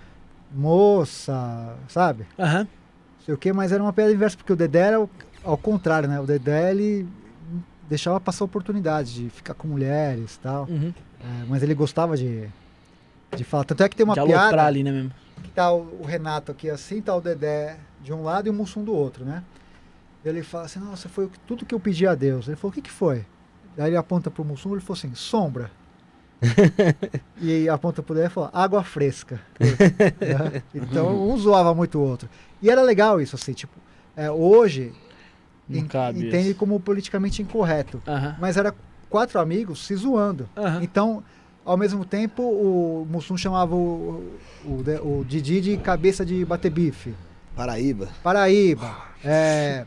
moça, sabe? Aham. Não sei o quê, mas era uma piada inversa, porque o Dedé era o- ao contrário, né? O Dedé, ele deixava passar oportunidade de ficar com mulheres e tal. Uhum. É, mas ele gostava de, de falar. Tanto é que tem uma de piada ali, né mesmo? Que tá o, o Renato aqui assim, tá o Dedé de um lado e o Mussum do outro, né? Ele fala assim, nossa, foi tudo que eu pedi a Deus. Ele falou, o que que foi? Daí ele aponta pro Mussum, ele falou assim, sombra. e aponta pro Dedé e fala, água fresca. Né? então, um zoava muito o outro. E era legal isso, assim, tipo, é, hoje Não entende isso. como politicamente incorreto. Mas era quatro amigos se zoando. Então, ao mesmo tempo, o Mussum chamava o, o, o Didi de cabeça de bater bife. Paraíba. Paraíba. É,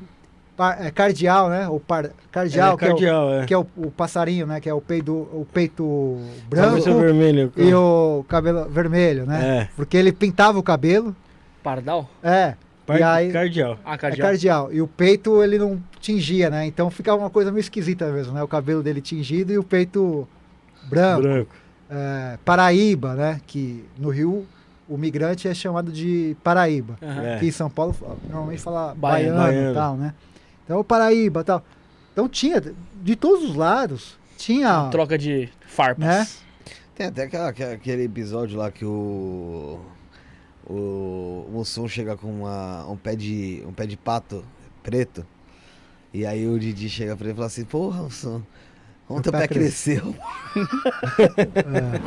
par- é cardeal, né? O par, cardeal, é, que é, cardeal, é. o, que é o, o passarinho, né? Que é o peito, o peito branco Cabeça vermelha. e o cabelo vermelho, né? É. Porque ele pintava o cabelo. Pardal? É. Par- E aí, Cardeal. Ah, é cardeal. cardeal. E o peito ele não tingia, né? Então ficava uma coisa meio esquisita mesmo, né? O cabelo dele tingido e o peito branco. Branco. É, Paraíba, né? Que no Rio o migrante é chamado de Paraíba. É. Aqui em São Paulo normalmente fala Baiano. baiano, e tal, né? Então o Paraíba tal. Então tinha, de todos os lados, tinha. Troca de farpas. Né? Tem até aquela- aquela- aquele episódio lá que o. O Mussum chega com uma, um, pé de, um pé de pato preto. E aí o Didi chega pra ele e fala assim: Porra, Mussum, como teu pé cresceu? é,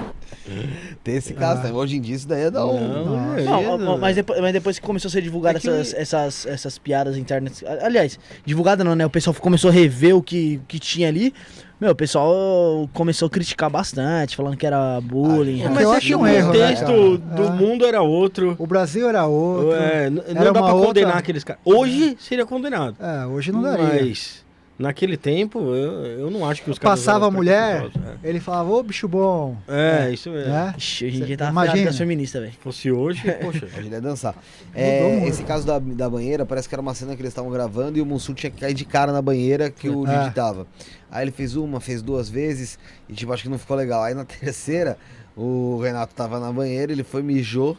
Tem esse caso, Ah. né? Hoje em dia isso daí é da um. Não, é, Não, não. mas, depois, mas depois que começou a ser divulgada É que- essas, essas, essas piadas internas. Aliás, divulgada não, né? O pessoal começou a rever o que, que tinha ali. Meu, o pessoal começou a criticar bastante, falando que era bullying. Ah, Mas eu é acho que um o erro, né, contexto cara? do É. mundo era outro. O Brasil era outro. É, não Era dá pra outra- condenar aqueles caras. Hoje seria condenado. É, hoje não daria. Mas naquele tempo, eu, eu não acho que os caras. Passava a mulher, preconceituosos, ele falava, ô bicho bom. É, é isso mesmo. Né? Ixi, hoje em dia tá Imagina. feministas, velho. Se fosse hoje, poxa. Hoje ele ia dançar. É, esse caso da, da banheira, parece que era uma cena que eles estavam gravando e o Mussum tinha que cair de cara na banheira que o É. Didi tava. Aí ele fez uma, fez duas vezes e tipo, acho que não ficou legal. Aí na terceira, o Renato tava na banheira, ele foi, mijou,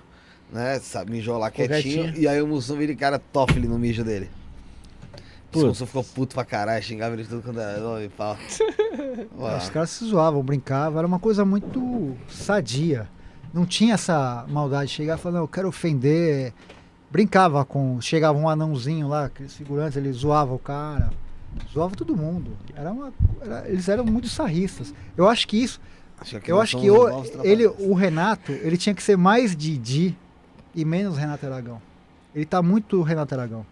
né? sabe, Mijou lá quietinho. quietinho. E aí o Mussum vira de cara toffle no mijo dele. O Putz. Mussum ficou puto pra caralho, xingava ele de tudo quando era nome e pau. Os caras se zoavam, brincavam, era uma coisa muito sadia. Não tinha essa maldade de chegar e falar, não, eu quero ofender. Brincava com. Chegava um anãozinho lá, aqueles figurantes, ele zoava o cara. Zoava todo mundo. Era uma, era- eles eram muito sarristas. Eu acho que isso. acho que Eu acho que o, ele, o Renato, ele tinha que ser mais Didi e menos Renato Aragão. Ele tá muito Renato Aragão.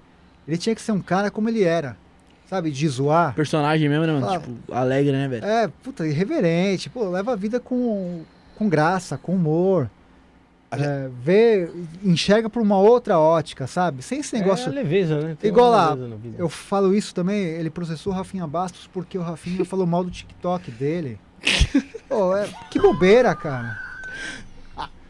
Ele tinha que ser um cara como ele era. Sabe, de zoar. Personagem mesmo, né, mano? Ah. Tipo, alegre, né, velho? É, puta, irreverente. Pô, leva a vida com, com graça, com humor. A É, vê, enxerga por uma outra ótica, sabe? Sem esse negócio. É leveza, né? Tem Igual lá. Eu falo isso também, ele processou o Rafinha Bastos porque o Rafinha falou mal do TikTok dele. Pô, é, que bobeira, cara.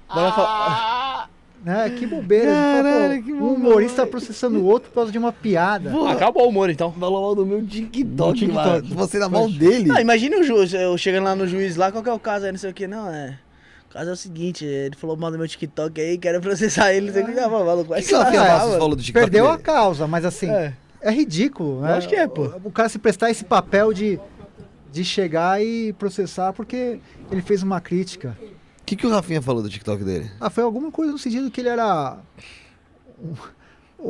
Agora fala- Né? Que bobeira. Caralho, que um bobeira. humorista processando o outro por causa de uma piada. Ah, Acabou o humor, então. Falou mal do meu TikTok, Do TikTok. mano. Você na mão dele. Ah, imagina o juiz, eu chegando lá no juiz lá, qual que é o caso aí, não sei o que, não, é. O caso é o seguinte, ele falou mal do meu TikTok aí, quero processar ele, não sei o que, ah, maluco, vai O que, que mano. falou do TikTok Perdeu a dele? causa, mas assim, é, É. ridículo, né? Lógico que é, pô. O, o cara se prestar esse papel de, de chegar e processar porque ele fez uma crítica. O que, que o Rafinha falou do TikTok dele? Ah, foi alguma coisa no sentido que ele era um,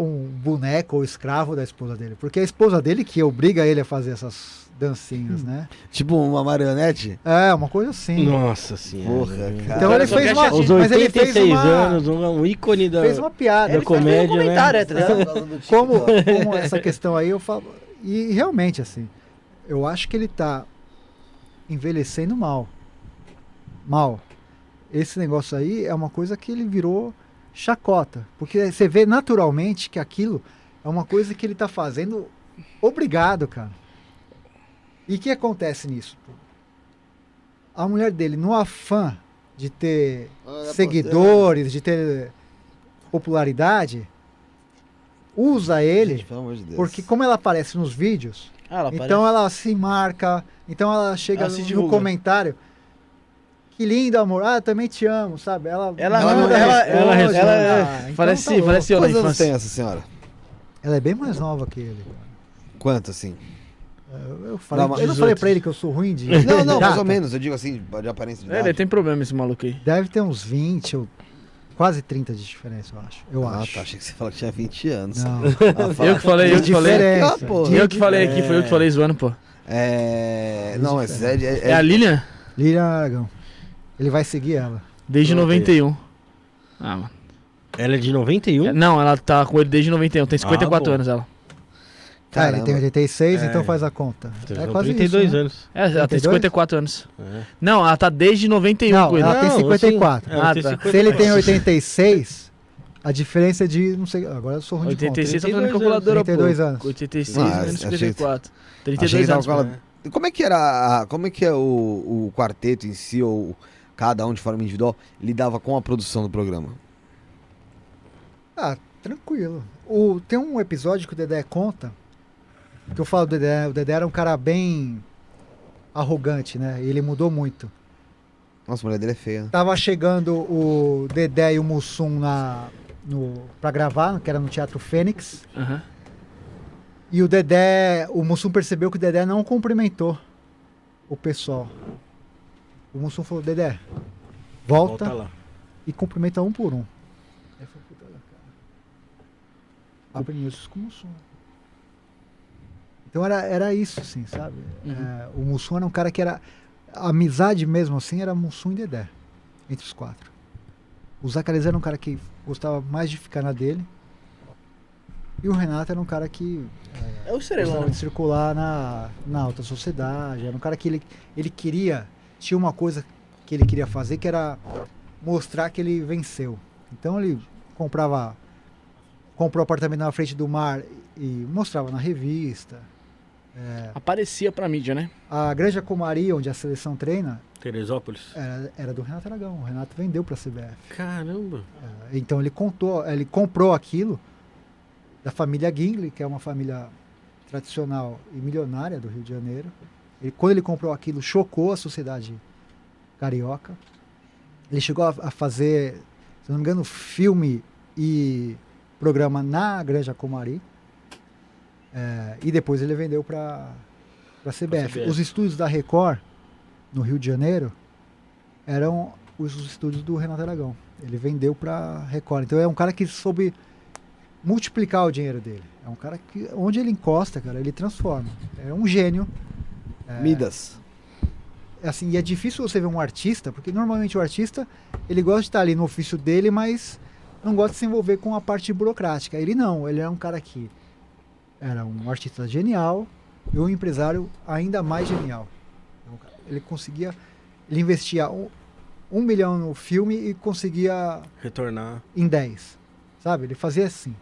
um boneco ou escravo da esposa dele. Porque é a esposa dele que obriga ele a fazer essas dancinhas, né? Tipo uma marionete? É, uma coisa assim. Nossa senhora. Porra, cara. Então ele fez uma. acha- Os Mas ele fez 86 uma, anos, um, um ícone da. fez uma piada. Ele comédia, um comentário, né? tá ligado? como, como essa questão aí, eu falo. E realmente, assim, eu acho que ele tá envelhecendo mal. Mal. Esse negócio aí é uma coisa que ele virou chacota. Porque você vê naturalmente que aquilo é uma coisa que ele tá fazendo obrigado, cara. E o que acontece nisso? A mulher dele, no afã de ter seguidores, de ter popularidade, usa ele Gente, de porque como ela aparece nos vídeos, Ah, ela então ela se marca, então ela chega Ela se no, no comentário. Que lindo, amor. Ah, também te amo, sabe? Ela, Ela, Ela ela, ela, ela- ela, ela- ela- Ah, então parece, tá parece eu na infância. tem essa senhora? Ela é bem mais nova que ele. cara. Quanto, assim? Eu, eu falei, Não, eu não 18. falei pra ele que eu sou ruim de. Não, não, mais ou menos. Eu digo assim, de aparência de É, ele tem problema esse maluco aí. Deve ter uns 20 ou quase 30 de diferença, eu acho. Eu ah, acho. tá. Achei que você falou que tinha 20 anos. Não. Ah, fala. Eu que falei, eu que falei. Ah, Eu que falei aqui, foi eu que falei zoando, pô. É. Não, mas é. é, É a Lilian? Lilian Aragão. Ele vai seguir ela. Desde Ok. 91. Ah, mano. Ela é de 91? É, Não, ela tá com ele desde 91, tem 54 bom. anos ela. Ah, ele tem Caramba. 86, É. então faz a conta. É quase 32 isso, né? anos. É, ela tem 32? 54 anos. É. Não, ela tá desde 91 Não, com ele. ela tem Não, 54. assim, ela Ah, tá. 54. Se ele tem 86, a diferença é de, não sei, agora eu sou ruim de conta. 86 tá 32 fazendo calculadora, 32 pô. anos. 86 Ah, menos achei- 54. Achei 32 que tava anos. com pô. ela- Como é que era. a- Como é que é o, o quarteto em si, ou cada um de forma individual, lidava com a produção do programa? Ah, tranquilo. O, tem um episódio que o Dedé conta, que eu falo do Dedé, o Dedé era um cara bem arrogante, né? E ele mudou muito. Nossa, a mulher dele é feia. Tava chegando o Dedé e o Mussum na, no, pra gravar, que era no Teatro Fênix. Aham. E o Dedé, o Mussum percebeu que o Dedé não cumprimentou o pessoal. O Mussum falou, Dedé, volta, Volta lá. e cumprimenta um por um. Aí foi, puta da cara. Aprendi isso com o Mussum. Então era, era isso, assim, sabe? Uhum. É, o Mussum era um cara que era. A amizade mesmo assim era Mussum e Dedé, entre os quatro. O Zacarias era um cara que gostava mais de ficar na dele. E o Renato era um cara que É o gostava Estrelão. de circular na, na alta sociedade. Era um cara que ele, ele queria. Tinha uma coisa que ele queria fazer que era mostrar que ele venceu. Então ele comprava. Comprou apartamento na frente do mar e mostrava na revista. É, Aparecia pra mídia, né? a Granja Comari, onde a seleção treina, Teresópolis. era, era do Renato Aragão. O Renato vendeu para a CBF. Caramba. É, então ele contou, ele comprou aquilo da família Gingley, que é uma família tradicional e milionária do Rio de Janeiro. Ele, quando ele comprou aquilo, chocou a sociedade carioca. Ele chegou a, a fazer, se não me engano, filme e programa na Granja Comari. É, e depois ele vendeu para a CBF. CBF. Os estúdios da Record, no Rio de Janeiro, eram os estúdios do Renato Aragão. Ele vendeu para Record. Então é um cara que soube multiplicar o dinheiro dele. É um cara que, onde ele encosta, cara, ele transforma. É um gênio. É, Midas. assim, e é difícil você ver um artista, porque normalmente o artista, ele gosta de estar ali no ofício dele, mas não gosta de se envolver com a parte burocrática. Ele não, ele é um cara que era um artista genial e um empresário ainda mais genial. Ele conseguia, ele investia um, um milhão no filme e conseguia Retornar. em 10. Sabe? Ele fazia assim.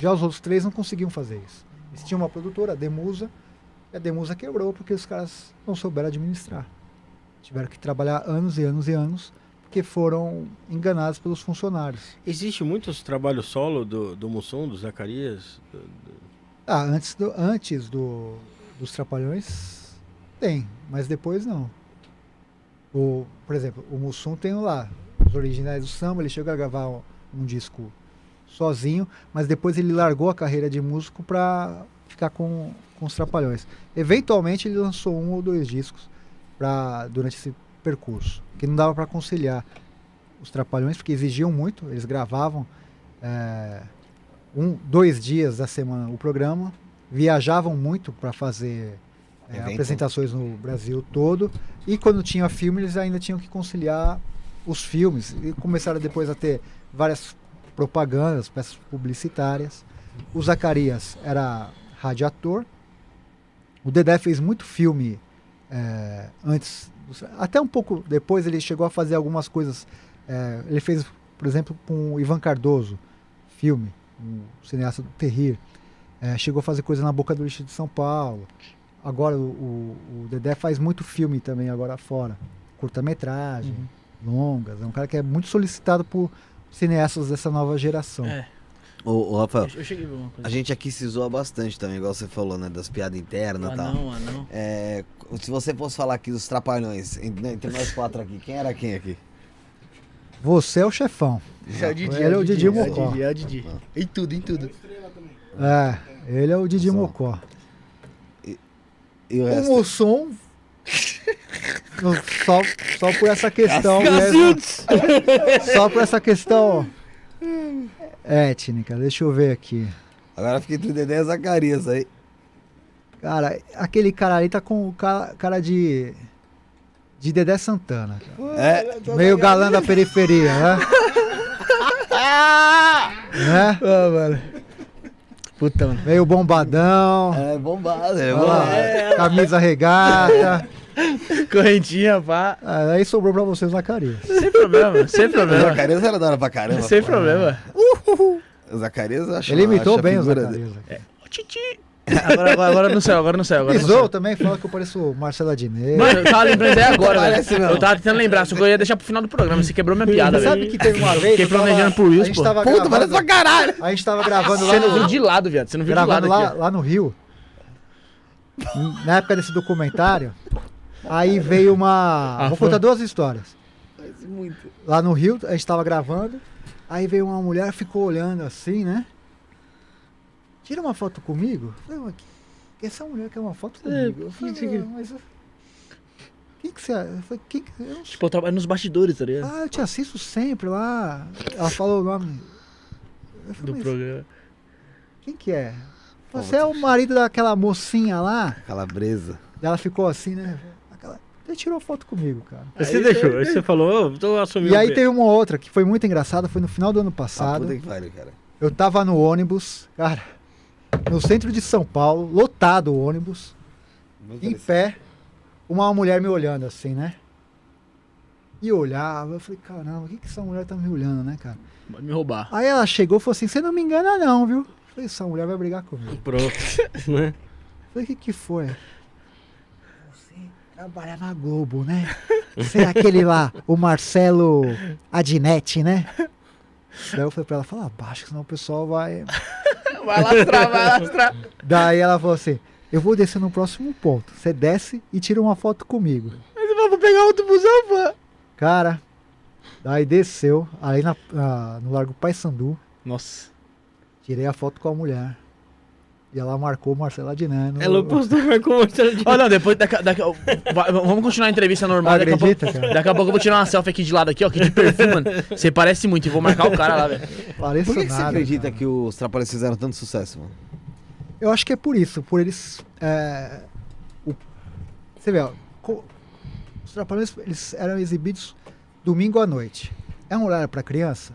Já os outros três não conseguiam fazer isso. Eles tinham uma produtora, a Demusa, e a Demusa quebrou porque os caras não souberam administrar. Tiveram que trabalhar anos e anos e anos porque foram enganados pelos funcionários. Existe muitos trabalhos solo do, do Mussum, do Zacarias? do- do- Ah, antes, do, antes do, dos Trapalhões, tem, mas depois não. O, por exemplo, o Mussum tem lá, os originais do samba, ele chegou a gravar um, um disco sozinho, mas depois ele largou a carreira de músico para ficar com, com os Trapalhões. Eventualmente ele lançou um ou dois discos pra, durante esse percurso, que não dava para conciliar os Trapalhões, porque exigiam muito, eles gravavam é, um, dois dias da semana o programa, viajavam muito para fazer é, apresentações no Brasil todo e quando tinha filme eles ainda tinham que conciliar os filmes e começaram depois a ter várias propagandas, peças publicitárias. O Zacarias era radiator. O Dedé fez muito filme é, antes, até um pouco depois ele chegou a fazer algumas coisas. é, ele fez, por exemplo, com o Ivan Cardoso, filme, um cineasta do Terrir. É, chegou a fazer coisa na Boca do Lixo de São Paulo. Agora o, o- o Dedé faz muito filme também agora fora. Curta-metragem, longas. É um cara que é muito solicitado por cineastas dessa nova geração. É, Ô, ô, Rafael, eu, eu cheguei a ver uma coisa. a gente aqui se zoa bastante também, igual você falou, né? Das piadas internas e Ah, tal. não, ah, não. É, se você fosse falar aqui dos trapalhões, entre, entre nós quatro aqui, quem era quem aqui? Você é o chefão. Esse é o Didi. Ele é o Didi É Mocó. o Didi, é o Didi. Em tudo, em tudo. É, ele é o Didi Só. Mocó. E o O resto? No- só, só por essa questão mesmo. Só por essa questão étnica. Deixa eu ver aqui. Agora fica entre o Dedé e Zacarias aí. Cara, aquele cara ali tá com o cara, cara de. De Dedé Santana. cara. É, Meio galã da periferia, né? né? Ah, mano. Puta, mano. Meio bombadão. é bombado, é bombado. camisa regata. Correntinha, pá. Ah, aí sobrou pra você o Zacarias. Sem problema, sem O problema. Zacarias era da hora pra caramba. Sem pô. problema. O Zacarias eu acho Ele imitou bem o Zacarias. dele. Ô, Titi. Agora, agora, agora no céu, agora no céu. Agora Pisou também, fala que eu pareço o Marcelo Adnet. Mano, eu tava lembrando até agora, Parece velho. Eu tava tentando lembrar, só que eu ia deixar pro final do programa. Você quebrou minha piada, Você velho. sabe que teve uma vez. Fiquei tava- planejando por isso, a gente pô. tava Puta, parece pra caralho! a gente tava gravando lá Você não viu no, de lado, viado. Você não viu de lado gravando lá, aqui. lá no Rio. Na época desse documentário. Aí veio uma. Ah, vou foi? contar duas histórias. Muito. Lá no Rio, a gente tava gravando. Aí veio uma mulher, ficou olhando assim, né? Tira uma foto comigo. Eu Falei, "Mas que- essa mulher quer uma foto comigo. Eu falei, isso aqui. "Ah, mas. eu- Quem que você. Eu falei, quem que. Eu não Tipo, eu trabalho nos bastidores, tá ligado? Ah, eu te assisto sempre lá. Ela falou o nome. Falei, Do "Mas programa. quem que é? Você é o marido daquela mocinha lá? Calabresa. Ela ficou assim, né? Ele tirou foto comigo, cara. Você Aí deixou, você- aí você falou, tô assumindo. E aí teve uma outra que foi muito engraçada, foi no final do ano Ah, passado. puta que pariu, cara. Eu tava no ônibus, cara, no centro de São Paulo, lotado o ônibus, Muito em pé, uma mulher me olhando assim, né? E eu olhava, eu falei, caramba, o que, que essa mulher tá me olhando, né, cara? Pode me roubar. Aí ela chegou e falou assim, você não me engana não, viu? Eu falei, essa mulher vai brigar comigo. Pronto. né? Eu falei, o que que foi? Você trabalha na Globo, né? É aquele lá, o Marcelo Adnet, né? Daí eu falei pra ela, fala baixo, senão o pessoal vai... Vai lastrar, vai lastrar. Daí ela falou assim, eu vou descer no próximo ponto. Você desce e tira uma foto comigo. Mas eu vou pegar outro busão, pô. Cara, daí desceu, aí na, na- no Largo Paissandu, Nossa. tirei a foto com a mulher. E ela marcou o Marcelo Adnet. no- Ela postou vai com Marcelo de Ó, não, depois. Daqui, daqui, vamos continuar a entrevista normal. Daqui a, Acredita, pouco, cara? daqui a pouco eu vou tirar uma selfie aqui de lado aqui, ó, aqui de perfume, mano. Você parece muito e vou marcar o cara lá, velho. Pareço Por que, que você nada, acredita cara. que os Trapalhões fizeram tanto sucesso, mano? Eu acho que é por isso, por eles. é, o- você vê, ó, co- os Trapalhões eles eram exibidos domingo à noite. É um horário para criança?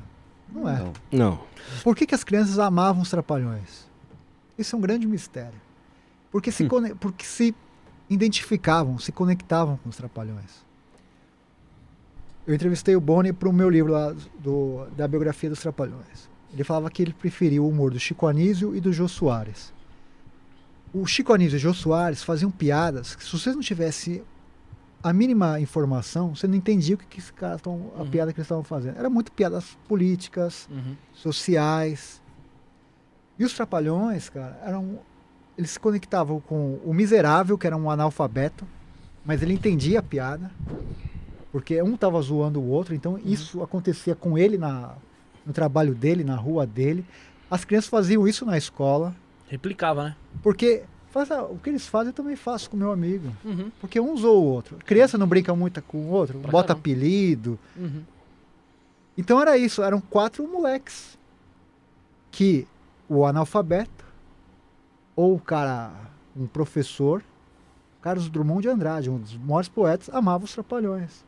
Não é. Não. Não. Por que, que as crianças amavam os Trapalhões? Isso é um grande mistério. Porque se, cone- porque se identificavam, se conectavam com os Trapalhões. Eu entrevistei o Boni para o meu livro lá do, da biografia dos Trapalhões. Ele falava que ele preferia o humor do Chico Anísio e do Jô Soares. O Chico Anísio e o Jô Soares faziam piadas que se vocês não tivessem a mínima informação, você não entendia o que, que esse cara tão, a Uhum. piada que eles estavam fazendo. Era muito piadas políticas, Uhum. sociais. E os trapalhões, cara, eram. Eles se conectavam com o miserável, que era um analfabeto, mas ele entendia a piada, porque um tava zoando o outro, então isso acontecia com ele na, no trabalho dele, na rua dele. As crianças faziam isso na escola, Replicava, né? porque faz, o que eles fazem eu também faço com meu amigo. Uhum. Porque um zoa o outro. Criança não brinca muito com o outro, Pra bota caramba. apelido. Uhum. Então era isso, eram quatro moleques que o analfabeto ou o cara, um professor, Carlos Drummond de Andrade, um dos maiores poetas, amava os trapalhões.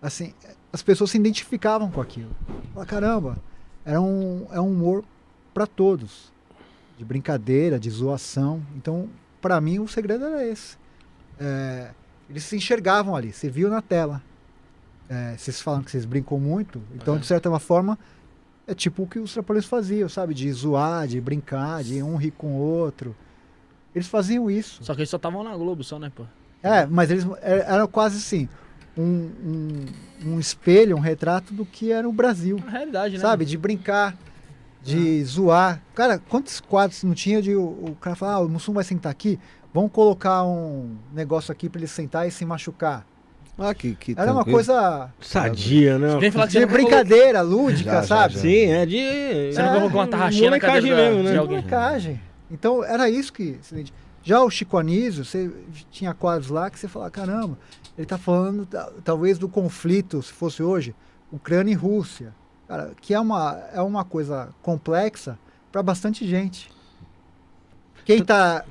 Assim, as pessoas se identificavam com aquilo. Fala, caramba, era um, é um humor para todos, de brincadeira, de zoação. Então, para mim, o segredo era esse. É, eles se enxergavam ali, você viu na tela. É, vocês falam que vocês brincam muito, então, de certa forma, é tipo o que os trapalhões faziam, sabe? De zoar, de brincar, de um rir com o outro. Eles faziam isso. Só que eles só estavam na Globo, só, né, pô? É, mas eles é, eram quase assim, um, um, um espelho, um retrato do que era o Brasil, A realidade, né? sabe? De brincar, de zoar. Cara, quantos quadros não tinha de o, o cara falar, ah, o Mussum vai sentar aqui, vamos colocar um negócio aqui para ele sentar e se machucar. Ah, que, que Era uma tranquilo. coisa Sadia, né? Vem falar que de brincadeira, lúdica, Já, já, sabe? já. Sim, é de. Você nunca colocou uma tarraxinha na molecagem cadeira da- mesmo, de né? alguém? Molecagem. Então era isso que. Já o Chico Anísio, você tinha quadros lá que você falava, caramba, ele tá falando ta- talvez do conflito, se fosse hoje, Ucrânia e Rússia. Cara, que é uma, é uma coisa complexa para bastante gente. Quem tá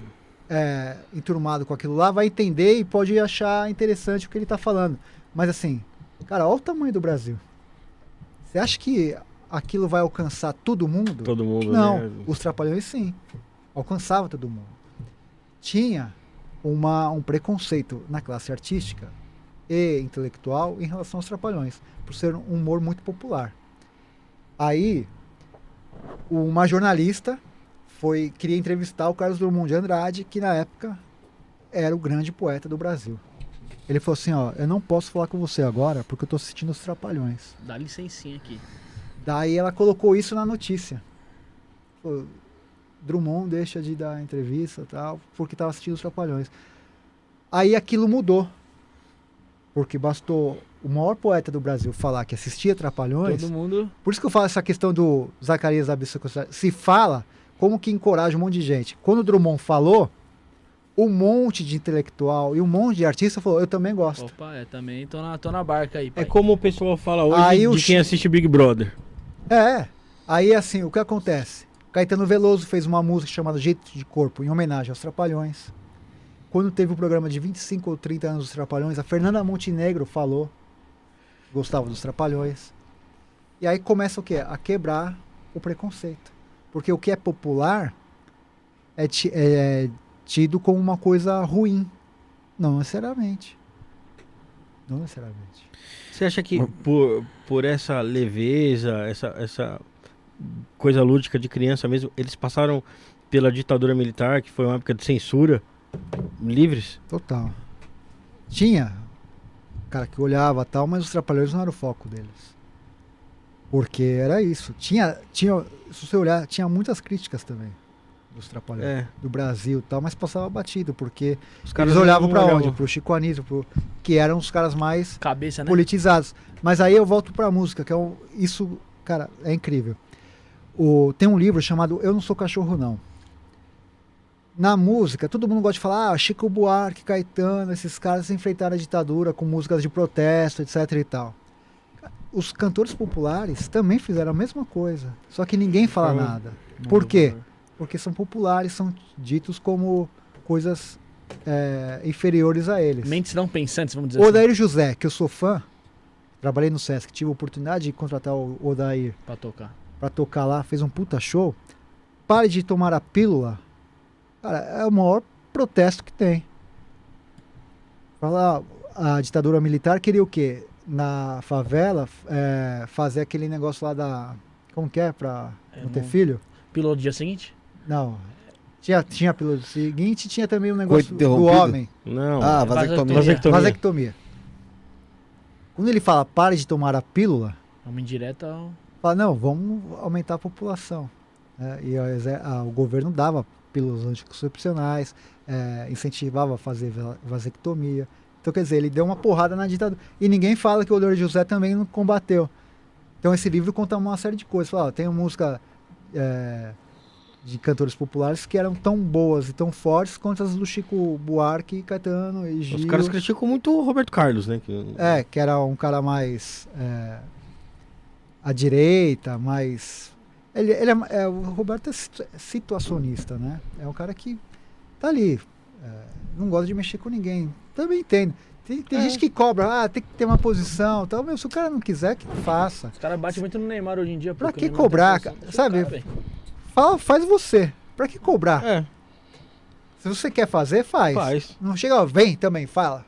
é, enturmado com aquilo lá vai entender e pode achar interessante o que ele tá falando. Mas assim, cara, olha o tamanho do Brasil. Você acha que aquilo vai alcançar todo mundo? Todo mundo, Não, né? os trapalhões sim. Alcançava todo mundo. Tinha uma, um preconceito na classe artística e intelectual em relação aos trapalhões, por ser um humor muito popular. Aí, uma jornalista foi queria entrevistar o Carlos Drummond de Andrade, que na época era o grande poeta do Brasil. Ele falou assim, ó, eu não posso falar com você agora porque eu tô assistindo os Trapalhões. Dá licencinha aqui. Daí ela colocou isso na notícia. Falou, Drummond deixa de dar entrevista tal, porque estava assistindo os Trapalhões. Aí aquilo mudou. Porque bastou o maior poeta do Brasil falar que assistia Trapalhões. Todo mundo. Por isso que eu falo essa questão do Zacarias da Bissa Se fala, como que encoraja um monte de gente. Quando o Drummond falou, um monte de intelectual e um monte de artista falou, eu também gosto. Opa, é, também tô na, tô na barca aí. É pai. como o pessoal fala hoje Aí de o quem assiste Big Brother. É. Aí assim, o que acontece? Caetano Veloso fez uma música chamada Jeito de Corpo, em homenagem aos Trapalhões. Quando teve o programa de 25 ou 30 anos dos Trapalhões, a Fernanda Montenegro falou gostava dos Trapalhões. E aí começa o quê? A quebrar o preconceito. Porque o que é popular é, ti- é tido como uma coisa ruim. Não necessariamente. Não necessariamente. Você acha que por, por essa leveza, essa, essa coisa lúdica de criança mesmo, eles passaram pela ditadura militar, que foi uma época de censura, livres? Total. Tinha cara que olhava tal, mas os trapalhões não era o foco deles. Porque era isso. Tinha, tinha, se você olhar, tinha muitas críticas também dos trapalhões É. do Brasil e tal, mas passava batido, porque Os eles olhavam olhavam. onde? Pro Chico Anísio, pro, que eram os caras mais Cabeça, né? politizados. Mas aí eu volto pra música, que é um, isso, cara, é incrível. O, tem um livro chamado Eu Não Sou Cachorro Não. Na música, todo mundo gosta de falar, ah, Chico Buarque, Caetano, esses caras enfrentaram a ditadura com músicas de protesto, etc e tal. Os cantores populares também fizeram a mesma coisa, só que ninguém fala nada. Por quê? Porque são populares, são ditos como coisas é, inferiores a eles. Mentes não pensantes, vamos dizer O assim. Odair José, que eu sou fã, trabalhei no Sesc, tive a oportunidade de contratar o Odair Pra tocar. pra tocar lá, fez um puta show. Pare de tomar a pílula. Cara, é o maior protesto que tem. Fala, a ditadura militar queria o quê? Na favela, é, fazer aquele negócio lá da. Como que é? Pra É, não ter não- filho? Piloto do dia seguinte? Não. Tinha, tinha a pílula seguinte tinha também um negócio do homem. Não. Ah, Vasectomia. vasectomia. Vasectomia. Vasectomia. Quando ele fala pare de tomar a pílula, É uma indireta. ao- fala, não, vamos aumentar a população. né? e o exe- a- o governo dava pílulas anticoncepcionais, é, incentivava a fazer va- vasectomia. Então, quer dizer, ele deu uma porrada na ditadura. E ninguém fala que o Odor José também não combateu. Então, esse livro conta uma série de coisas. Fala, ó, tem uma música é, de cantores populares que eram tão boas e tão fortes quanto as do Chico Buarque, Caetano e Gil. Os caras criticam muito o Roberto Carlos, né? Que- É, que era um cara mais é, à direita, mais Ele, ele é, é, o Roberto é situ- situacionista, né? É um cara que tá ali. É, não gosta de mexer com ninguém. Também entendo. Tem, tem É. gente que cobra, ah, tem que ter uma posição. Tal. Meu, se o cara não quiser, que faça. Os caras batem muito no Neymar hoje em dia. Pra que cobrar, cara? Sabe? Cara. Fala, faz você. Pra que cobrar? É, Se você quer fazer, faz. faz. Não chega, ó, vem também, fala.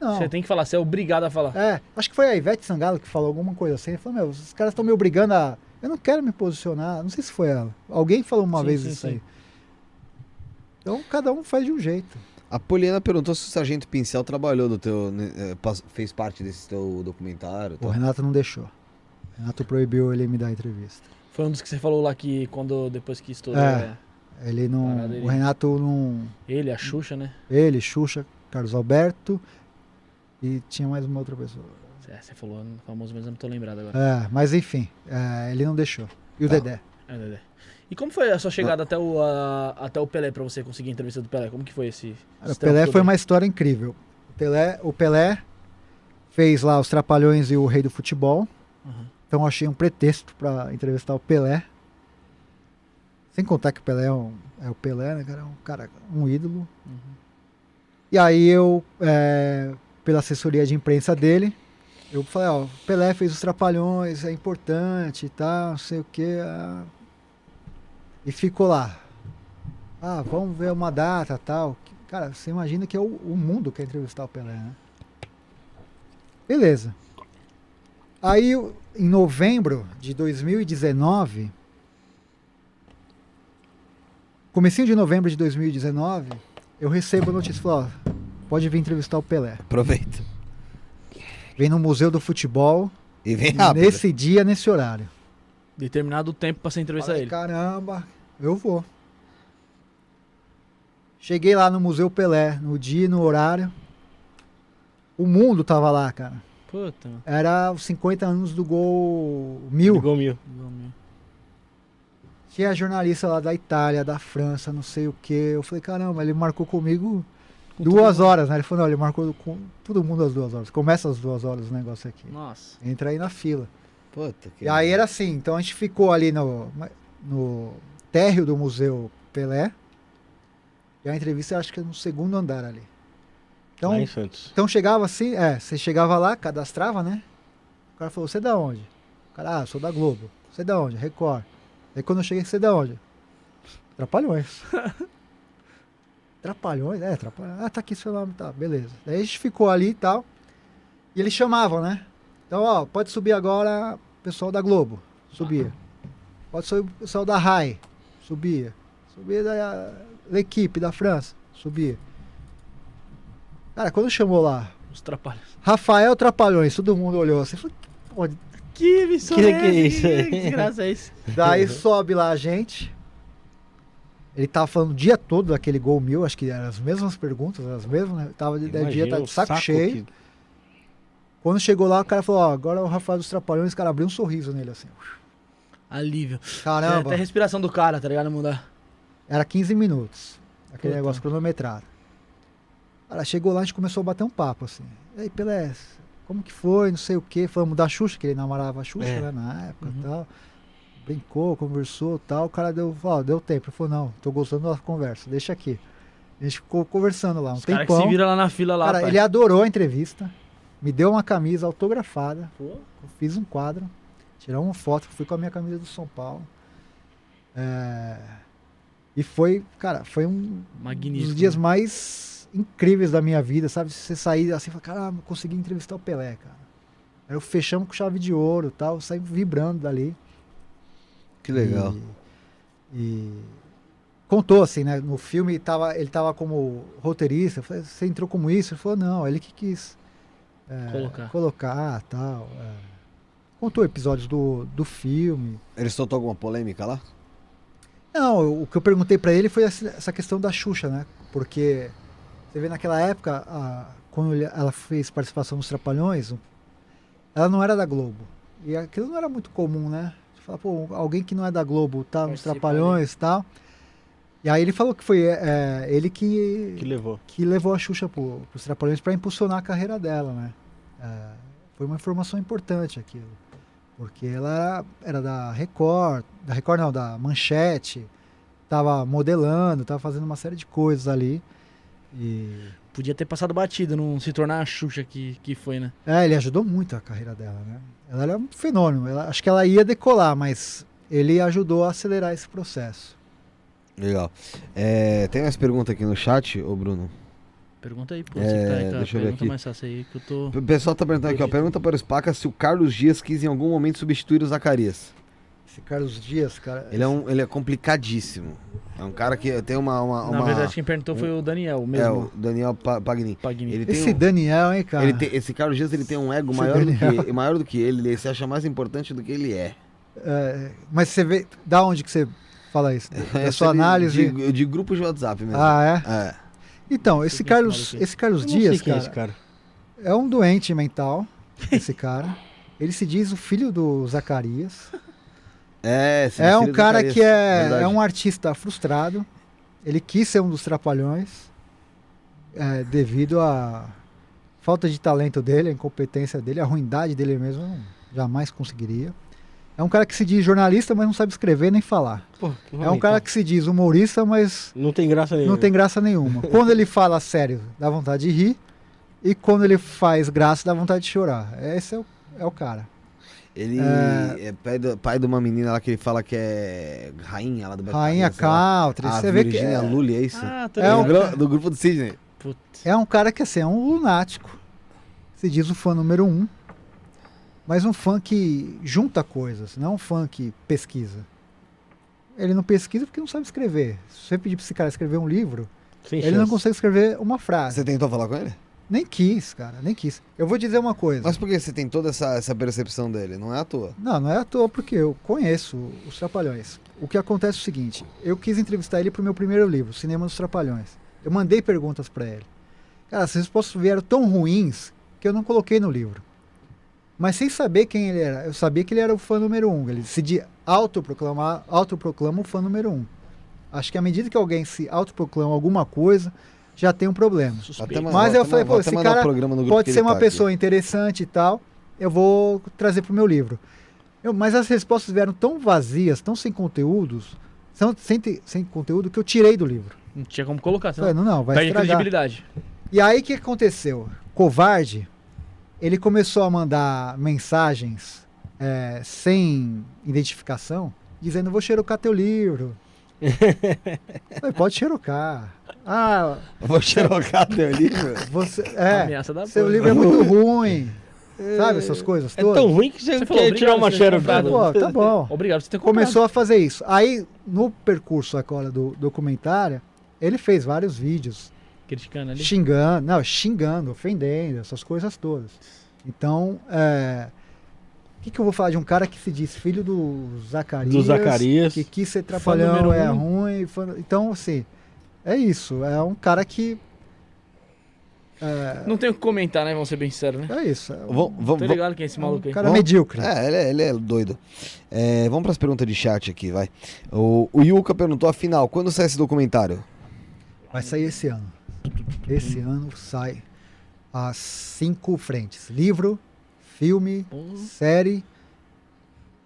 Não. Você tem que falar, você é obrigado a falar. É, acho que foi a Ivete Sangalo que falou alguma coisa assim. Ele falou, meu, os caras estão me obrigando a. Eu não quero me posicionar. Não sei se foi ela. Alguém falou uma Sim, vez sim, isso sim. aí. Então cada um faz de um jeito. A Poliana perguntou se o Sargento Pincel trabalhou no teu. né, eh, fez parte desse teu documentário. O. Renato não deixou. O Renato proibiu ele me dar entrevista. Foi um dos que você falou lá que quando depois que estourou. É. é, Ele não. Parada, ele- O Renato não. Ele, a Xuxa, né? Ele, Xuxa, Carlos Alberto e tinha mais uma outra pessoa. É, você falou no famoso, mas eu não tô lembrado agora. É, mas enfim, é, ele não deixou. E o Tá. Dedé? É, Dedé. E como foi a sua chegada até o, a- até o Pelé pra você conseguir a entrevista do Pelé? Como que foi esse. Esse o Pelé foi uma história incrível. O Pelé, o Pelé fez lá os Trapalhões e o Rei do Futebol. Uhum. Então achei um pretexto para entrevistar o Pelé. Sem contar que o Pelé é, um- é o Pelé, né, cara? É um cara, um ídolo. Uhum. E aí eu, é, pela assessoria de imprensa dele, eu falei, ó, o Pelé fez os Trapalhões, é importante e tal, não sei o quê. ah. E ficou lá. Ah, vamos ver uma data tal. Cara, você imagina que é o, o mundo quer entrevistar o Pelé, né? Beleza. Aí, em novembro de 2019, comecinho de novembro de 2019, eu recebo a notícia, falou, ó, pode vir entrevistar o Pelé. Aproveita. Vem no Museu do Futebol, E vem rápido. nesse dia, nesse horário. Determinado tempo pra você entrevistar Falei, ele. caramba, eu vou. Cheguei lá no Museu Pelé, no dia e no horário. O mundo tava lá, cara. Puta. Era os 50 anos do gol mil. Ligou mil. Igual meu. Tinha jornalista lá da Itália, da França, não sei o que. Eu falei, caramba, ele marcou comigo Com duas horas, né? Ele falou, não, ele marcou com todo mundo às duas horas. Começa às duas horas o negócio aqui. Nossa. Entra aí na fila. Puta que. E aí era assim, então a gente ficou ali no, no térreo do Museu Pelé. E a entrevista acho que é no segundo andar ali. Então, Lá em Santos. então chegava assim, é, você chegava lá, cadastrava, né? O cara falou, você é da onde? O cara, ah, sou da Globo. Você é da onde? Record. Aí quando eu cheguei, você é da onde? Trapalhões. Trapalhões? É, Trapalhões. Ah, tá aqui seu nome, tá, beleza. Daí a gente ficou ali e tal. E eles chamavam, né? Então, ó, pode subir agora pessoal da Globo. Subia. Pode subir o pessoal da RAI. Subia. Subia da, da equipe da França. Subia. Cara, quando chamou lá, Os trapalhos. Rafael Trapalhões, todo mundo olhou assim, falou, Que missão Que é que é essa? isso aí? Que desgraça é isso? Daí sobe lá a gente. Ele tava falando o dia todo daquele gol mil, acho que eram as mesmas perguntas, as mesmas, né? Tava de Imagina dia, tá o de saco, saco cheio. que- Quando chegou lá, o cara falou, ó, agora o Rafael dos Trapalhões, o cara abriu um sorriso nele assim. Alívio. Caramba, Até a respiração do cara, tá ligado? Mudar. era 15 minutos. Aquele Puta. negócio cronometrado. Cara, chegou lá, a gente começou a bater um papo assim. E aí, Pelé, como que foi? Não sei o quê. Falamos da Xuxa, que ele namorava a Xuxa, É. né, na época Uhum. e tal. Brincou, conversou e tal. O cara deu, falou, ó, deu tempo. Ele falou, não, tô gostando da conversa, deixa aqui. A gente ficou conversando lá um Os tempão. se viram lá na fila lá, Cara, pai. ele adorou a entrevista. Me deu uma camisa autografada. Pô, fiz um quadro. Tiramos uma foto. Fui com a minha camisa do São Paulo. É, E foi, cara, foi um Magnífico. dos dias mais incríveis da minha vida, sabe? Você sair assim e falar, caramba, consegui entrevistar o Pelé, cara. Aí eu fechamos com chave de ouro e tal, saí vibrando dali. Que legal. E, e contou assim, né? No filme tava, ele tava como roteirista. Eu falei, você entrou como isso? Ele falou, não, ele que quis é, Colocar. colocar tal. é. Contou episódios do, do filme. Ele soltou alguma polêmica lá? Não, o que eu perguntei pra ele foi essa questão da Xuxa, né? Porque você vê naquela época, a- quando ela fez participação nos Trapalhões, ela não era da Globo. E aquilo não era muito comum, né? Você fala, pô, alguém que não é da Globo tá nos Participa Trapalhões e tal. E aí ele falou que foi é, ele que, que levou. que levou a Xuxa pro, pros Trapalhões para impulsionar a carreira dela, né? É, foi uma informação importante aquilo. Porque ela era, era da Record, da Record não, da Manchete, tava modelando, tava fazendo uma série de coisas ali. E Podia ter passado batido, não se tornar a Xuxa que, que foi, né? é, ele ajudou muito a carreira dela, né? Ela era um fenômeno. Ela, acho que ela ia decolar, mas ele ajudou a acelerar esse processo. Legal. É, tem mais pergunta aqui no chat, ô Bruno? Pergunta aí, pô. É, tá aí a deixa eu ver pergunta aqui. mais fácil aí que eu tô. O pessoal tá perguntando aqui, ó. Pergunta para o Spaca se o Carlos Dias quis em algum momento substituir o Zacarias. Esse Carlos Dias, cara. Ele é, um, ele é complicadíssimo. É um cara que tem uma. uma, Na uma- verdade, quem perguntou foi o Daniel, o é, mesmo. o Daniel Pa- Pagni. Pagni. Ele tem Esse um- Daniel, hein, cara? ele tem- esse Carlos Dias ele tem um ego Esse maior do, que, maior do que ele. Ele se acha mais importante do que ele é. É, mas você vê. Da onde que você fala isso? Da Essa sua ele- análise. De, de grupos de WhatsApp mesmo. Ah, é? É. Então, esse Carlos, esse Carlos Dias, quem é cara, esse cara. é um doente mental, esse cara. Ele se diz o filho do Zacarias. É, esse É um cara Zacarias, que é, verdade. é um artista frustrado. Ele quis ser um dos trapalhões é, devido à falta de talento dele, a incompetência dele, a ruindade dele mesmo. Jamais conseguiria. É um cara que se diz jornalista, mas não sabe escrever nem falar. Pô, É um cara que se diz humorista, mas Não tem graça nenhuma. não tem graça nenhuma. Quando ele fala sério, dá vontade de rir. E quando ele faz graça, dá vontade de chorar. Esse é o, é o cara. Ele É. é, pai, do- pai de uma menina lá que ele fala que é rainha lá do Beto Rainha. A Você vê que é, Lully, é isso? Ah, É do, um- gru- do grupo do Sidney. Putz. é um cara que assim, é um lunático. Se diz o fã número um. Mas um fã que junta coisas, não um fã que pesquisa. Ele não pesquisa porque não sabe escrever. Se você pedir pra esse cara escrever um livro, Sem ele não chance. consegue escrever uma frase. Você tentou falar com ele? Nem quis, cara, nem quis. Eu vou dizer uma coisa. Mas por que você tem toda essa, essa percepção dele? Não é à toa. Não, não é à toa, porque eu conheço os Trapalhões. O que acontece é o seguinte: eu quis entrevistar ele pro meu primeiro livro, Cinema dos Trapalhões. Eu mandei perguntas para ele. Cara, as respostas vieram tão ruins que eu não coloquei no livro. Mas sem saber quem ele era. Eu sabia que ele era o fã número um. Ele se de autoproclamar, autoproclama o fã número um. Acho que à medida que alguém se autoproclama alguma coisa, já tem um problema. Suspeito. ma- Mas eu falei, pô, esse cara um Pode ser uma tá aqui. pessoa interessante e tal. Eu vou trazer pro meu livro. Eu- mas as respostas vieram tão vazias, tão sem conteúdos, são, sem, sem conteúdo que eu tirei do livro. Não tinha como colocar, senão Falei, não, não, vai perde estragar. credibilidade. E aí o que aconteceu? Covarde, ele começou a mandar mensagens é, sem identificação, dizendo: vou xerocar teu livro. Falei, pode xerocar. Ah, Vou xerocar teu livro. você. É, Ameaça da seu porra. livro é muito ruim. Sabe essas coisas É todas? tão ruim que você, Você quer falou, tirar obrigado uma comprado. Pô, tá bom. Obrigado por você ter comprado. Começou a fazer isso. Aí, no percurso agora do documentário, ele fez vários vídeos Criticando ali. xingando, não, xingando, ofendendo, essas coisas todas. Então, é, o que, que eu vou falar de um cara que se diz filho do Zacarias, Do Zacarias. que quis ser número trapalhão, é um. ruim. fã- Então, assim, é isso. É um cara que. É, Não tenho o que comentar, né? Vamos ser bem sinceros, né? é isso. É um, Tô ligado quem é esse maluco um aí. cara Vamos- medíocre. É, ele é, ele é doido. É, vamos para as perguntas de chat aqui, vai. O, o Yuka perguntou, afinal, quando sai esse documentário? Vai sair esse ano. Esse ano sai as cinco frentes: livro, filme, série,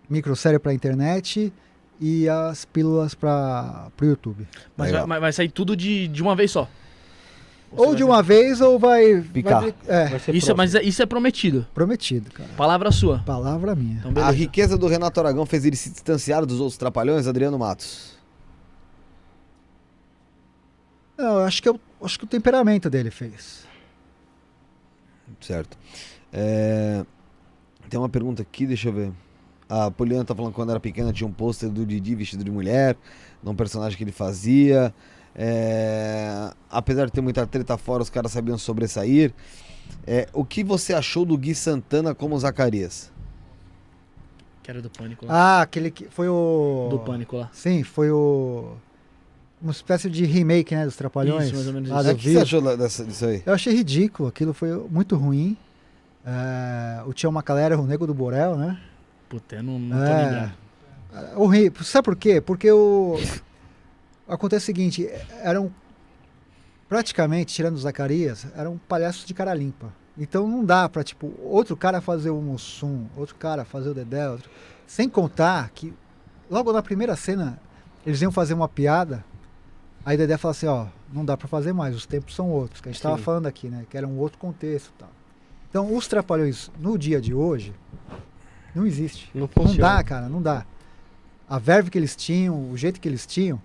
microsérie para internet e as pílulas para o YouTube. Mas vai, vai sair tudo de, de uma vez só. Ou de uma vez ou vai. Picar. vai- é, Vai Isso, é- mas é- isso é prometido. prometido, cara. Palavra sua. Palavra minha. Então, A riqueza do Renato Aragão fez ele se distanciar dos outros trapalhões, Adriano Matos. Não, eu acho que, eu, acho que o temperamento dele fez. Certo. É, Tem uma pergunta aqui, deixa eu ver. A Poliana tá falando que quando era pequena tinha um pôster do Didi vestido de mulher, de um personagem que ele fazia. É, Apesar de ter muita treta fora, os caras sabiam sobressair. É, O que você achou do Gui Santana como Zacarias? Que era do Pânico lá. Ah, aquele que foi o. Do Pânico lá. Sim, foi o. Uma espécie de remake, né, dos Trapalhões. Isso, mais ou menos lá isso. É, o que você achou dessa, disso aí? Eu achei ridículo, aquilo foi muito ruim. É, o Tião Macalera, o Nego do Borel, né? Puta, eu não, não tô É. É, Horrível. Sabe por quê? Porque o. Acontece o seguinte, eram. Praticamente, tirando o Zacarias, eram palhaços de cara limpa. Então não dá pra, tipo, outro cara fazer o Mussum, outro cara fazer o Dedé, outro... sem contar que logo na primeira cena eles iam fazer uma piada, aí Dedé fala assim, ó, não dá pra fazer mais, os tempos são outros, que a gente tava Sim. falando aqui, né, que era um outro contexto e tal. Então os Trapalhões no dia de hoje não existe. Não Não funciona. dá, cara, não dá. A verve que eles tinham, o jeito que eles tinham,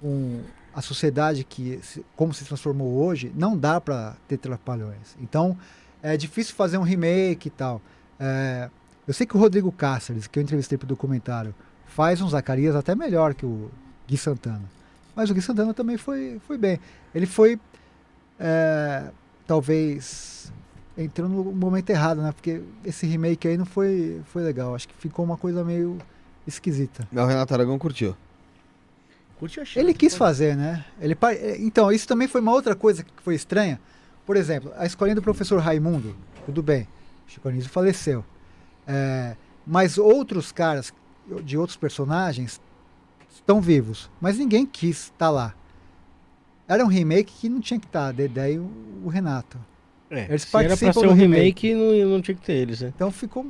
com a sociedade que como se transformou hoje, não dá pra ter trapalhões. Então, é difícil fazer um remake e tal. É, eu sei que o Rodrigo Cáceres, que eu entrevistei pro documentário, faz um Zacarias até melhor que o Gui Santana. Mas o Gui Santana também foi, foi bem. Ele foi, é, talvez, entrou no momento errado, né? Porque esse remake aí não foi, foi legal. Acho que ficou uma coisa meio esquisita. O Renato Aragão curtiu. Curte a Ele quis fazer, né? Ele, eh, então, isso também foi uma outra coisa que foi estranha. Por exemplo, a escolinha do professor Raimundo, tudo bem, Chico Anísio faleceu. É, mas outros caras de outros personagens estão vivos, mas ninguém quis estar lá. Era um remake que não tinha que estar, Dedé e o, o Renato. É, Eles se era pra participam ser do um remake. remake, não, não tinha que ter eles, né? Então ficou,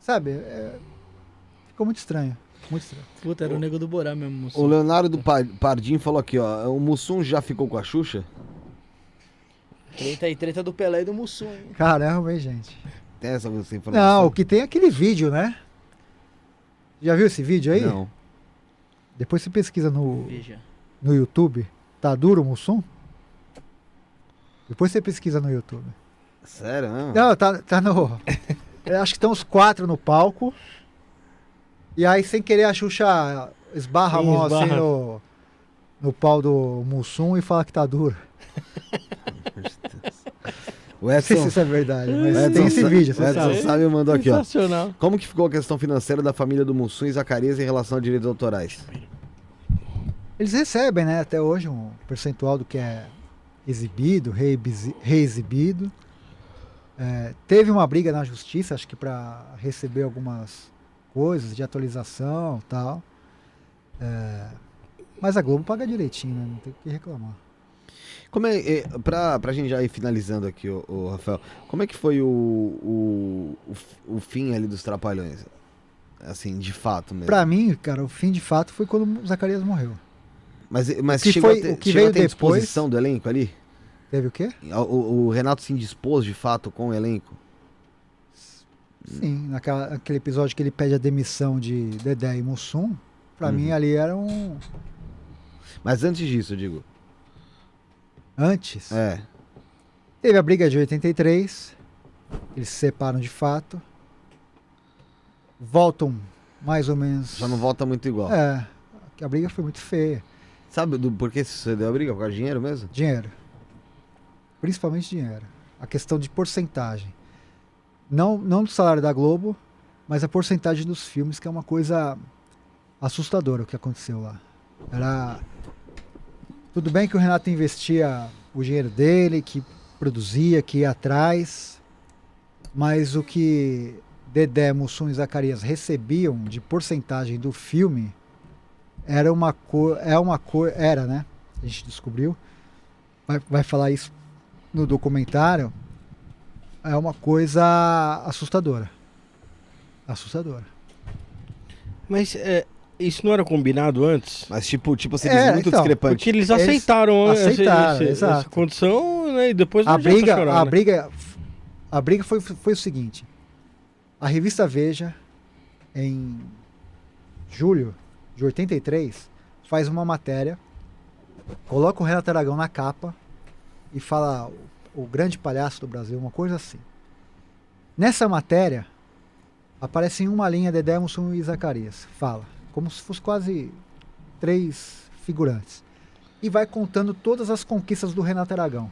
sabe, é, ficou muito estranho. Muito estranho. Puta, era o nego do Borá mesmo, O moço. Leonardo Pa- Pardim falou aqui, ó. O Mussum já ficou com a Xuxa? Treta aí, treta do Pelé e do Mussum. hein? Caramba, hein, gente. Tem essa você informação? Não, o que tem é aquele vídeo, né? Já viu esse vídeo aí? Não. Depois você pesquisa no, Veja. no YouTube. Tá duro o Mussum? Depois você pesquisa no YouTube. Sério, não? Não, tá, tá no. Acho que estão os quatro no palco. E aí, sem querer, a Xuxa esbarra a mão assim Esbarra. no, no pau do Mussum e fala que tá duro. O Não sei se Edson, isso é verdade, mas Edson tem esse vídeo, o Edson sabe. sabe mandou aqui, ó. Sensacional. Como que ficou a questão financeira da família do Mussum e Zacarias em relação a direitos autorais? Eles recebem, né, até hoje, um percentual do que é exibido, reexi- reexibido. É, teve uma briga na justiça, acho que para receber algumas coisas de atualização e tal. É, mas a Globo paga direitinho, né? Não tem o que reclamar. Como é, é pra, pra gente já ir finalizando aqui, o, o Rafael, como é que foi o, o, o, o fim ali dos Trapalhões? Assim, de fato mesmo. Pra mim, cara, o fim de fato foi quando o Zacarias morreu. Mas, mas que chegou foi- a ter, o que chegou a veio ter depois- disposição do elenco ali? Teve o quê? O, o- Renato se indispôs de fato com o elenco? Sim, naquela, naquele episódio que ele pede a demissão de Dedé e Mussum, pra Uhum. mim ali era um. Mas antes disso, eu digo. Antes. É. Teve a briga de 83, eles se separam de fato, voltam mais ou menos. Já não volta muito igual. É, a briga foi muito feia. Sabe do porquê sucedeu a briga? Por causa de dinheiro mesmo? Dinheiro. Principalmente dinheiro. A questão de porcentagem. Não, não do salário da Globo, mas a porcentagem dos filmes, que é uma coisa assustadora o que aconteceu lá. Era. Tudo bem que o Renato investia o dinheiro dele, que produzia, que ia atrás, mas o que Dedé, Mussum e Zacarias recebiam de porcentagem do filme era uma cor, é uma cor, era, né? A gente descobriu. Vai, vai falar isso no documentário. É uma coisa assustadora. Assustadora. Mas é, isso não era combinado antes? Mas tipo, tipo assim, É, muito então, discrepante. Porque eles Eles aceitaram, essa- aceitaram, essa, essa condição, né? E depois A briga, chorar, a né? briga, a briga foi, foi o seguinte. A revista Veja, em julho de 83, faz uma matéria, coloca o Renato Aragão na capa e fala o, o grande palhaço do Brasil, uma coisa assim. Nessa matéria, aparece em uma linha Dedé, Mussum e Zacarias. Fala, como se fosse quase três figurantes. E vai contando todas as conquistas do Renato Aragão.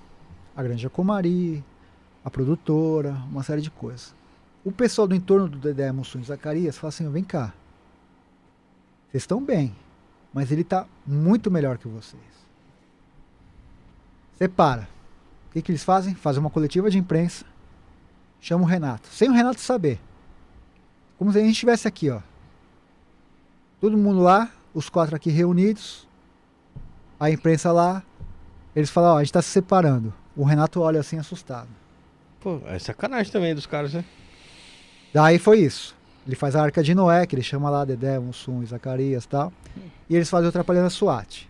A Granja Comari, a produtora, uma série de coisas. O pessoal do entorno do Dedé Mussum e Zacarias fala assim, vem cá, vocês estão bem, mas ele está muito melhor que vocês. Separa. O que, que eles fazem? Fazem uma coletiva de imprensa, chama o Renato, sem o Renato saber. Como se a gente estivesse aqui, ó. Todo mundo lá, os quatro aqui reunidos, a imprensa lá, eles falam, ó, a gente está se separando. O Renato olha assim assustado. Pô, é sacanagem também dos caras, né? Daí foi isso. Ele faz a Arca de Noé, que ele chama lá Dedé, Mussum e Zacarias e tal. E eles fazem o Trapalhões SWAT.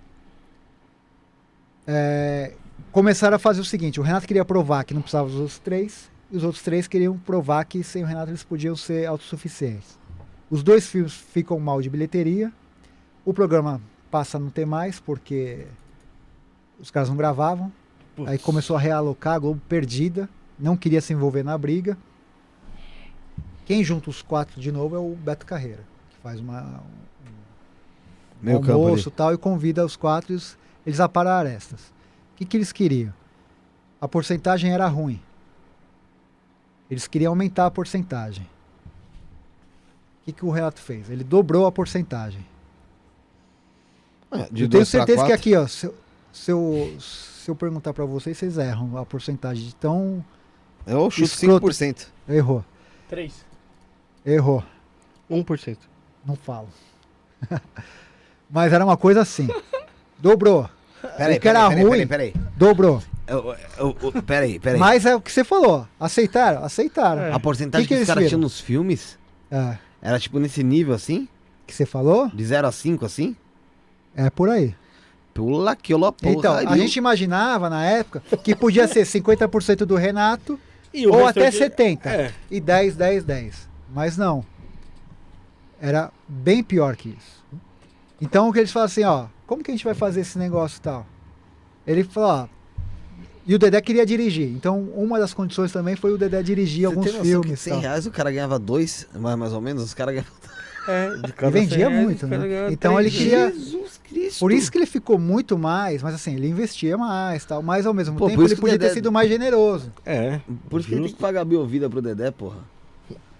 É, começaram a fazer o seguinte: o Renato queria provar que não precisava dos outros três, e os outros três queriam provar que sem o Renato eles podiam ser autossuficientes. Os dois filmes ficam mal de bilheteria. O programa passa a não ter mais, porque os caras não gravavam. Putz. Aí começou a realocar, a Globo perdida, não queria se envolver na briga. Quem junta os quatro de novo é o Beto Carreira, que faz uma, um ali. almoço e tal, e convida os quatro eles aparam arestas. O que, que eles queriam? A porcentagem era ruim. Eles queriam aumentar a porcentagem. O que, que o Renato fez? Ele dobrou a porcentagem. É, de eu tenho certeza que aqui, ó, se, eu- se eu, se eu perguntar pra vocês, vocês erram a porcentagem de tão. Eu chuto Escroto. 5%. Errou. Três. Errou. 1%. Não falo. Mas era uma coisa assim. Dobrou. Peraí, O que era peraí, ruim- peraí, peraí. Dobrou. Eu- eu- eu- Peraí, peraí. Mas é o que você falou. Aceitaram? Aceitaram. É. A porcentagem Que que que, os eles caras viram? tinham nos filmes É. era tipo nesse nível assim? Que você falou? De 0 a 5 assim? É por aí. Pula que eu Então, a gente imaginava na época que podia ser 50% do Renato E ou até restante- 70. É. E 10, 10, 10. Mas não. Era bem pior que isso. Então o que eles falam assim, ó, como que a gente vai fazer esse negócio e tal? Ele falou, ó, e o Dedé queria dirigir. Então uma das condições também foi o Dedé dirigir alguns tem noção filmes. Que e 100 tal. reais o cara ganhava dois, mais, mais ou menos, os caras ganhavam. É, de E cada vendia 100 reais, muito, o cara né? ganhava Então ele queria- Jesus Cristo. Por isso que ele ficou muito mais, mas assim, ele investia mais, tal, mas ao mesmo Pô, por tempo isso ele podia ter Dedé- sido mais generoso. É. Por isso que ele tem que pagar a biovida pro Dedé, porra.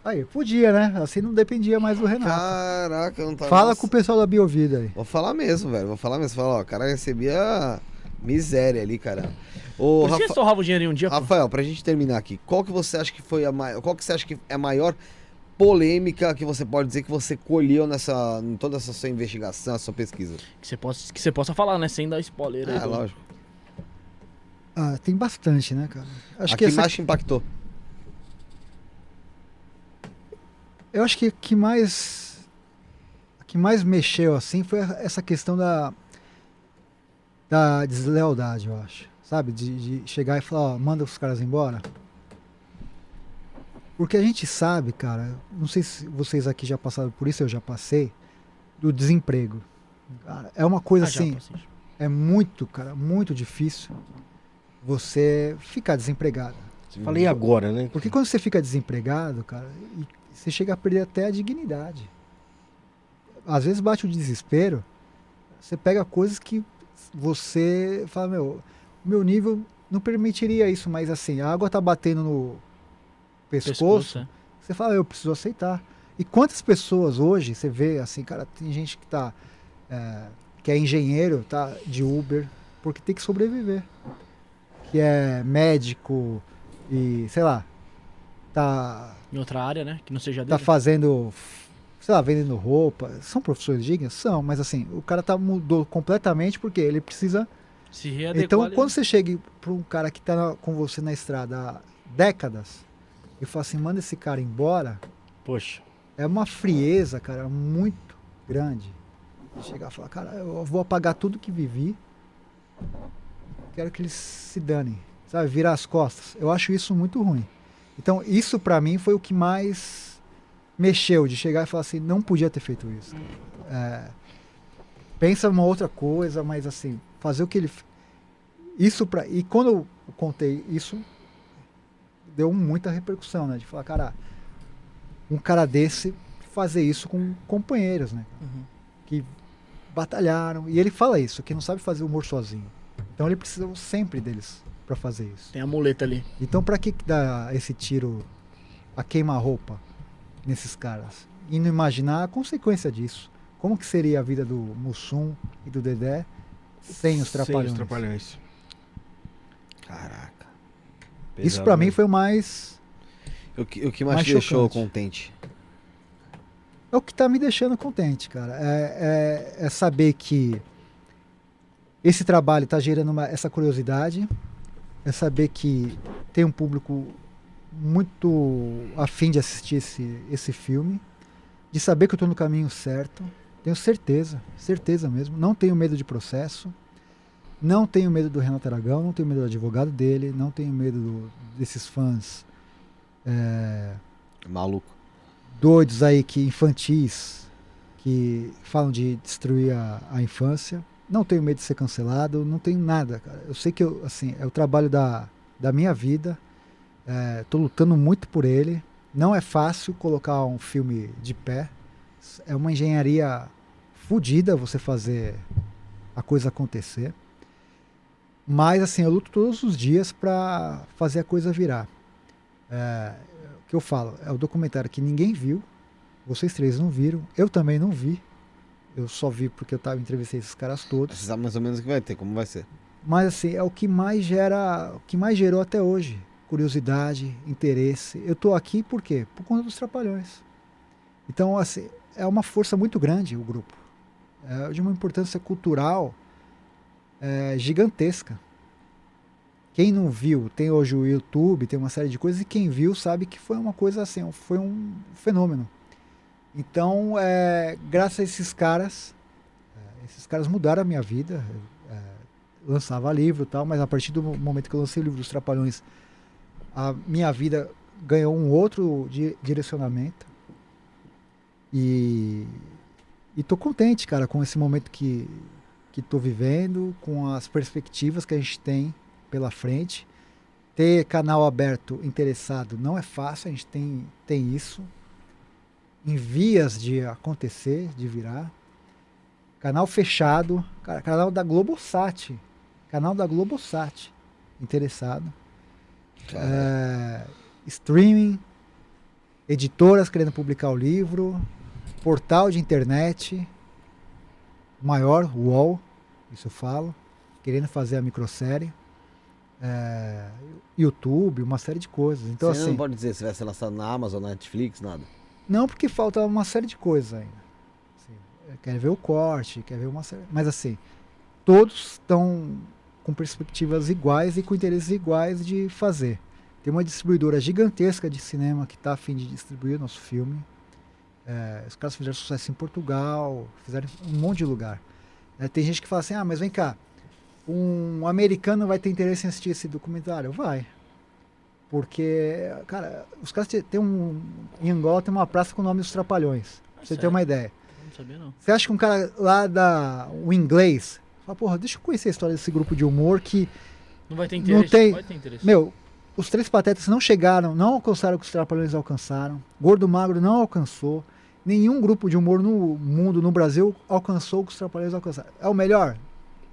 Aí, podia, né? Assim não dependia mais do Renato. Caraca, eu não tava. Fala com o pessoal da Biovida aí. Vou falar mesmo, velho. Vou falar mesmo. Fala, ó, o cara recebia miséria ali, cara. Ô, Por que Rafa- eles torravam dinheiro em um dia, pô. Rafael, pra gente terminar aqui, qual que você acha que foi a maior. Qual que você acha que é a maior polêmica que você pode dizer que você colheu nessa. em toda essa sua investigação, essa sua pesquisa? Que você possa, que você possa falar, né? Sem dar spoiler. aí É, do- lógico. Ah, tem bastante, né, cara? Acho a que que essa, mais te impactou? eu acho que o que mais que mais mexeu assim foi essa questão da da deslealdade, eu acho. Sabe, de, de chegar e falar, ó, manda os caras embora. Porque a gente sabe, cara, não sei se vocês aqui já passaram por isso, eu já passei, do desemprego. Cara, é uma coisa Ah, assim, é muito, cara, muito difícil você ficar desempregado. Falei agora, né? Porque quando você fica desempregado, cara, e você chega a perder até a dignidade. Às vezes bate o desespero, você pega coisas que você fala, meu, meu nível não permitiria isso, mas assim, a água tá batendo no pescoço, Pescoço, é. você fala, eu preciso aceitar. E quantas pessoas hoje, você vê assim, cara, tem gente que tá, é, que é engenheiro, tá, de Uber, porque tem que sobreviver. Que é médico e, sei lá, tá, Em outra área, né? Que não seja tá dele. fazendo, sei lá, vendendo roupa. São profissões dignas? São, mas assim, o cara tá mudou completamente porque ele precisa Se readequar então, ali, quando né? você chega para um cara que tá com você na estrada há décadas e fala assim, manda esse cara embora, Poxa. é uma frieza, cara, muito grande. Chegar e falar, cara, eu vou apagar tudo que vivi, quero que eles se danem, sabe, virar as costas. Eu acho isso muito ruim. Então, isso para mim foi o que mais mexeu, de chegar e falar assim, não podia ter feito isso. É, pensa uma outra coisa, mas assim, fazer o que ele. Isso pra. E quando eu contei isso, deu muita repercussão, né? De falar, cara, um cara desse fazer isso com companheiros, né? Uhum. Que batalharam. E ele fala isso, que não sabe fazer humor sozinho. Então ele precisa sempre deles para fazer isso. Tem a muleta ali. Então para que que dá esse tiro a queima-roupa nesses caras? E não imaginar a consequência disso. Como que seria a vida do Mussum e do Dedé sem os trapalhões? Sem os trapalhões. Caraca. Isso Pesado, para mim foi o mais O que, o que mais, Mais te deixou chocante. contente? é o que tá me deixando contente, cara. É, é- é saber que esse trabalho tá gerando uma- essa curiosidade, é saber que tem um público muito afim de assistir esse, esse filme, de saber que eu estou no caminho certo. Tenho certeza, certeza mesmo. Não tenho medo de processo. Não tenho medo do Renato Aragão, não tenho medo do advogado dele, não tenho medo do- desses fãs é, Maluco. doidos aí que infantis que falam de destruir a, a infância. Não tenho medo de ser cancelado, não tenho nada, cara. Eu sei que eu, assim, é o trabalho da, da minha vida. Estou lutando muito por ele. Não é fácil colocar um filme de pé. É uma engenharia fodida você fazer a coisa acontecer. Mas assim, eu luto todos os dias para fazer a coisa virar. É, o que eu falo é o documentário que ninguém viu. Vocês três não viram. Eu também não vi. Eu só vi porque eu tava entrevistei esses caras todos. Você sabe mais ou menos o que vai ter, como vai ser. Mas assim, é o que mais gera, o que mais gerou até hoje. Curiosidade, interesse. Eu tô aqui por quê? Por conta dos trapalhões. Então, assim, é uma força muito grande o grupo. É de uma importância cultural é, gigantesca. Quem não viu, tem hoje o YouTube, tem uma série de coisas, e quem viu sabe que foi uma coisa assim, foi um fenômeno. Então, é, graças a esses caras, é, esses caras mudaram a minha vida. É, lançava livro e tal, mas a partir do momento que eu lancei o livro dos Trapalhões, a minha vida ganhou um outro di direcionamento. E, e tô contente, cara, com esse momento que, que tô vivendo, com as perspectivas que a gente tem pela frente. Ter canal aberto interessado não é fácil, a gente tem, tem isso. Em vias de acontecer, de virar. Canal fechado, canal da Globosat. Canal da Globosat. Interessado. É, streaming, editoras querendo publicar o livro, portal de internet, maior, UOL, isso eu falo, querendo fazer a microsérie. É, YouTube, uma série de coisas. Então, Você assim, não pode dizer se vai ser lançado na Amazon, na Netflix, nada. não, porque falta uma série de coisas ainda. Assim, é, quer ver o corte, quer ver uma série. Mas assim, todos estão com perspectivas iguais e com interesses iguais de fazer. Tem uma distribuidora gigantesca de cinema que está a fim de distribuir o nosso filme. É, os caras fizeram sucesso em Portugal, fizeram um monte de lugar. É, tem gente que fala assim, ah, mas vem cá, um americano vai ter interesse em assistir esse documentário? Vai. Porque, cara, os caras têm- um. Em Angola tem uma praça com o nome dos Trapalhões. Pra você ter sério? uma ideia. Não sabia, não. Você acha que um cara lá da. o inglês. Fala, porra, deixa eu conhecer a história desse grupo de humor que. Não vai ter Não interesse. tem- Vai ter interesse. Meu, os três patetas não chegaram, não alcançaram o que os Trapalhões alcançaram. Gordo Magro não alcançou. Nenhum grupo de humor no mundo, no Brasil, alcançou o que os Trapalhões alcançaram. É o melhor?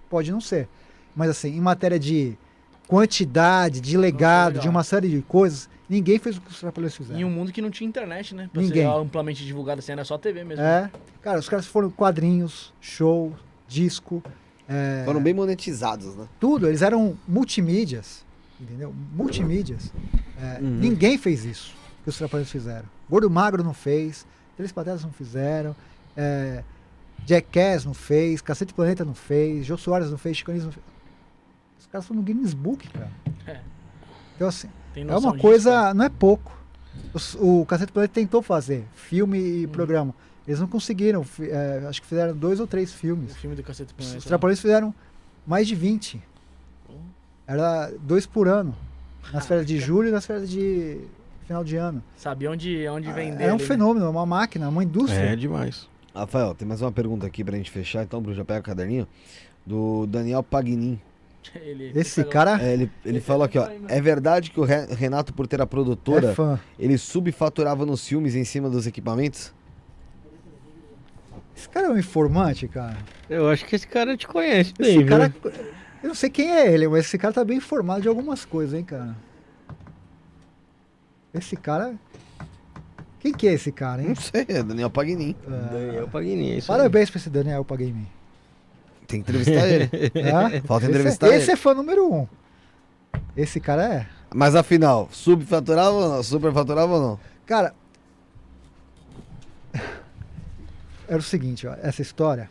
Pode não ser. Mas assim, em matéria de quantidade, de legado, de uma série de coisas, ninguém fez o que os Trapalhões fizeram. Em um mundo que não tinha internet, né? Pra Ninguém. amplamente divulgado assim, era só TV mesmo. É. Cara, os caras foram quadrinhos, show, disco, é, Foram bem monetizados, né? tudo. Eles eram multimídias, entendeu? Multimídias. É, Uhum. Ninguém fez isso que os Trapalhões fizeram. Gordo Magro não fez, Três Patetas não fizeram, é, Jackass não fez, Cacete Planeta não fez, Jô Soares não fez, Chico Anísio não fez. Os caras foram no Guinness Book, cara. É. Então, assim, é uma disso, coisa, né? não é pouco. Os- o Cacete Planeta tentou fazer filme Uhum. e programa. Eles não conseguiram. é, acho que fizeram dois ou três O filmes. filme do Cacete Planeta. Os Trapalhões fizeram mais de 20. Uhum. Era dois por ano. Nas férias de julho e nas férias de final de ano. Sabia onde, onde vender. Era um ali, né? fenômeno, uma máquina, uma indústria. É demais. Rafael, tem mais uma pergunta aqui pra gente fechar, então, Bruno, já pega o caderninho. Do Daniel Pagnin. Ele- Esse ele cara É, ele ele falou é aqui, ó. É verdade que o Re- Renato, por ter a produtora, é ele subfaturava nos filmes em cima dos equipamentos? Esse cara é um informante, cara. Eu acho que esse cara te conhece bem, Esse viu? cara. Eu não sei quem é ele, mas esse cara tá bem informado de algumas coisas, hein, cara. Esse cara. Quem que é esse cara, hein? Não sei, é Daniel Pagnin. Daniel Pagni, é isso aí. Parabéns pra esse Daniel Paguei mim. Tem que entrevistar ele. Tá? Falta esse, entrevistar é, esse ele. é fã número um. Esse cara é. Mas afinal, subfaturava ou não? Superfaturava ou não? Cara. Era o seguinte, ó, essa história.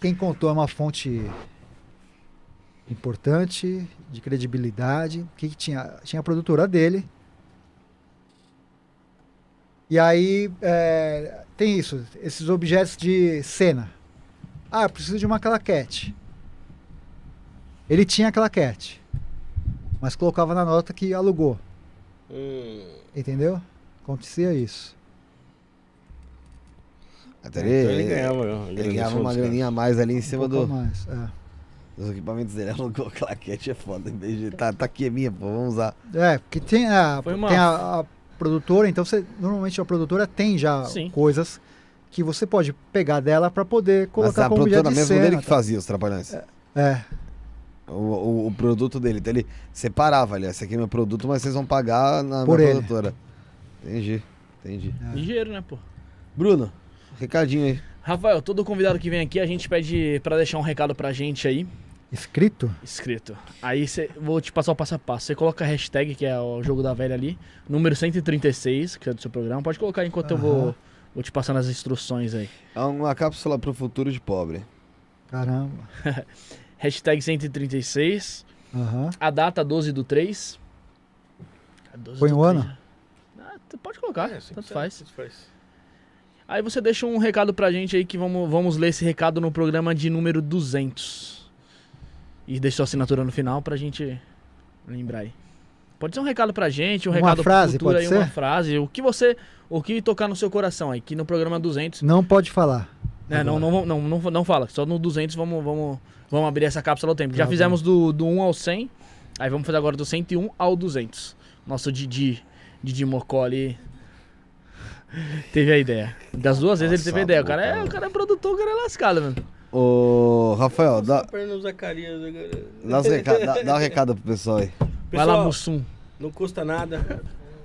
Quem contou é uma fonte importante, de credibilidade. O que, que tinha? Tinha a produtora dele. E aí é, tem isso, esses objetos de cena. Ah, eu preciso de uma claquete. Ele tinha a claquete, mas colocava na nota que alugou. Hum, Entendeu? Acontecia isso. Até então ele, ele ganhava. ele ganhava uma graninha a mais ali em cima um do, mais, é. dos equipamentos dele. Alugou claquete é foda. Em vez de. Tá, tá aqui é minha, pô, vamos usar. É, porque tem a, uma- tem a, a produtora, então você normalmente a produtora tem já Sim. coisas que você pode pegar dela para poder Mas colocar a como produtora de mesmo cena. dele que tá? fazia os trapalhões. É, O, o, o produto dele. Então ele separava ali. Esse aqui é meu produto, mas vocês vão pagar na Por minha ele. produtora. Entendi, entendi. é. Ligeiro, né, pô? Bruno, recadinho aí. Rafael, todo convidado que vem aqui, a gente pede pra deixar um recado pra gente aí, Escrito? escrito. Aí cê, vou te passar o passo a passo. Você coloca a hashtag, que é o jogo da velha ali, número 136, que é do seu programa. Pode colocar enquanto eu vou, vou te passando as instruções aí. É uma cápsula pro futuro de pobre. Caramba. Hashtag 136, Aham. a data 12 do 3. É 12 Põe do o 3, ano? Ah, tu pode colocar, É, assim tanto faz. tanto faz. Aí você deixa um recado pra gente aí que vamos, vamos ler esse recado no programa de número 200. E deixa sua assinatura no final pra gente lembrar aí. Pode ser um recado pra gente, um Uma recado frase, pode aí, uma ser? frase, o que você, o que tocar no seu coração aí, que no programa 200, Não pode falar. né, não, não, não, não, não fala, só no 200 vamos, vamos, vamos abrir essa cápsula ao tempo. Já Tá fizemos do, do 1 ao 100, aí vamos fazer agora do 101 ao 200. Nosso Didi, Didi Mocó ali teve a ideia. Das duas vezes ele teve a ideia. O cara, é, o cara é produtor, o cara é lascado, mano. Ô, Rafael, dá, Zacarias agora. dá, os reca- dá, dá um recado pro pessoal aí. Vai lá, Pessoal, Mussum. não custa nada.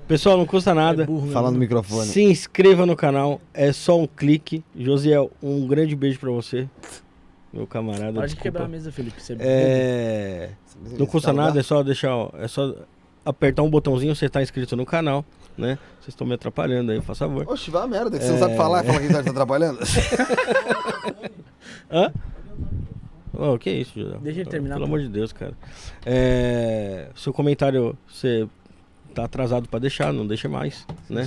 Pessoal, não custa nada. É burro, Fala no microfone. Se inscreva no canal, é só um clique. Josiel, um grande beijo pra você. Meu camarada. Para de desculpa. quebrar a mesa, Felipe. Você é. É. Não custa nada, é só deixar. ó, É só apertar um botãozinho, você tá inscrito no canal, né? Vocês estão me atrapalhando aí, faz favor. Oxe, vai a merda, que você não É. sabe falar, fala que a gente tá te atrapalhando. Hã? Oh, que isso, José? Deixa ele terminar, Pelo pô. amor de Deus, cara. É, seu comentário, você tá atrasado pra deixar, não deixa mais, né?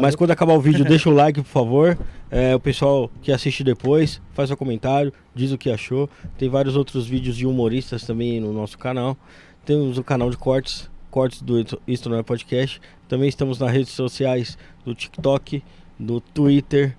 Mas quando acabar o vídeo, deixa o like, por favor. É, o pessoal que assiste depois, faz seu comentário, diz o que achou. Tem vários outros vídeos de humoristas também no nosso canal. Temos o canal de cortes, cortes do Isto- Não É Podcast. Também estamos nas redes sociais do TikTok, do Twitter.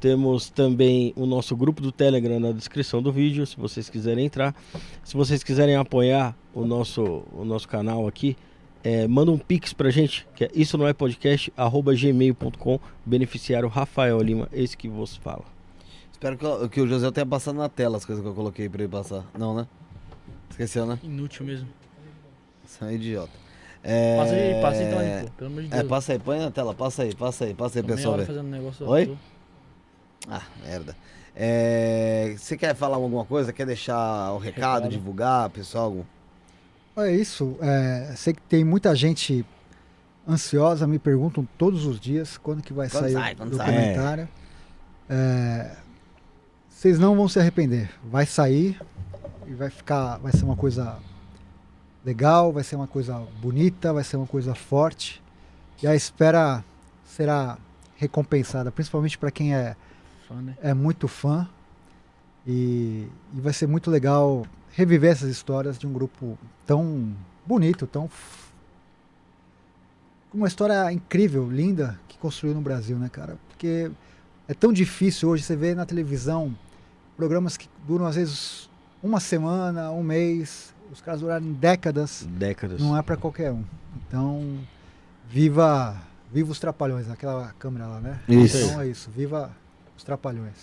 Temos também o nosso grupo do Telegram na descrição do vídeo, se vocês quiserem entrar. Se vocês quiserem apoiar o nosso, o nosso canal aqui, é, manda um pix pra gente, que é isso não é podcast, arroba gmail.com, beneficiário Rafael Lima, esse que vos fala. Espero que, o- que o José tenha passado na tela as coisas que eu coloquei pra ele passar. Não, né? Esqueceu, né? Inútil mesmo. Você é um idiota. É... Passa aí, passa aí então aí, pô. Pelo amor de Deus. É, passa aí, põe na tela, passa aí, passa aí, passa aí, Tô meia pessoal. fazendo um negócio. Oi? Ah, merda. É, Você quer falar alguma coisa? Quer deixar o recado, Recado. divulgar, pessoal? É isso. É, sei que tem muita gente ansiosa, me perguntam todos os dias quando que vai Quando sair sai, o quando sai. documentário. É, vocês não vão se arrepender. Vai sair e vai ficar, vai ser uma coisa legal, vai ser uma coisa bonita, vai ser uma coisa forte. E a espera será recompensada, principalmente para quem é Fã, né? é muito fã e, e vai ser muito legal reviver essas histórias de um grupo tão bonito, tão uma história incrível, linda que construiu no Brasil, né, cara? Porque é tão difícil hoje você vê na televisão programas que duram às vezes uma semana, um mês, os caras duraram décadas, Décadas. não é para qualquer um. Então, viva, viva os trapalhões, aquela câmera lá, né? Isso. Então é isso, viva os trapalhões.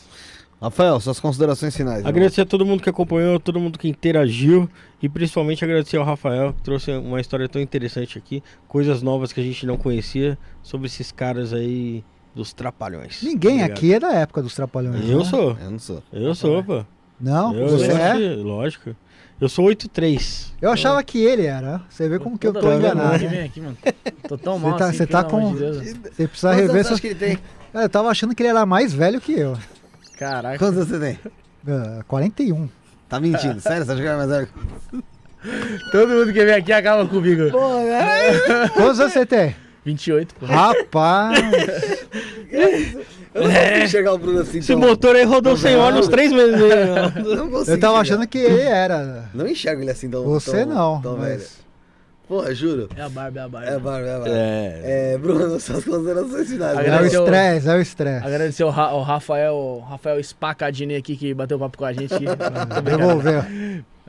Rafael, suas considerações finais. irmão. Agradecer a todo mundo que acompanhou, todo mundo que interagiu e principalmente agradecer ao Rafael que trouxe uma história tão interessante aqui, coisas novas que a gente não conhecia sobre esses caras aí dos trapalhões. Ninguém Obrigado. aqui é da época dos trapalhões. Eu né? sou. Eu não sou. Eu sou, pô. Não, Eu, você é? Lógico. Eu sou 8'3. Eu achava que ele era. Você vê como que eu tô enganado. que né? vem aqui, mano. Tô tão Você mal tá- assim, você tá pelo amor com- de. Você precisa Quantos rever acha que ele tem? Cara, eu tava achando que ele era mais velho que eu. Caraca. Quantos anos você tem? Ah, 41. Tá mentindo, sério? Você acha que é mais velho? Todo mundo que vem aqui acaba comigo. Quantos anos você tem? 28, pô. Rapaz! Eu não consigo enxergar o Bruno assim. Esse tão- motor aí rodou sem óleo uns três meses. né? Eu não consigo Eu tava enxergar. achando que ele era. Não enxergo ele assim tão. Você tão- não. Tão velho. mas... Porra, juro. É a barba, é a barba. É, barba, é, barba. É. É, Bruno, suas considerações finais. É o o- estresse, é o estresse. Agradecer o, Ra o Rafael, o Rafael Spacadini aqui que bateu papo com a gente. Devolveu.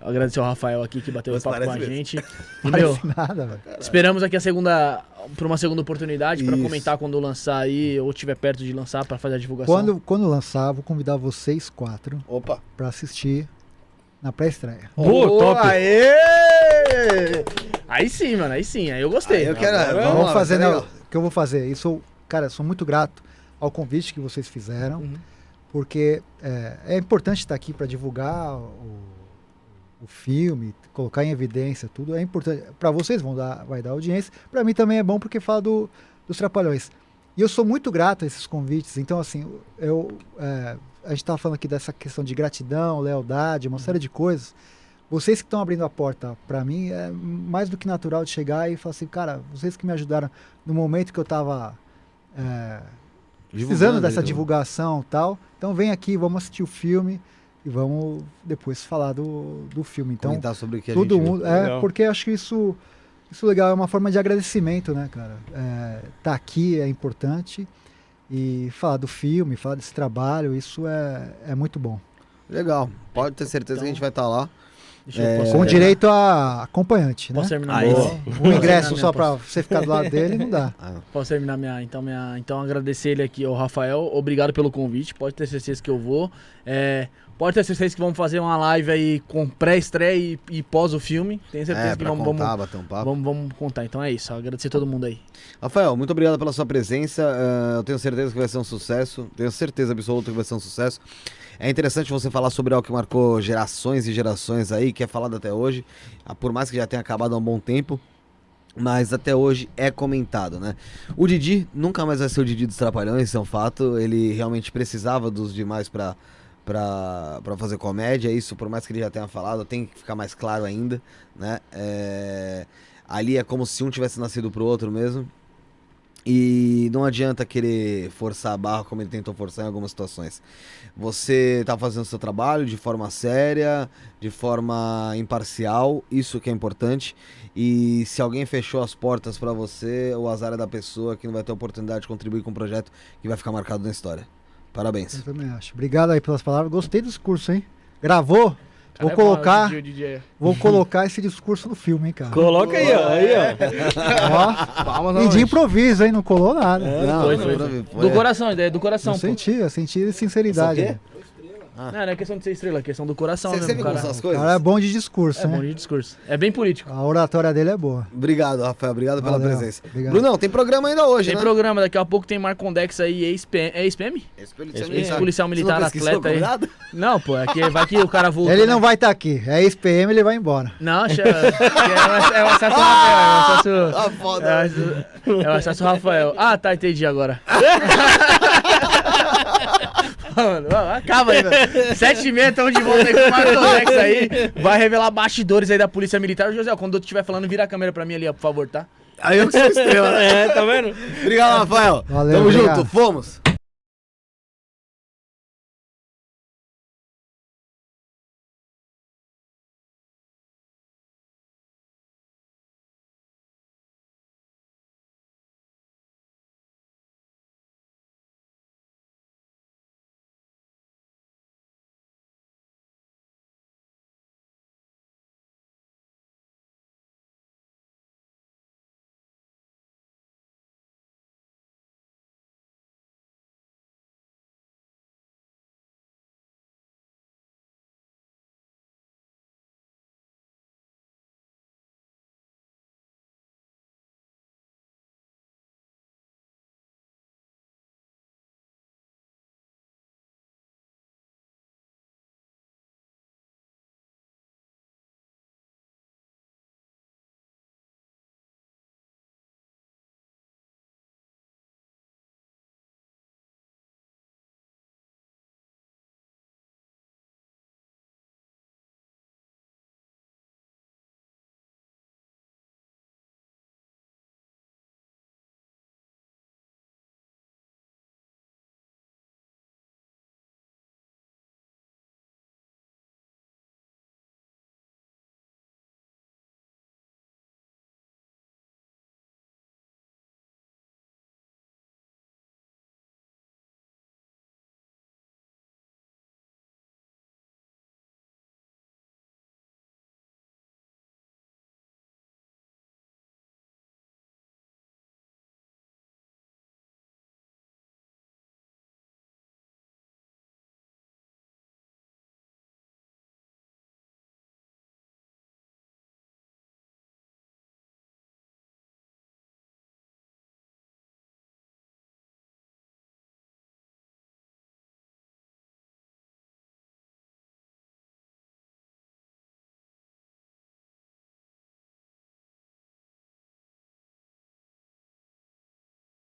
Agradecer o Rafael aqui que bateu Mas papo com a mesmo. gente. E, Parece nada, velho. esperamos aqui a segunda, pra uma segunda oportunidade pra Isso. comentar quando lançar aí, ou tiver perto de lançar pra fazer a divulgação. Quando, quando lançar, vou convidar vocês quatro Opa. pra assistir na pré-estreia. Boa, Ô, top. Aê! Aí sim, mano, aí sim, aí eu gostei. Aí eu quero- Agora- Vamos lá, fazer, né? O que eu vou fazer? Isso, cara, sou muito grato ao convite que vocês fizeram, Uhum. porque é, é importante estar aqui para divulgar o, o filme, colocar em evidência tudo. É importante. Para vocês vão dar, vai dar audiência. Para mim também é bom porque fala do, dos trapalhões. E eu sou muito grato a esses convites. Então, assim, eu, é, a gente estava falando aqui dessa questão de gratidão, lealdade, uma série de coisas. Vocês que estão abrindo a porta para mim é mais do que natural de chegar e falar assim, cara, vocês que me ajudaram no momento que eu estava precisando dessa Divulgando, divulgação tal. Então vem aqui, vamos assistir o filme e vamos depois falar do, do filme. Então, Comentar sobre o que a todo mundo. É, Legal. porque eu acho que isso, isso legal, é uma forma de agradecimento, né, cara? É, tá aqui é importante. E falar do filme, falar desse trabalho, isso é, é muito bom. Legal. Pode ter certeza que a gente vai estar lá. É, Com direito a acompanhante, né? Posso terminar? Aí Um ingresso só pra você ficar do lado dele não dá. Ah, Posso terminar minha então, minha. Então, agradecer ele aqui, o Rafael. Obrigado pelo convite. Pode ter certeza que eu vou. É, pode ter certeza que vamos fazer uma live aí com pré-estreia e, e pós o filme. Tenho certeza é, que vamos, contar, vamos, um papo. vamos, vamos contar. Então é isso. Agradecer todo mundo aí. Rafael, muito obrigado pela sua presença. ah, eu tenho certeza que vai ser um sucesso. Tenho certeza absoluta que vai ser um sucesso. É interessante você falar sobre algo que marcou gerações e gerações aí, que é falado até hoje. Ah, Por mais que já tenha acabado há um bom tempo. Mas até hoje é comentado, né? O Didi nunca mais vai ser o Didi dos Trapalhões, isso é um fato. Ele realmente precisava dos demais pra, pra fazer comédia. Isso, por mais que ele já tenha falado, tem que ficar mais claro ainda, né? É, Ali é como se um tivesse nascido pro outro mesmo. E não adianta querer forçar a barra como ele tentou forçar em algumas situações. Você tá fazendo seu trabalho de forma séria, de forma imparcial, isso que é importante. E se alguém fechou as portas pra você, o azar é da pessoa que não vai ter oportunidade de contribuir com um projeto que vai ficar marcado na história. Parabéns. Eu também acho. Obrigado aí pelas palavras. Gostei do discurso, hein? Gravou? Vou é bom, colocar, DJ, DJ. vou colocar esse discurso no filme, hein, cara. Coloca aí, ó. Aí, ó. Ó, Palmas e de improviso, hein? Não colou nada. Não, foi, não, foi, foi. foi- Do coração, ideia do coração. eu pô. senti, eu senti sinceridade. Isso né? Não, não é questão de ser estrela, é questão do coração Você, mesmo. você vê como cara. são as O coisas? cara é bom de discurso, É né? bom de discurso. É bem político. A oratória dele é boa. Obrigado, Rafael. Obrigado pela Valeu. presença. Obrigado. Brunão, tem programa ainda hoje, Tem né? programa, daqui a pouco tem Marcondex aí, ex-PM. É ex-PM? Ex-policial militar não atleta aí. convidado? Não, pô, é que vai que o cara volta. Ele né? não vai estar aqui. É ex-PM, ele vai embora. Não, é, o- é o acesso Rafael, é o acesso. Ah, foda. É é o acesso Rafael. Ah, tá, entendi agora. Mano, acaba aí, velho. Sete e meia, tamo de volta aí com o Marconex aí. Vai revelar bastidores aí da Polícia Militar. José, quando eu estiver falando, vira a câmera pra mim ali, ó, por favor, tá? Aí eu que sou estrela? É, tá vendo? Obrigado, Rafael. Valeu, Tamo obrigado. junto, fomos.